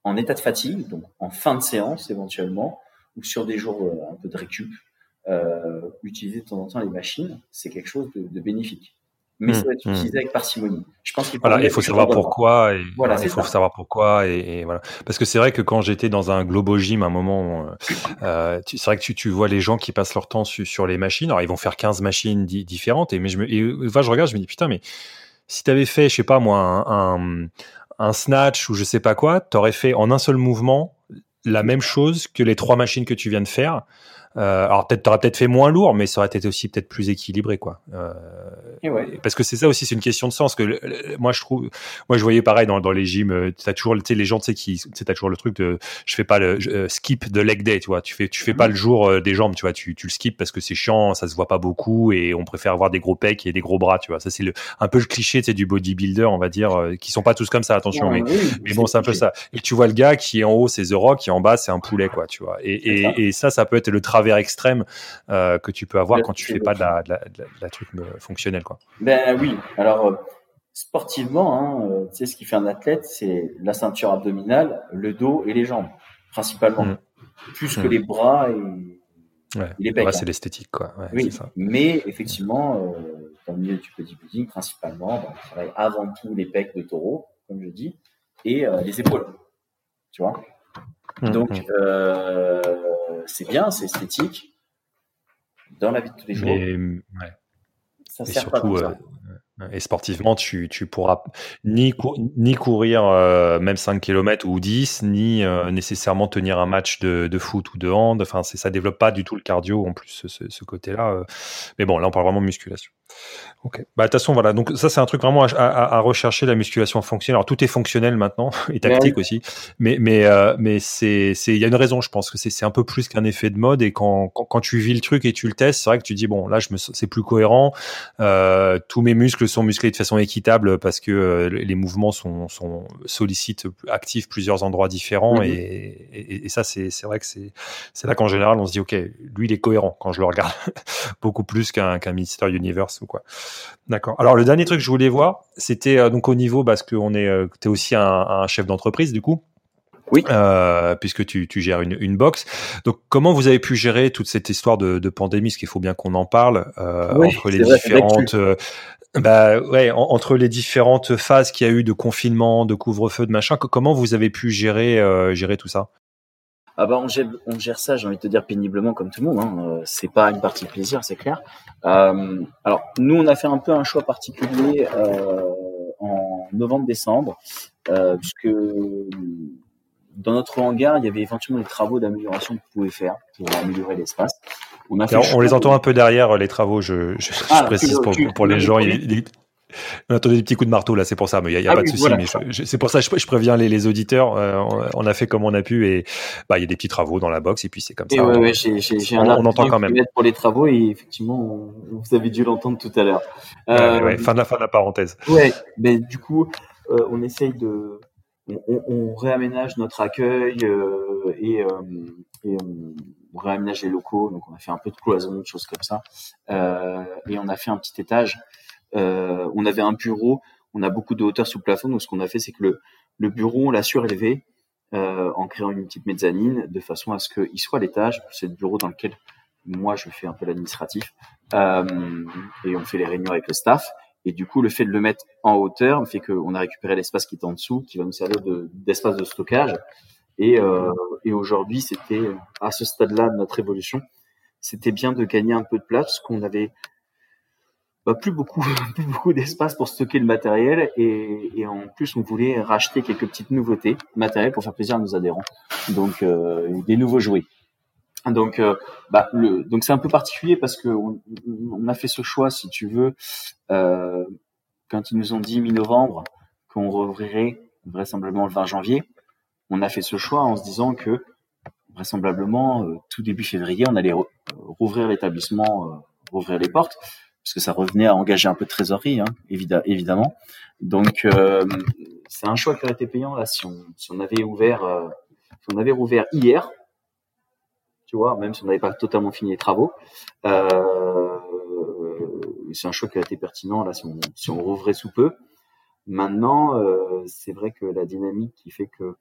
en état de fatigue, donc en fin de séance éventuellement, ou sur des jours euh, un peu de récup, euh, utiliser de temps en temps les machines, c'est quelque chose de, de bénéfique. mais ça va être utilisé avec parcimonie. Je pense qu'il voilà, faut savoir pourquoi. Et, voilà, il faut savoir pourquoi et, voilà. Parce que c'est vrai que quand j'étais dans un Globo Gym, à un moment, euh, c'est vrai que tu, tu, vois les gens qui passent leur temps sur les machines. Alors ils vont faire 15 machines différentes et mais je me, et, je regarde, je me dis putain mais si tu avais fait, je sais pas moi, un, un, snatch ou je sais pas quoi, tu aurais fait en un seul mouvement la même chose que les trois machines que tu viens de faire. Euh, alors peut-être t'aurais peut-être fait moins lourd, mais ça aurait été aussi peut-être plus équilibré, quoi. Euh, Parce que c'est ça aussi, c'est une question de sens. Que moi je trouve, moi je voyais pareil dans, dans les gyms, euh, t'as toujours, tu sais, les gens, tu sais, qui, t'as toujours le truc de, je fais pas le euh, skip de leg day, tu vois. Tu fais, tu fais pas mhm. le jour des jambes, tu vois. Tu, tu le skip parce que c'est chiant, ça se voit pas beaucoup et on préfère avoir des gros pecs et des gros bras, tu vois. Ça c'est le, un peu le cliché, tu sais, du bodybuilder, on va dire, qui sont pas tous comme ça, attention, mais, mais bon, c'est un peu ça. Et tu vois le gars qui est en haut, c'est The Rock, qui est en bas, c'est un poulet, quoi, tu vois. Et, et, et ça, ça peut être le travers extrême euh, que tu peux avoir quand tu fais pas de la, de la, truc euh, fonctionnel, quoi. Ben oui. Alors euh, sportivement, hein, tu sais ce qui fait un athlète, c'est la ceinture abdominale, le dos et les jambes, principalement, mm. plus que mm. les bras et, les pecs. c'est l'esthétique, quoi. oui, mais effectivement, dans le milieu du bodybuilding, principalement, on travaille avant tout les pecs de taureau, comme je dis, et les épaules. Tu vois? Mm, Donc, c'est bien, c'est esthétique. Dans la vie de tous les jours. ouais. Ça sert surtout, pas et sportivement, tu, tu pourras ni, ni courir euh, même 5 km ou 10, ni euh, nécessairement tenir un match de, de, foot ou de hand. Enfin, ça développe pas du tout le cardio en plus, ce, ce côté-là. Euh. Mais bon, là, on parle vraiment de musculation. Ok. Bah, de toute façon, voilà. Donc, ça, c'est un truc vraiment à, à, rechercher, la musculation fonctionnelle. Alors, tout est fonctionnel maintenant, et tactique aussi. Mais, mais, mais c'est, il y a une raison, je pense que c'est, un peu plus qu'un effet de mode. Et quand, quand, quand, tu vis le truc et tu le testes, c'est vrai que tu dis, bon, là, c'est plus cohérent. tous mes muscles sont musclés de façon équitable parce que euh, les mouvements sont, sont sollicitent, actifs plusieurs endroits différents mhm. et, et, ça c'est vrai que c'est là qu'en général on se dit ok lui il est cohérent quand je le regarde beaucoup plus qu'un qu'un Mister Universe ou quoi. D'accord. Alors le dernier truc que je voulais voir c'était euh, donc au niveau parce que on est euh, es aussi un, un chef d'entreprise du coup. Oui. Euh, puisque tu, tu gères une, une box. Donc, comment vous avez pu gérer toute cette histoire de, de pandémie, ce qu'il faut bien qu'on en parle, euh, entre les différentes, bah ouais, entre les différentes phases qu'il y a eu de confinement, de couvre-feu, de machin, comment vous avez pu gérer euh, gérer tout ça? Ah bah on gère, on gère ça, j'ai envie de te dire péniblement comme tout le monde. Hein. Euh, c'est pas une partie de plaisir, c'est clair. Euh, alors nous, on a fait un peu un choix particulier euh, en novembre-décembre, euh, puisque dans notre hangar, il y avait éventuellement des travaux d'amélioration qu'on pouvait faire pour améliorer l'espace. On, on les entend un peu derrière les travaux, je, je, ah, précise pour, pour, les gens. Il, on entendait des petits coups de marteau là, c'est pour ça, mais il n'y a, y a ah pas de souci. C'est pour ça que je, préviens les, les auditeurs. Euh, on, a fait comme on a pu et bah il y a des petits travaux dans la box et puis c'est comme ça. Ouais, ouais, on, entend quand même pour les travaux et effectivement vous avez dû l'entendre tout à l'heure. Euh, fin de la fin de la parenthèse. Ouais, mais du coup euh, on essaye de on, on, réaménage notre accueil euh, et, euh, et on réaménage les locaux. Donc on a fait un peu de cloison, de choses comme ça. Euh, et on a fait un petit étage. on avait un bureau. On a beaucoup de hauteur sous plafond. Donc ce qu'on a fait, c'est que le, le bureau, on l'a surélevé en créant une petite mezzanine de façon à ce qu'il soit à l'étage. C'est le bureau dans lequel moi je fais un peu l'administratif et on fait les réunions avec le staff. Et du coup, le fait de le mettre en hauteur fait qu'on a récupéré l'espace qui est en dessous, qui va nous servir d'espace de, stockage. Et, euh, et aujourd'hui, c'était à ce stade-là de notre évolution, c'était bien de gagner un peu de place parce qu'on avait bah, plus beaucoup, plus beaucoup d'espace pour stocker le matériel et, et, en plus on voulait racheter quelques petites nouveautés matérielles pour faire plaisir à nos adhérents. Donc euh, des nouveaux jouets. Donc, euh, bah, le, donc c'est un peu particulier parce que on, on, a fait ce choix, si tu veux, euh, quand ils nous ont dit mi-novembre qu'on rouvrirait vraisemblablement le 20 janvier. On a fait ce choix en se disant que vraisemblablement euh, tout début février, on allait rouvrir l'établissement, euh, rouvrir les portes, parce que ça revenait à engager un peu de trésorerie, hein, évidemment. Donc c'est un choix qui aurait été payant là si on, si on avait ouvert, si on avait rouvert hier tu vois, même si on n'avait pas totalement fini les travaux. Euh, c'est un choix qui a été pertinent là si on, si on rouvrait sous peu. Maintenant, euh, c'est vrai que la dynamique qui fait que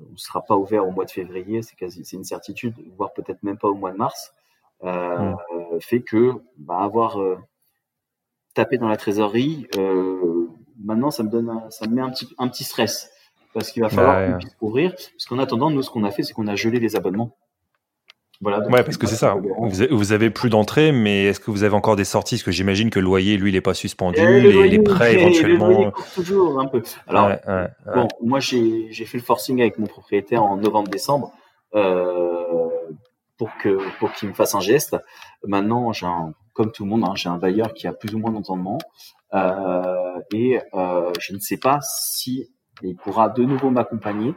on ne sera pas ouvert au mois de février, c'est quasi, c'est une certitude, voire peut-être même pas au mois de mars, euh, mm. fait que bah, avoir euh, taper dans la trésorerie, maintenant ça me donne, ça me met un petit, un petit stress parce qu'il va falloir qu'on puisse couvrir. Parce qu'en attendant, nous, ce qu'on a fait, c'est qu'on a gelé les abonnements. Voilà, ouais, parce que c'est ça. Vous avez, plus d'entrées, mais est-ce que vous avez encore des sorties? Parce que j'imagine que le loyer, lui, il n'est pas suspendu. les, prêts, éventuellement. Le toujours un peu. Alors, bon, moi, j'ai fait le forcing avec mon propriétaire en novembre-décembre euh, pour que pour qu'il me fasse un geste. Maintenant, j'ai comme tout le monde, hein, j'ai un bailleur qui a plus ou moins d'entendement euh, et euh, je ne sais pas si il pourra de nouveau m'accompagner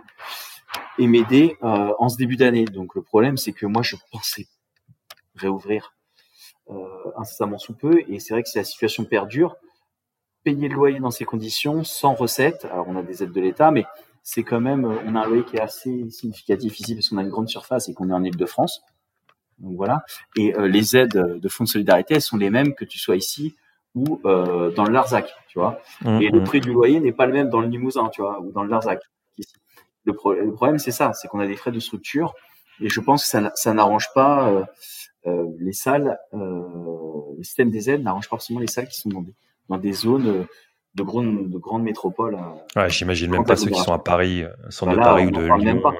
et m'aider euh, en ce début d'année. Donc le problème, c'est que moi, je pensais réouvrir euh, incessamment sous peu, et c'est vrai que si la situation perdure, payer le loyer dans ces conditions, sans recette, alors on a des aides de l'État, mais c'est quand même, on a un loyer qui est assez significatif ici parce qu'on a une grande surface et qu'on est en Ile-de-France. Donc voilà. Et euh, les aides de fonds de solidarité, elles sont les mêmes que tu sois ici ou euh, dans le Larzac, tu vois. Mmh, et le mmh. prix du loyer n'est pas le même dans le Limousin, tu vois, ou dans le Larzac. Le, problème, c'est ça, c'est qu'on a des frais de structure, et je pense que ça, ça n'arrange pas euh, euh, les salles, euh, le système des aides n'arrange pas forcément les salles qui sont dans des, dans des zones de grandes de grandes métropoles. Ouais, j'imagine même pas ceux qui sont à Paris, sont de Paris ou de Lyon. Même pas.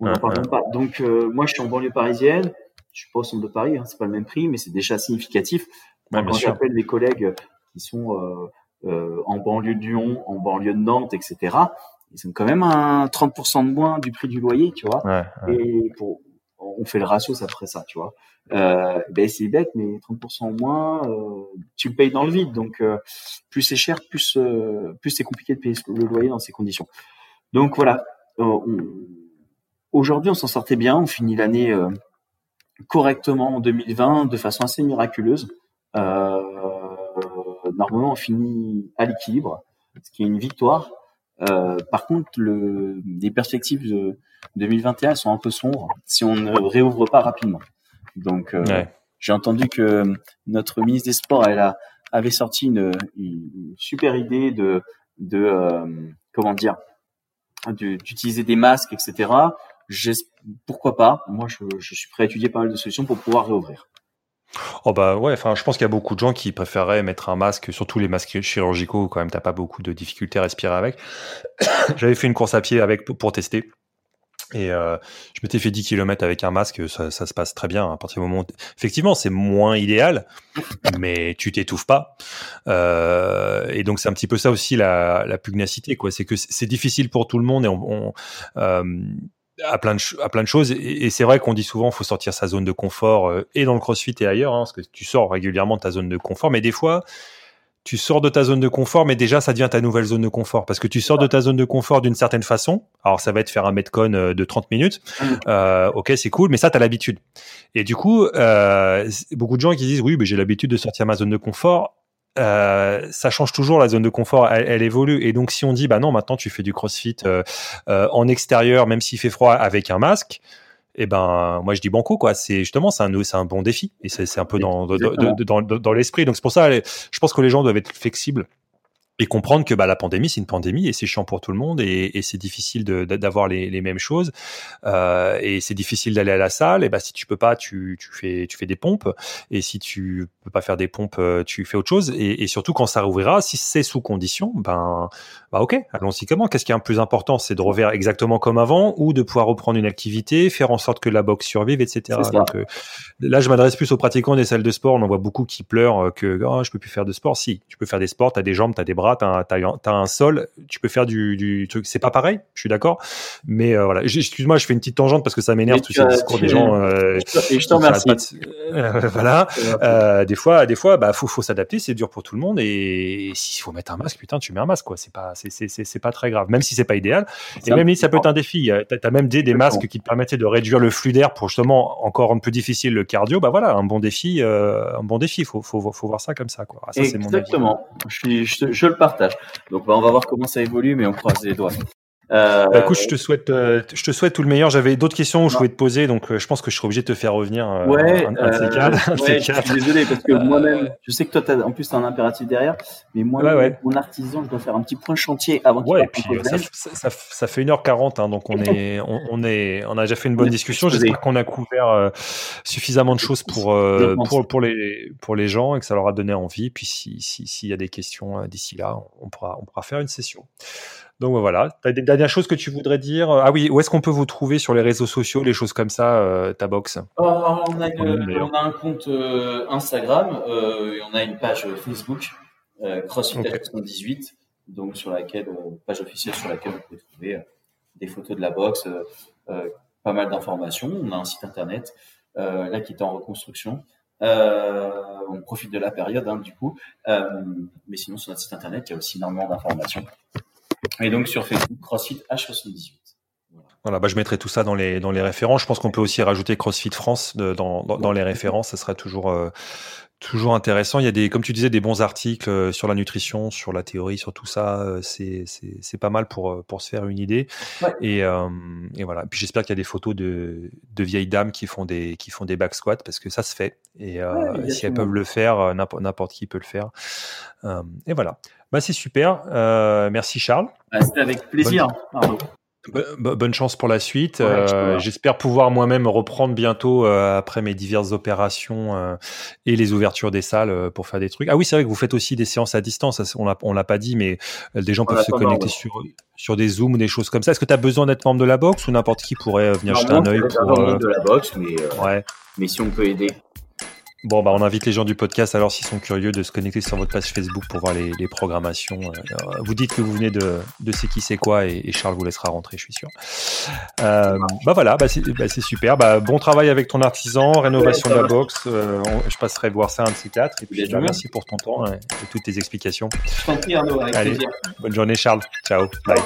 On n'en parle même pas. Donc moi, je suis en banlieue parisienne. Je suis pas au centre de Paris, hein, c'est pas le même prix, mais c'est déjà significatif. quand j'appelle mes collègues qui sont euh, en banlieue de Lyon, en banlieue de Nantes, etc ils ont quand même un 30% de moins du prix du loyer, tu vois. Et pour, on fait le ratio, ferait ça, tu vois. Euh, ben c'est bête, mais 30% moins, euh, tu le payes dans le vide. Donc euh, plus c'est cher, plus euh, plus c'est compliqué de payer le loyer dans ces conditions. Donc voilà. Euh, aujourd'hui, on s'en sortait bien. On finit l'année euh, correctement en 2020 de façon assez miraculeuse. normalement, on finit à l'équilibre, ce qui est une victoire. Euh, par contre, le, les perspectives de 2021 sont un peu sombres si on ne réouvre pas rapidement. Donc, euh, j'ai entendu que notre ministre des Sports, elle a, avait sorti une, une super idée de, de euh, comment dire, d'utiliser des masques, etc. Pourquoi pas? Moi, je, je suis prêt à étudier pas mal de solutions pour pouvoir réouvrir. Oh bah ouais, enfin, je pense qu'il y a beaucoup de gens qui préféreraient mettre un masque, surtout les masques chirurgicaux, quand même, t'as pas beaucoup de difficultés à respirer avec. J'avais fait une course à pied avec pour tester. Et euh, je m'étais fait 10 km avec un masque, ça, ça, se passe très bien à partir du moment où... Effectivement, c'est moins idéal, mais tu t'étouffes pas. Euh, et donc c'est un petit peu ça aussi la, la pugnacité, quoi. C'est que c'est difficile pour tout le monde et on, on euh, à plein de, à plein de choses. Et, c'est vrai qu'on dit souvent faut sortir sa zone de confort euh, et dans le crossfit et ailleurs, hein, parce que tu sors régulièrement de ta zone de confort. Mais des fois, tu sors de ta zone de confort, mais déjà ça devient ta nouvelle zone de confort parce que tu sors de ta zone de confort d'une certaine façon. Alors ça va être faire un metcon euh, de 30 minutes. Mmh. Euh, ok, c'est cool, mais ça tu as l'habitude. Et du coup, euh, beaucoup de gens qui disent oui, mais j'ai l'habitude de sortir ma zone de confort. Euh, ça change toujours la zone de confort, elle, évolue. Et donc, si on dit, bah non, maintenant tu fais du CrossFit euh, euh, en extérieur, même s'il fait froid, avec un masque, eh ben, moi je dis banco quoi. C'est justement c'est un un bon défi et c'est un peu dans dans, dans, dans l'esprit. Donc c'est pour ça, je pense que les gens doivent être flexibles et comprendre que bah, la pandémie, c'est une pandémie et c'est chiant pour tout le monde et, et c'est difficile d'avoir les, les, mêmes choses euh, et c'est difficile d'aller à la salle. Et bah si tu peux pas, tu, tu fais tu fais des pompes et si tu peux pas faire des pompes, euh, tu fais autre chose. Et, et surtout quand ça rouvrira, si c'est sous condition, ben bah ok, allons-y comment? Qu'est-ce qui est un plus important, c'est de revenir exactement comme avant ou de pouvoir reprendre une activité, faire en sorte que la boxe survive, etc. Donc euh, là, je m'adresse plus aux pratiquants des salles de sport. On en voit beaucoup qui pleurent euh, que oh, je peux plus faire de sport. Si, tu peux faire des sports, t'as des jambes, t'as des bras tu as, un sol, tu peux faire du, du truc. C'est pas pareil, je suis d'accord. Mais euh, voilà, excuse-moi, je fais une petite tangente parce que ça m'énerve tous ces discours des gens. Euh, je t'en remercie. Voilà. Euh, des fois, des fois, bah faut, faut s'adapter, c'est dur pour tout le monde. Et, s'il faut mettre un masque, putain, tu mets un masque, quoi. C'est pas, c'est pas très grave, même si c'est pas idéal. Et même ça peut être un défi. Tu as, même des, des masques qui te permettaient de réduire le flux d'air pour justement encore un peu difficile le cardio. Bah voilà, un bon défi, un bon défi. Faut, faut, faut voir ça comme ça, quoi. Ça, Exactement. Mon je, je, je, partage. Donc bah, on va voir comment ça évolue, mais on croise les doigts. Euh, bah, écoute, je te souhaite, euh, je te souhaite tout le meilleur. J'avais d'autres questions où je voulais te poser, donc euh, je pense que je serai obligé de te faire revenir. ouais, un, un ouais, je suis désolé parce que moi-même, je sais que toi, as, en plus, tu as un impératif derrière, mais moi, mon artisan, je dois faire un petit point chantier avant qu'il Ouais, et puis ça, ça, ça, fait 1h40, hein, donc on est, on, est, on a déjà fait une bonne discussion. J'espère qu'on a couvert suffisamment de choses pour, pour, pour, les, pour les gens et que ça leur a donné envie. Puis s'il si, s'il y a des questions d'ici là, on pourra, on pourra faire une session. Donc voilà. Tu as des dernières choses que tu voudrais dire Ah oui, où est-ce qu'on peut vous trouver sur les réseaux sociaux, les choses comme ça, euh, ta box? Oh, on, a un compte euh, Instagram euh, et on a une page Facebook, CrossFit 78, donc sur laquelle, page officielle sur laquelle vous pouvez trouver des photos de la box, pas mal d'informations. On a un site internet là qui est en reconstruction. on profite de la période hein, du coup, mais sinon sur notre site internet il y a aussi énormément d'informations. Et donc sur Facebook, CrossFit H78. Voilà, bah je mettrai tout ça dans les dans les références. Je pense qu'on peut aussi rajouter CrossFit France dans, dans, dans les références. Ça sera toujours euh, toujours intéressant. Il y a des, comme tu disais, des bons articles euh, sur la nutrition, sur la théorie, sur tout ça. Euh, c'est c'est pas mal pour pour se faire une idée. Et, et voilà. Puis j'espère qu'il y a des photos de de vieilles dames qui font des qui font des back squats parce que ça se fait. Et si elles peuvent le faire, n'importe qui peut le faire. et voilà. Bah, c'est super. Euh, merci Charles. Bah, C'était avec plaisir. Bonne... chance pour la suite. Euh, j'espère pouvoir moi-même reprendre bientôt euh, après mes diverses opérations et les ouvertures des salles pour faire des trucs. Ah oui, c'est vrai que vous faites aussi des séances à distance. On l'a, l'a pas dit, mais des gens peuvent se connecter sur sur des zooms ou des choses comme ça. Est-ce que tu as besoin d'être membre de la boxe ou n'importe qui pourrait venir jeter un œil pour membre de la boxe, mais ouais. mais si on peut aider. Bon, bah, on invite les gens du podcast alors s'ils sont curieux de se connecter sur votre page Facebook pour voir les, les programmations. Euh, vous dites que vous venez de, de C'est qui c'est quoi et, Charles vous laissera rentrer, je suis sûr. Euh, bah voilà, bah c'est bah, super. Bah, bon travail avec ton artisan, rénovation de la box. Euh, je passerai voir ça un de ces quatre. Et puis bah, merci pour ton temps et, toutes tes explications. Je t'en prie Arnaud, avec Allez, Bonne journée Charles. Ciao. Bye.